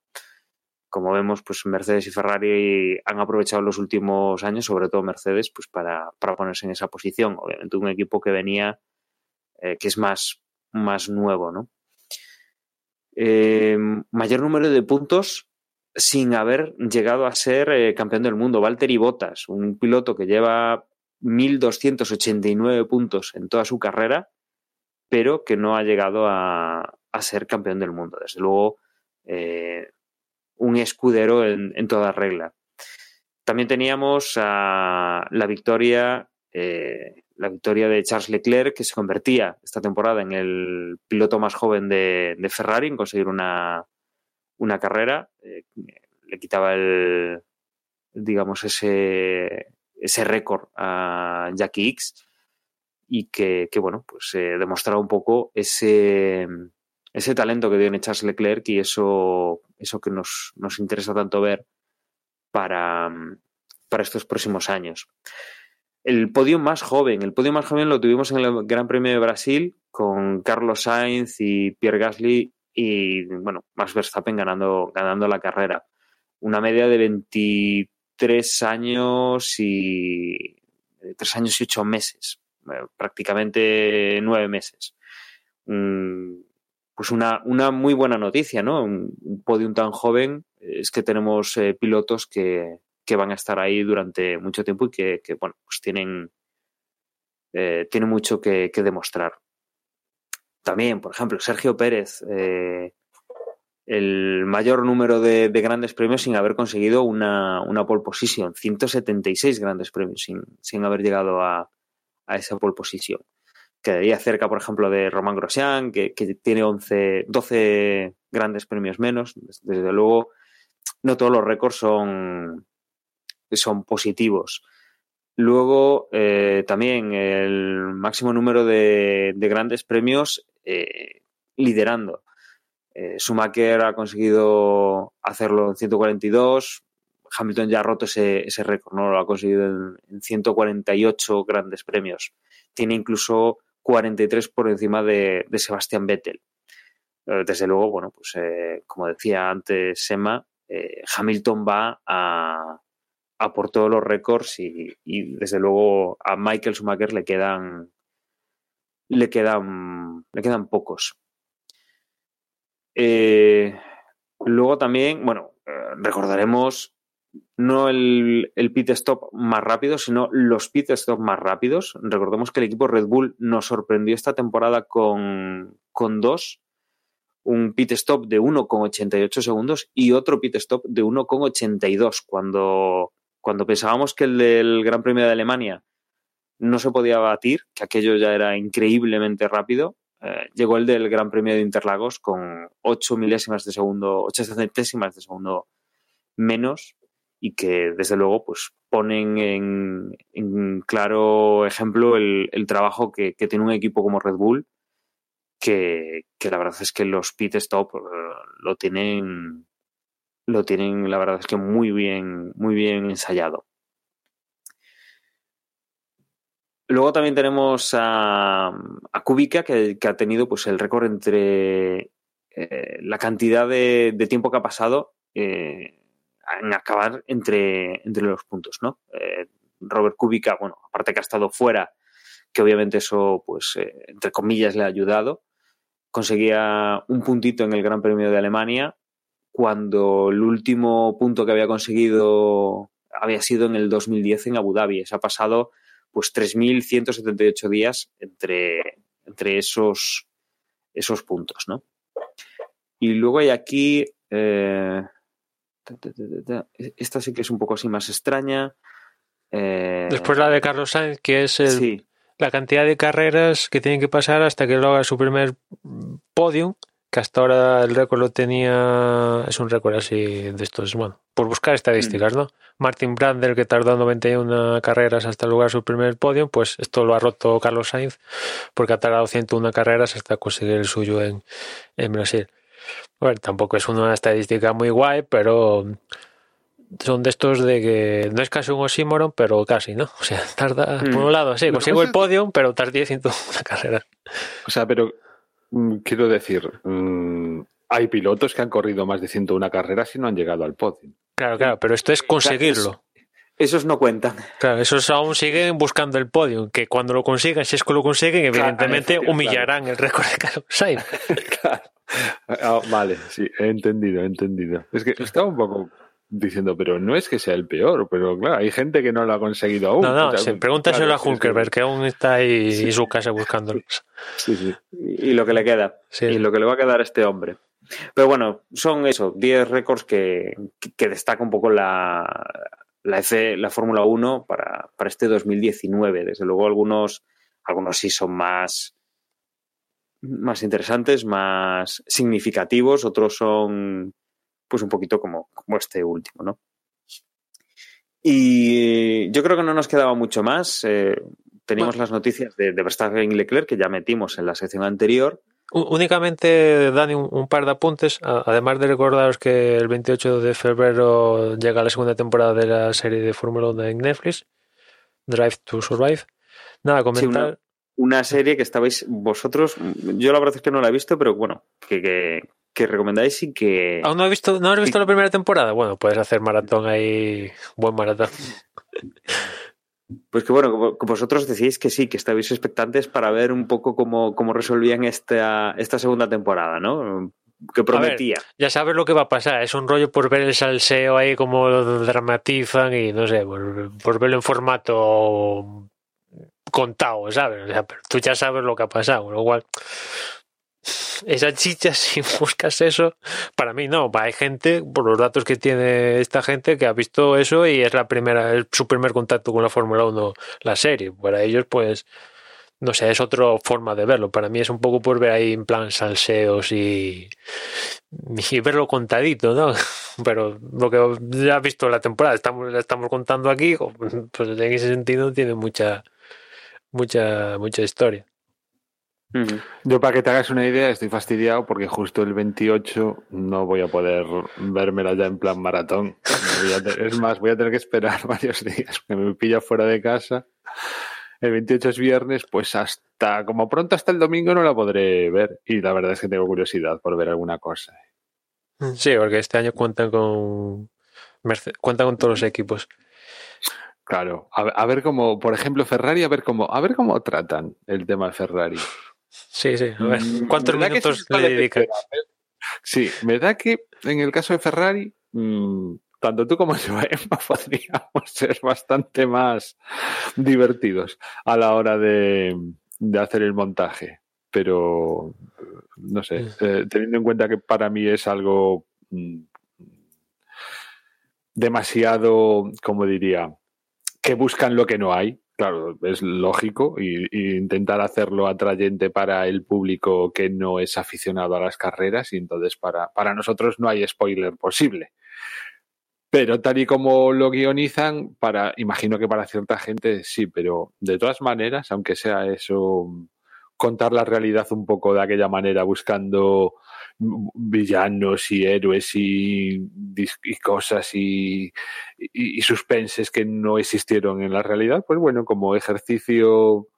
como vemos, pues Mercedes y Ferrari han aprovechado los últimos años, sobre todo Mercedes, pues para, ponerse en esa posición. Obviamente un equipo que venía, eh, que es más, más nuevo, ¿no? Eh, mayor número de puntos sin haber llegado a ser eh, campeón del mundo. Valtteri Bottas, un piloto que lleva 1.289 puntos en toda su carrera, pero que no ha llegado a, a ser campeón del mundo. Desde luego, un escudero en, toda regla. También teníamos la victoria, eh, la victoria de Charles Leclerc, que se convertía esta temporada en el piloto más joven de, Ferrari en conseguir una, una carrera. Eh, le quitaba el, digamos, ese, ese récord a Jackie X y que, bueno, pues eh, demostraba un poco ese, ese talento que tiene Charles Leclerc y eso, eso que nos, nos interesa tanto ver para, para estos próximos años. El podio más joven, el podio más joven lo tuvimos en el Gran Premio de Brasil con Carlos Sainz y Pierre Gasly y bueno, Max Verstappen ganando, ganando la carrera. Una media de 23 años y 3 años y 8 meses, eh, prácticamente 9 meses pues una, una muy buena noticia, ¿no? Un, podium tan joven es que tenemos eh, pilotos que, van a estar ahí durante mucho tiempo y que, bueno, pues tienen, eh, mucho que, demostrar. También, por ejemplo, Sergio Pérez, eh, el mayor número de, grandes premios sin haber conseguido una, pole position, 176 grandes premios sin, sin haber llegado a, a esa pole position quedaría cerca, por ejemplo, de Román Grosjean, que, tiene 11, 12 grandes premios menos. Desde luego, no todos los récords son, son positivos. Luego, eh, también el máximo número de, grandes premios eh, liderando. Eh, Schumacher ha conseguido hacerlo en 142. Hamilton ya ha roto ese, récord, ¿no? Lo ha conseguido en, en 148 grandes premios. Tiene incluso 43 por encima de, Sebastián Vettel. Eh, desde luego, bueno, pues como decía antes eh, Hamilton va a, por todos los récords y, desde luego a Michael Schumacher le quedan le quedan le quedan pocos. luego también, bueno, recordaremos no el, pit stop más rápido, sino los pit stop más rápidos. Recordemos que el equipo Red Bull nos sorprendió esta temporada con, dos, un pit stop de 1,88 segundos y otro pit stop de 1,82. Cuando, cuando pensábamos que el del Gran Premio de Alemania no se podía batir, que aquello ya era increíblemente rápido, eh, llegó el del Gran Premio de Interlagos con 8 milésimas de segundo, 8 centésimas de segundo menos y que desde luego pues ponen en, claro ejemplo el, trabajo que, tiene un equipo como Red Bull que, la verdad es que los pit stop eh, lo tienen lo tienen la verdad es que muy bien muy bien ensayado Luego también tenemos a, a Kubica, que, ha tenido pues, el récord entre eh, la cantidad de, tiempo que ha pasado eh, en acabar entre, entre los puntos, ¿no? Eh, Robert Kubica, bueno, aparte que ha estado fuera, que obviamente eso, pues, entre comillas, le ha ayudado, conseguía un puntito en el Gran Premio de Alemania, cuando el último punto que había conseguido había sido en el 2010 en Abu Dhabi. Se ha pasado, pues, 3.178 días entre, entre esos, esos puntos, ¿no? Y luego hay aquí... Eh, esta sí que es un poco así más extraña. Eh, Después la de Carlos Sainz, que es la cantidad de carreras que tienen que pasar hasta que lo haga su primer podium que hasta ahora el récord lo tenía, es un récord así de estos, bueno, por buscar estadísticas, ¿no? Martin Brandel, que tardó 91 carreras hasta lograr su primer podio, pues esto lo ha roto Carlos Sainz, porque ha tardado 101 carreras hasta conseguir el suyo en, en Brasil. Bueno, tampoco es una estadística muy guay, pero son de estos de que no es casi un oxímoron, pero casi, ¿no? O sea, tarda, por un lado, sí, consigo el podio, pero tardé 101 carreras. O sea, pero mm, quiero decir, mm, hay pilotos que han corrido más de 101 carreras y no han llegado al podio. Claro, claro, pero esto es conseguirlo. Esos no cuentan. Claro, esos aún siguen buscando el podio, que cuando lo consigan, si es que lo consiguen, evidentemente Claro, humillarán el récord de Carlos Sainz. *laughs* Claro. Ah, vale, sí, he entendido, he entendido. Es que estaba un poco diciendo, pero no es que sea el peor, pero claro, hay gente que no lo ha conseguido aún. No, no, O sea, pregúntaselo claro, a. Hulkerberg, que aún está ahí en su casa buscándolos. Sí, sí. Y lo que le queda. Sí. Y lo que le va a quedar a este hombre. Pero bueno, son eso, 10 récords que, que destaca un poco la, la, F- la Fórmula 1 para, para este 2019. Desde luego, algunos, algunos sí son más, más interesantes, más significativos, otros son pues un poquito como, como este último, ¿no? Y yo creo que no nos quedaba mucho más. Eh, teníamos las noticias de, de Verstappen y Leclerc que ya metimos en la sección anterior. Únicamente, Dani, un, un par de apuntes. Además de recordaros que el 28 de febrero llega la segunda temporada de la serie de Fórmula 1 en Netflix, Drive to Survive. Nada, Sí, comentar. una, una serie que estabais vosotros, yo la verdad es que no la he visto, pero bueno, que, que, que recomendáis y que... ¿Aún no has visto, no has visto la primera temporada? Bueno, puedes hacer maratón ahí, buen maratón. Pues que bueno, vosotros decís que sí, que estabais expectantes para ver un poco cómo, cómo resolvían esta, esta segunda temporada, ¿no? Que prometía. Ya sabes lo que va a pasar, es un rollo por ver el salseo ahí, como lo dramatizan y no sé, por, por verlo en formato contado, ¿sabes? O sea, pero tú ya sabes lo que ha pasado, lo cual esa chicha, *laughs* si buscas eso, para mí no, hay gente, por los datos que tiene esta gente, que ha visto eso y es la primera, es su primer contacto con la Fórmula 1, la serie. Para ellos, pues, no sé, es otra forma de verlo. Para mí es un poco por ver ahí en plan salseos y, y verlo contadito, ¿no? *laughs* Pero lo que ya visto la temporada, estamos, la estamos contando aquí, *laughs* pues en ese sentido tiene mucha, mucha, mucha historia. Yo para que te hagas una idea estoy fastidiado porque justo el 28 no voy a poder vérmela ya en plan maratón. Es más, voy a tener que esperar *laughs* varios días porque me pilla fuera de casa. El 28 es viernes, pues hasta como pronto hasta el domingo no la podré ver y la verdad es que tengo curiosidad por ver alguna cosa. Sí, porque este año cuentan con Merce- cuentan con todos los equipos. Claro, a, a ver cómo, por ejemplo, Ferrari, a ver cómo, a ver cómo tratan el tema de Ferrari. Sí, sí. A ver, Mm, ¿cuántos ¿verdad que minutos sí le pena? Sí, ¿verdad que en el caso de Ferrari, mm, tanto tú como yo, *laughs* Emma, podríamos ser bastante más divertidos a la hora de, de hacer el montaje? Pero, no sé, Mm. eh, teniendo en cuenta que para mí es algo demasiado, como diría, que buscan lo que no hay. Claro, es lógico y, intentar hacerlo atrayente para el público que no es aficionado a las carreras y entonces para, para nosotros no hay spoiler posible. Pero tal y como lo guionizan, para, imagino que para cierta gente sí, pero de todas maneras, aunque sea eso, contar la realidad un poco de aquella manera, buscando villanos y héroes y, cosas y, y, y suspenses que no existieron en la realidad, pues bueno, como ejercicio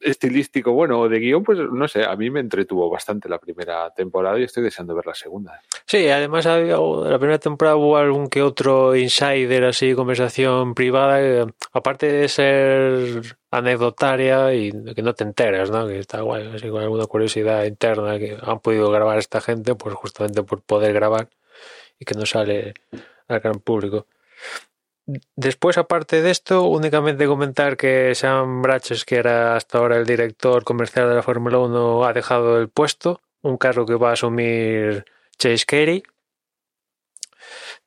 estilístico, bueno, o de guion, pues no sé, a mí me entretuvo bastante la primera temporada y estoy deseando ver la segunda. Sí, además había, la primera temporada hubo algún que otro insider, así, conversación privada, que, aparte de ser anecdotaria y que no te enteras, ¿no? Que está guay, así con alguna curiosidad interna que han podido grabar esta gente, pues justamente por poder grabar y que no sale al gran público. Después, aparte de esto, únicamente comentar que Sam Braches, que era hasta ahora el director comercial de la Fórmula 1, ha dejado el puesto, un cargo que va a asumir Chase Carey.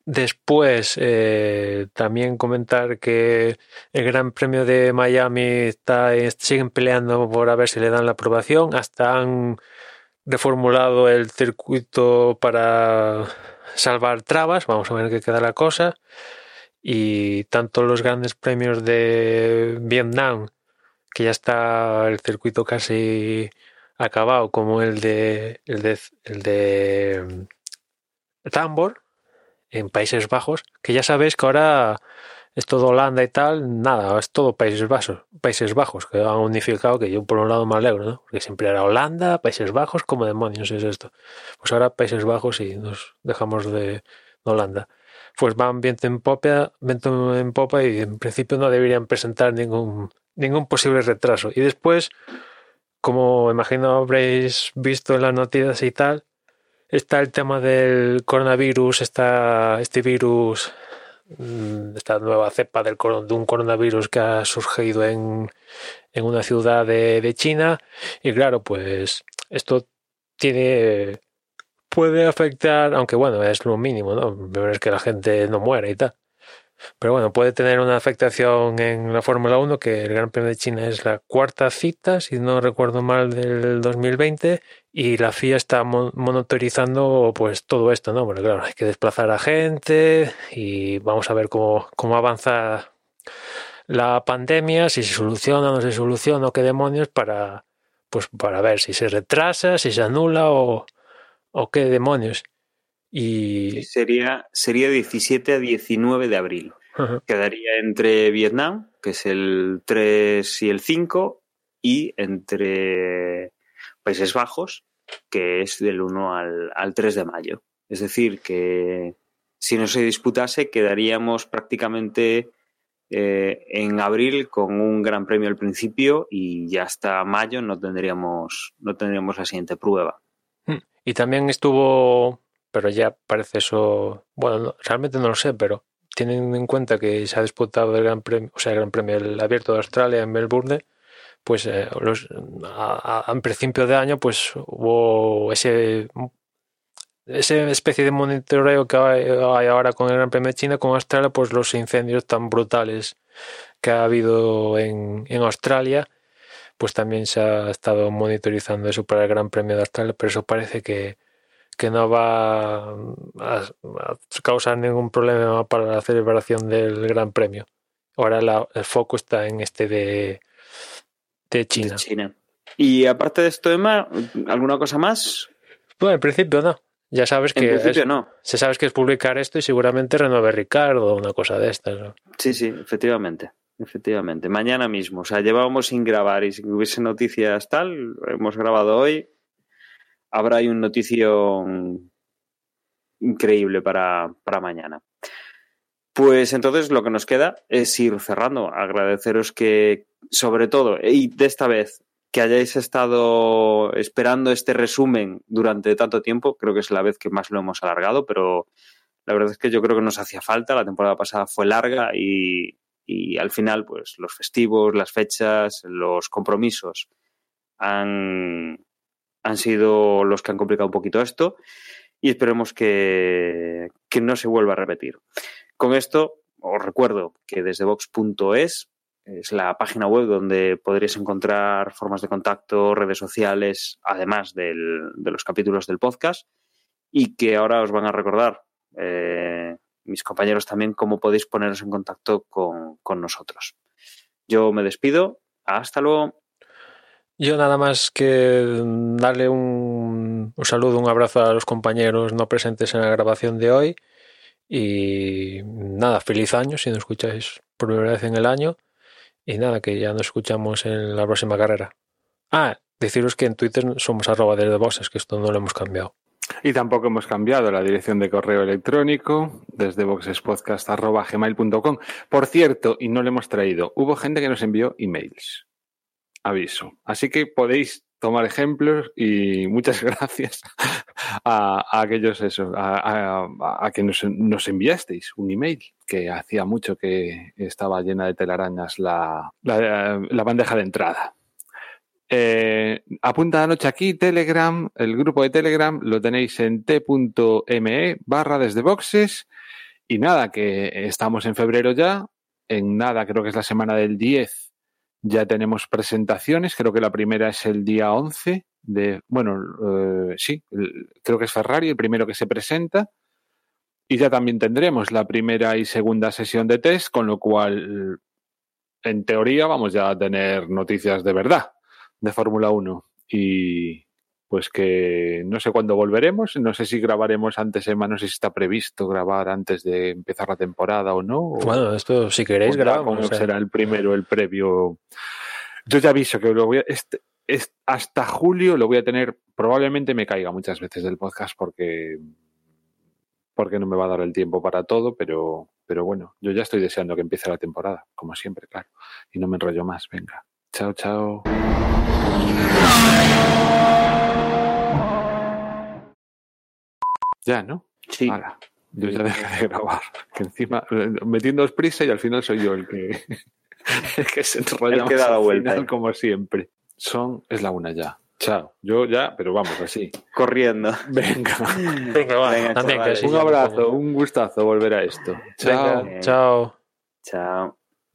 Después, eh, también comentar que el Gran Premio de Miami está, siguen peleando por a ver si le dan la aprobación. Hasta han reformulado el circuito para salvar trabas. Vamos a ver qué queda la cosa. Y tanto los grandes premios de Vietnam, que ya está el circuito casi acabado, como el de el de, el de Tambor en Países Bajos, que ya sabéis que ahora es todo Holanda y tal, nada, es todo Países Bajos, Países Bajos, que han unificado, que yo por un lado me alegro, ¿no? Porque siempre era Holanda, Países Bajos, como demonios es esto? Pues ahora Países Bajos y nos dejamos de, Holanda. Pues van viento en popa, viento en popa y en principio no deberían presentar ningún, ningún posible retraso. Y después, como imagino habréis visto en las noticias y tal, está el tema del coronavirus, está este virus, mm, esta nueva cepa del, de un coronavirus que ha surgido en, en una ciudad de, de, China. Y claro, pues esto tiene. Puede afectar, aunque bueno, es lo mínimo, ¿no? Es que la gente no muera y tal. Pero bueno, puede tener una afectación en la Fórmula 1, que el Gran Premio de China es la cuarta cita, si no recuerdo mal, del 2020, y la FIA está monitorizando pues todo esto, ¿no? Porque claro, hay que desplazar a gente y vamos a ver cómo, cómo avanza la pandemia, si se soluciona o no se soluciona, o qué demonios, para, pues, para ver si se retrasa, si se anula o, o qué demonios. Y sería, sería 17 a 19 de abril. Quedaría entre Vietnam, que es el 3 y el 5, y entre Países Bajos, que es del 1 al, al 3 de mayo. Es decir, que si no se disputase, quedaríamos prácticamente eh, en abril con un gran premio al principio y ya hasta mayo no tendríamos, no tendríamos la siguiente prueba. Y también estuvo pero ya parece eso. Bueno, realmente no lo sé, pero tienen en cuenta que se ha disputado el Gran Premio, o sea, el Gran Premio, el Abierto de Australia en Melbourne, pues eh, los, a, principio de año, pues hubo ese esa especie de monitoreo que hay, ahora con el Gran Premio de China, con Australia, pues los incendios tan brutales que ha habido en, en Australia, pues también se ha estado monitorizando eso para el Gran Premio de Australia, pero eso parece que, que no va a, causar ningún problema para la celebración del Gran Premio. Ahora el foco está en este de, de China. China. Y aparte de esto, Emma, ¿alguna cosa más? Bueno, en principio no. Ya sabes que. En principio no. Se sabes que es publicar esto y seguramente renove Ricardo o una cosa de estas. Sí, sí, efectivamente. Efectivamente. Mañana mismo. O sea, llevábamos sin grabar y que hubiese noticias tal. Hemos grabado hoy habrá ahí un noticio increíble para, mañana. Pues entonces lo que nos queda es ir cerrando. Agradeceros que, sobre todo, y de esta vez, que hayáis estado esperando este resumen durante tanto tiempo. Creo que es la vez que más lo hemos alargado, pero la verdad es que yo creo que nos hacía falta. La temporada pasada fue larga y, y al final, pues los festivos, las fechas, los compromisos han, han sido los que han complicado un poquito esto y esperemos que, no se vuelva a repetir. Con esto os recuerdo que desde vox.es es la página web donde podréis encontrar formas de contacto, redes sociales, además de los capítulos del podcast, y que ahora os van a recordar eh, mis compañeros también cómo podéis poneros en contacto con, con nosotros. Yo me despido. Hasta luego. Yo nada más que darle un, un, saludo, un abrazo a los compañeros no presentes en la grabación de hoy. Y nada, feliz año si nos escucháis por primera vez en el año. Y nada, que ya nos escuchamos en la próxima carrera. Ah, deciros que en Twitter somos arroba desde voces, que esto no lo hemos cambiado. Y tampoco hemos cambiado la dirección de correo electrónico desde boxespodcast.gmail.com. Por cierto, y no le hemos traído, hubo gente que nos envió emails aviso. Así que podéis tomar ejemplos y muchas *laughs* gracias a, aquellos a, que nos, enviasteis un email, que hacía mucho que estaba llena de telarañas la, bandeja de entrada. Eh, apunta la noche aquí, Telegram, el grupo de Telegram lo tenéis en t.me barra desde boxes Y nada, que estamos en febrero ya. En nada, creo que es la semana del 10. Ya tenemos presentaciones. Creo que la primera es el día 11 de. Bueno, eh, sí, creo que es Ferrari el primero que se presenta. Y ya también tendremos la primera y segunda sesión de test, con lo cual, en teoría, vamos ya a tener noticias de verdad de Fórmula 1. Y pues que no sé cuándo volveremos, no sé si grabaremos antes, Emma, no sé si está previsto grabar antes de empezar la temporada o no. o- Bueno, esto si queréis grabamos. o sea. será el primero, el previo. Yo ya aviso que lo voy a, este- es- hasta julio lo voy a tener, probablemente me caiga muchas veces del podcast porque porque no me va a dar el tiempo para todo, pero, pero bueno, yo ya estoy deseando que empiece la temporada, como siempre, claro. Y no me enrollo más, venga. Chao, chao. Ya, ¿no? Sí. Hala, yo ya dejé de grabar. *laughs* Que encima, eh, metiendo prisa y al final soy yo el que, *laughs* el que se enrolla El que más da la al vuelta. final, como siempre. Son, es la una ya. Chao. Yo ya, pero vamos así. Corriendo. Venga. *laughs* Venga, va, Venga, también, que un abrazo, un gustazo volver a esto. Chao. Venga, chao. Chao.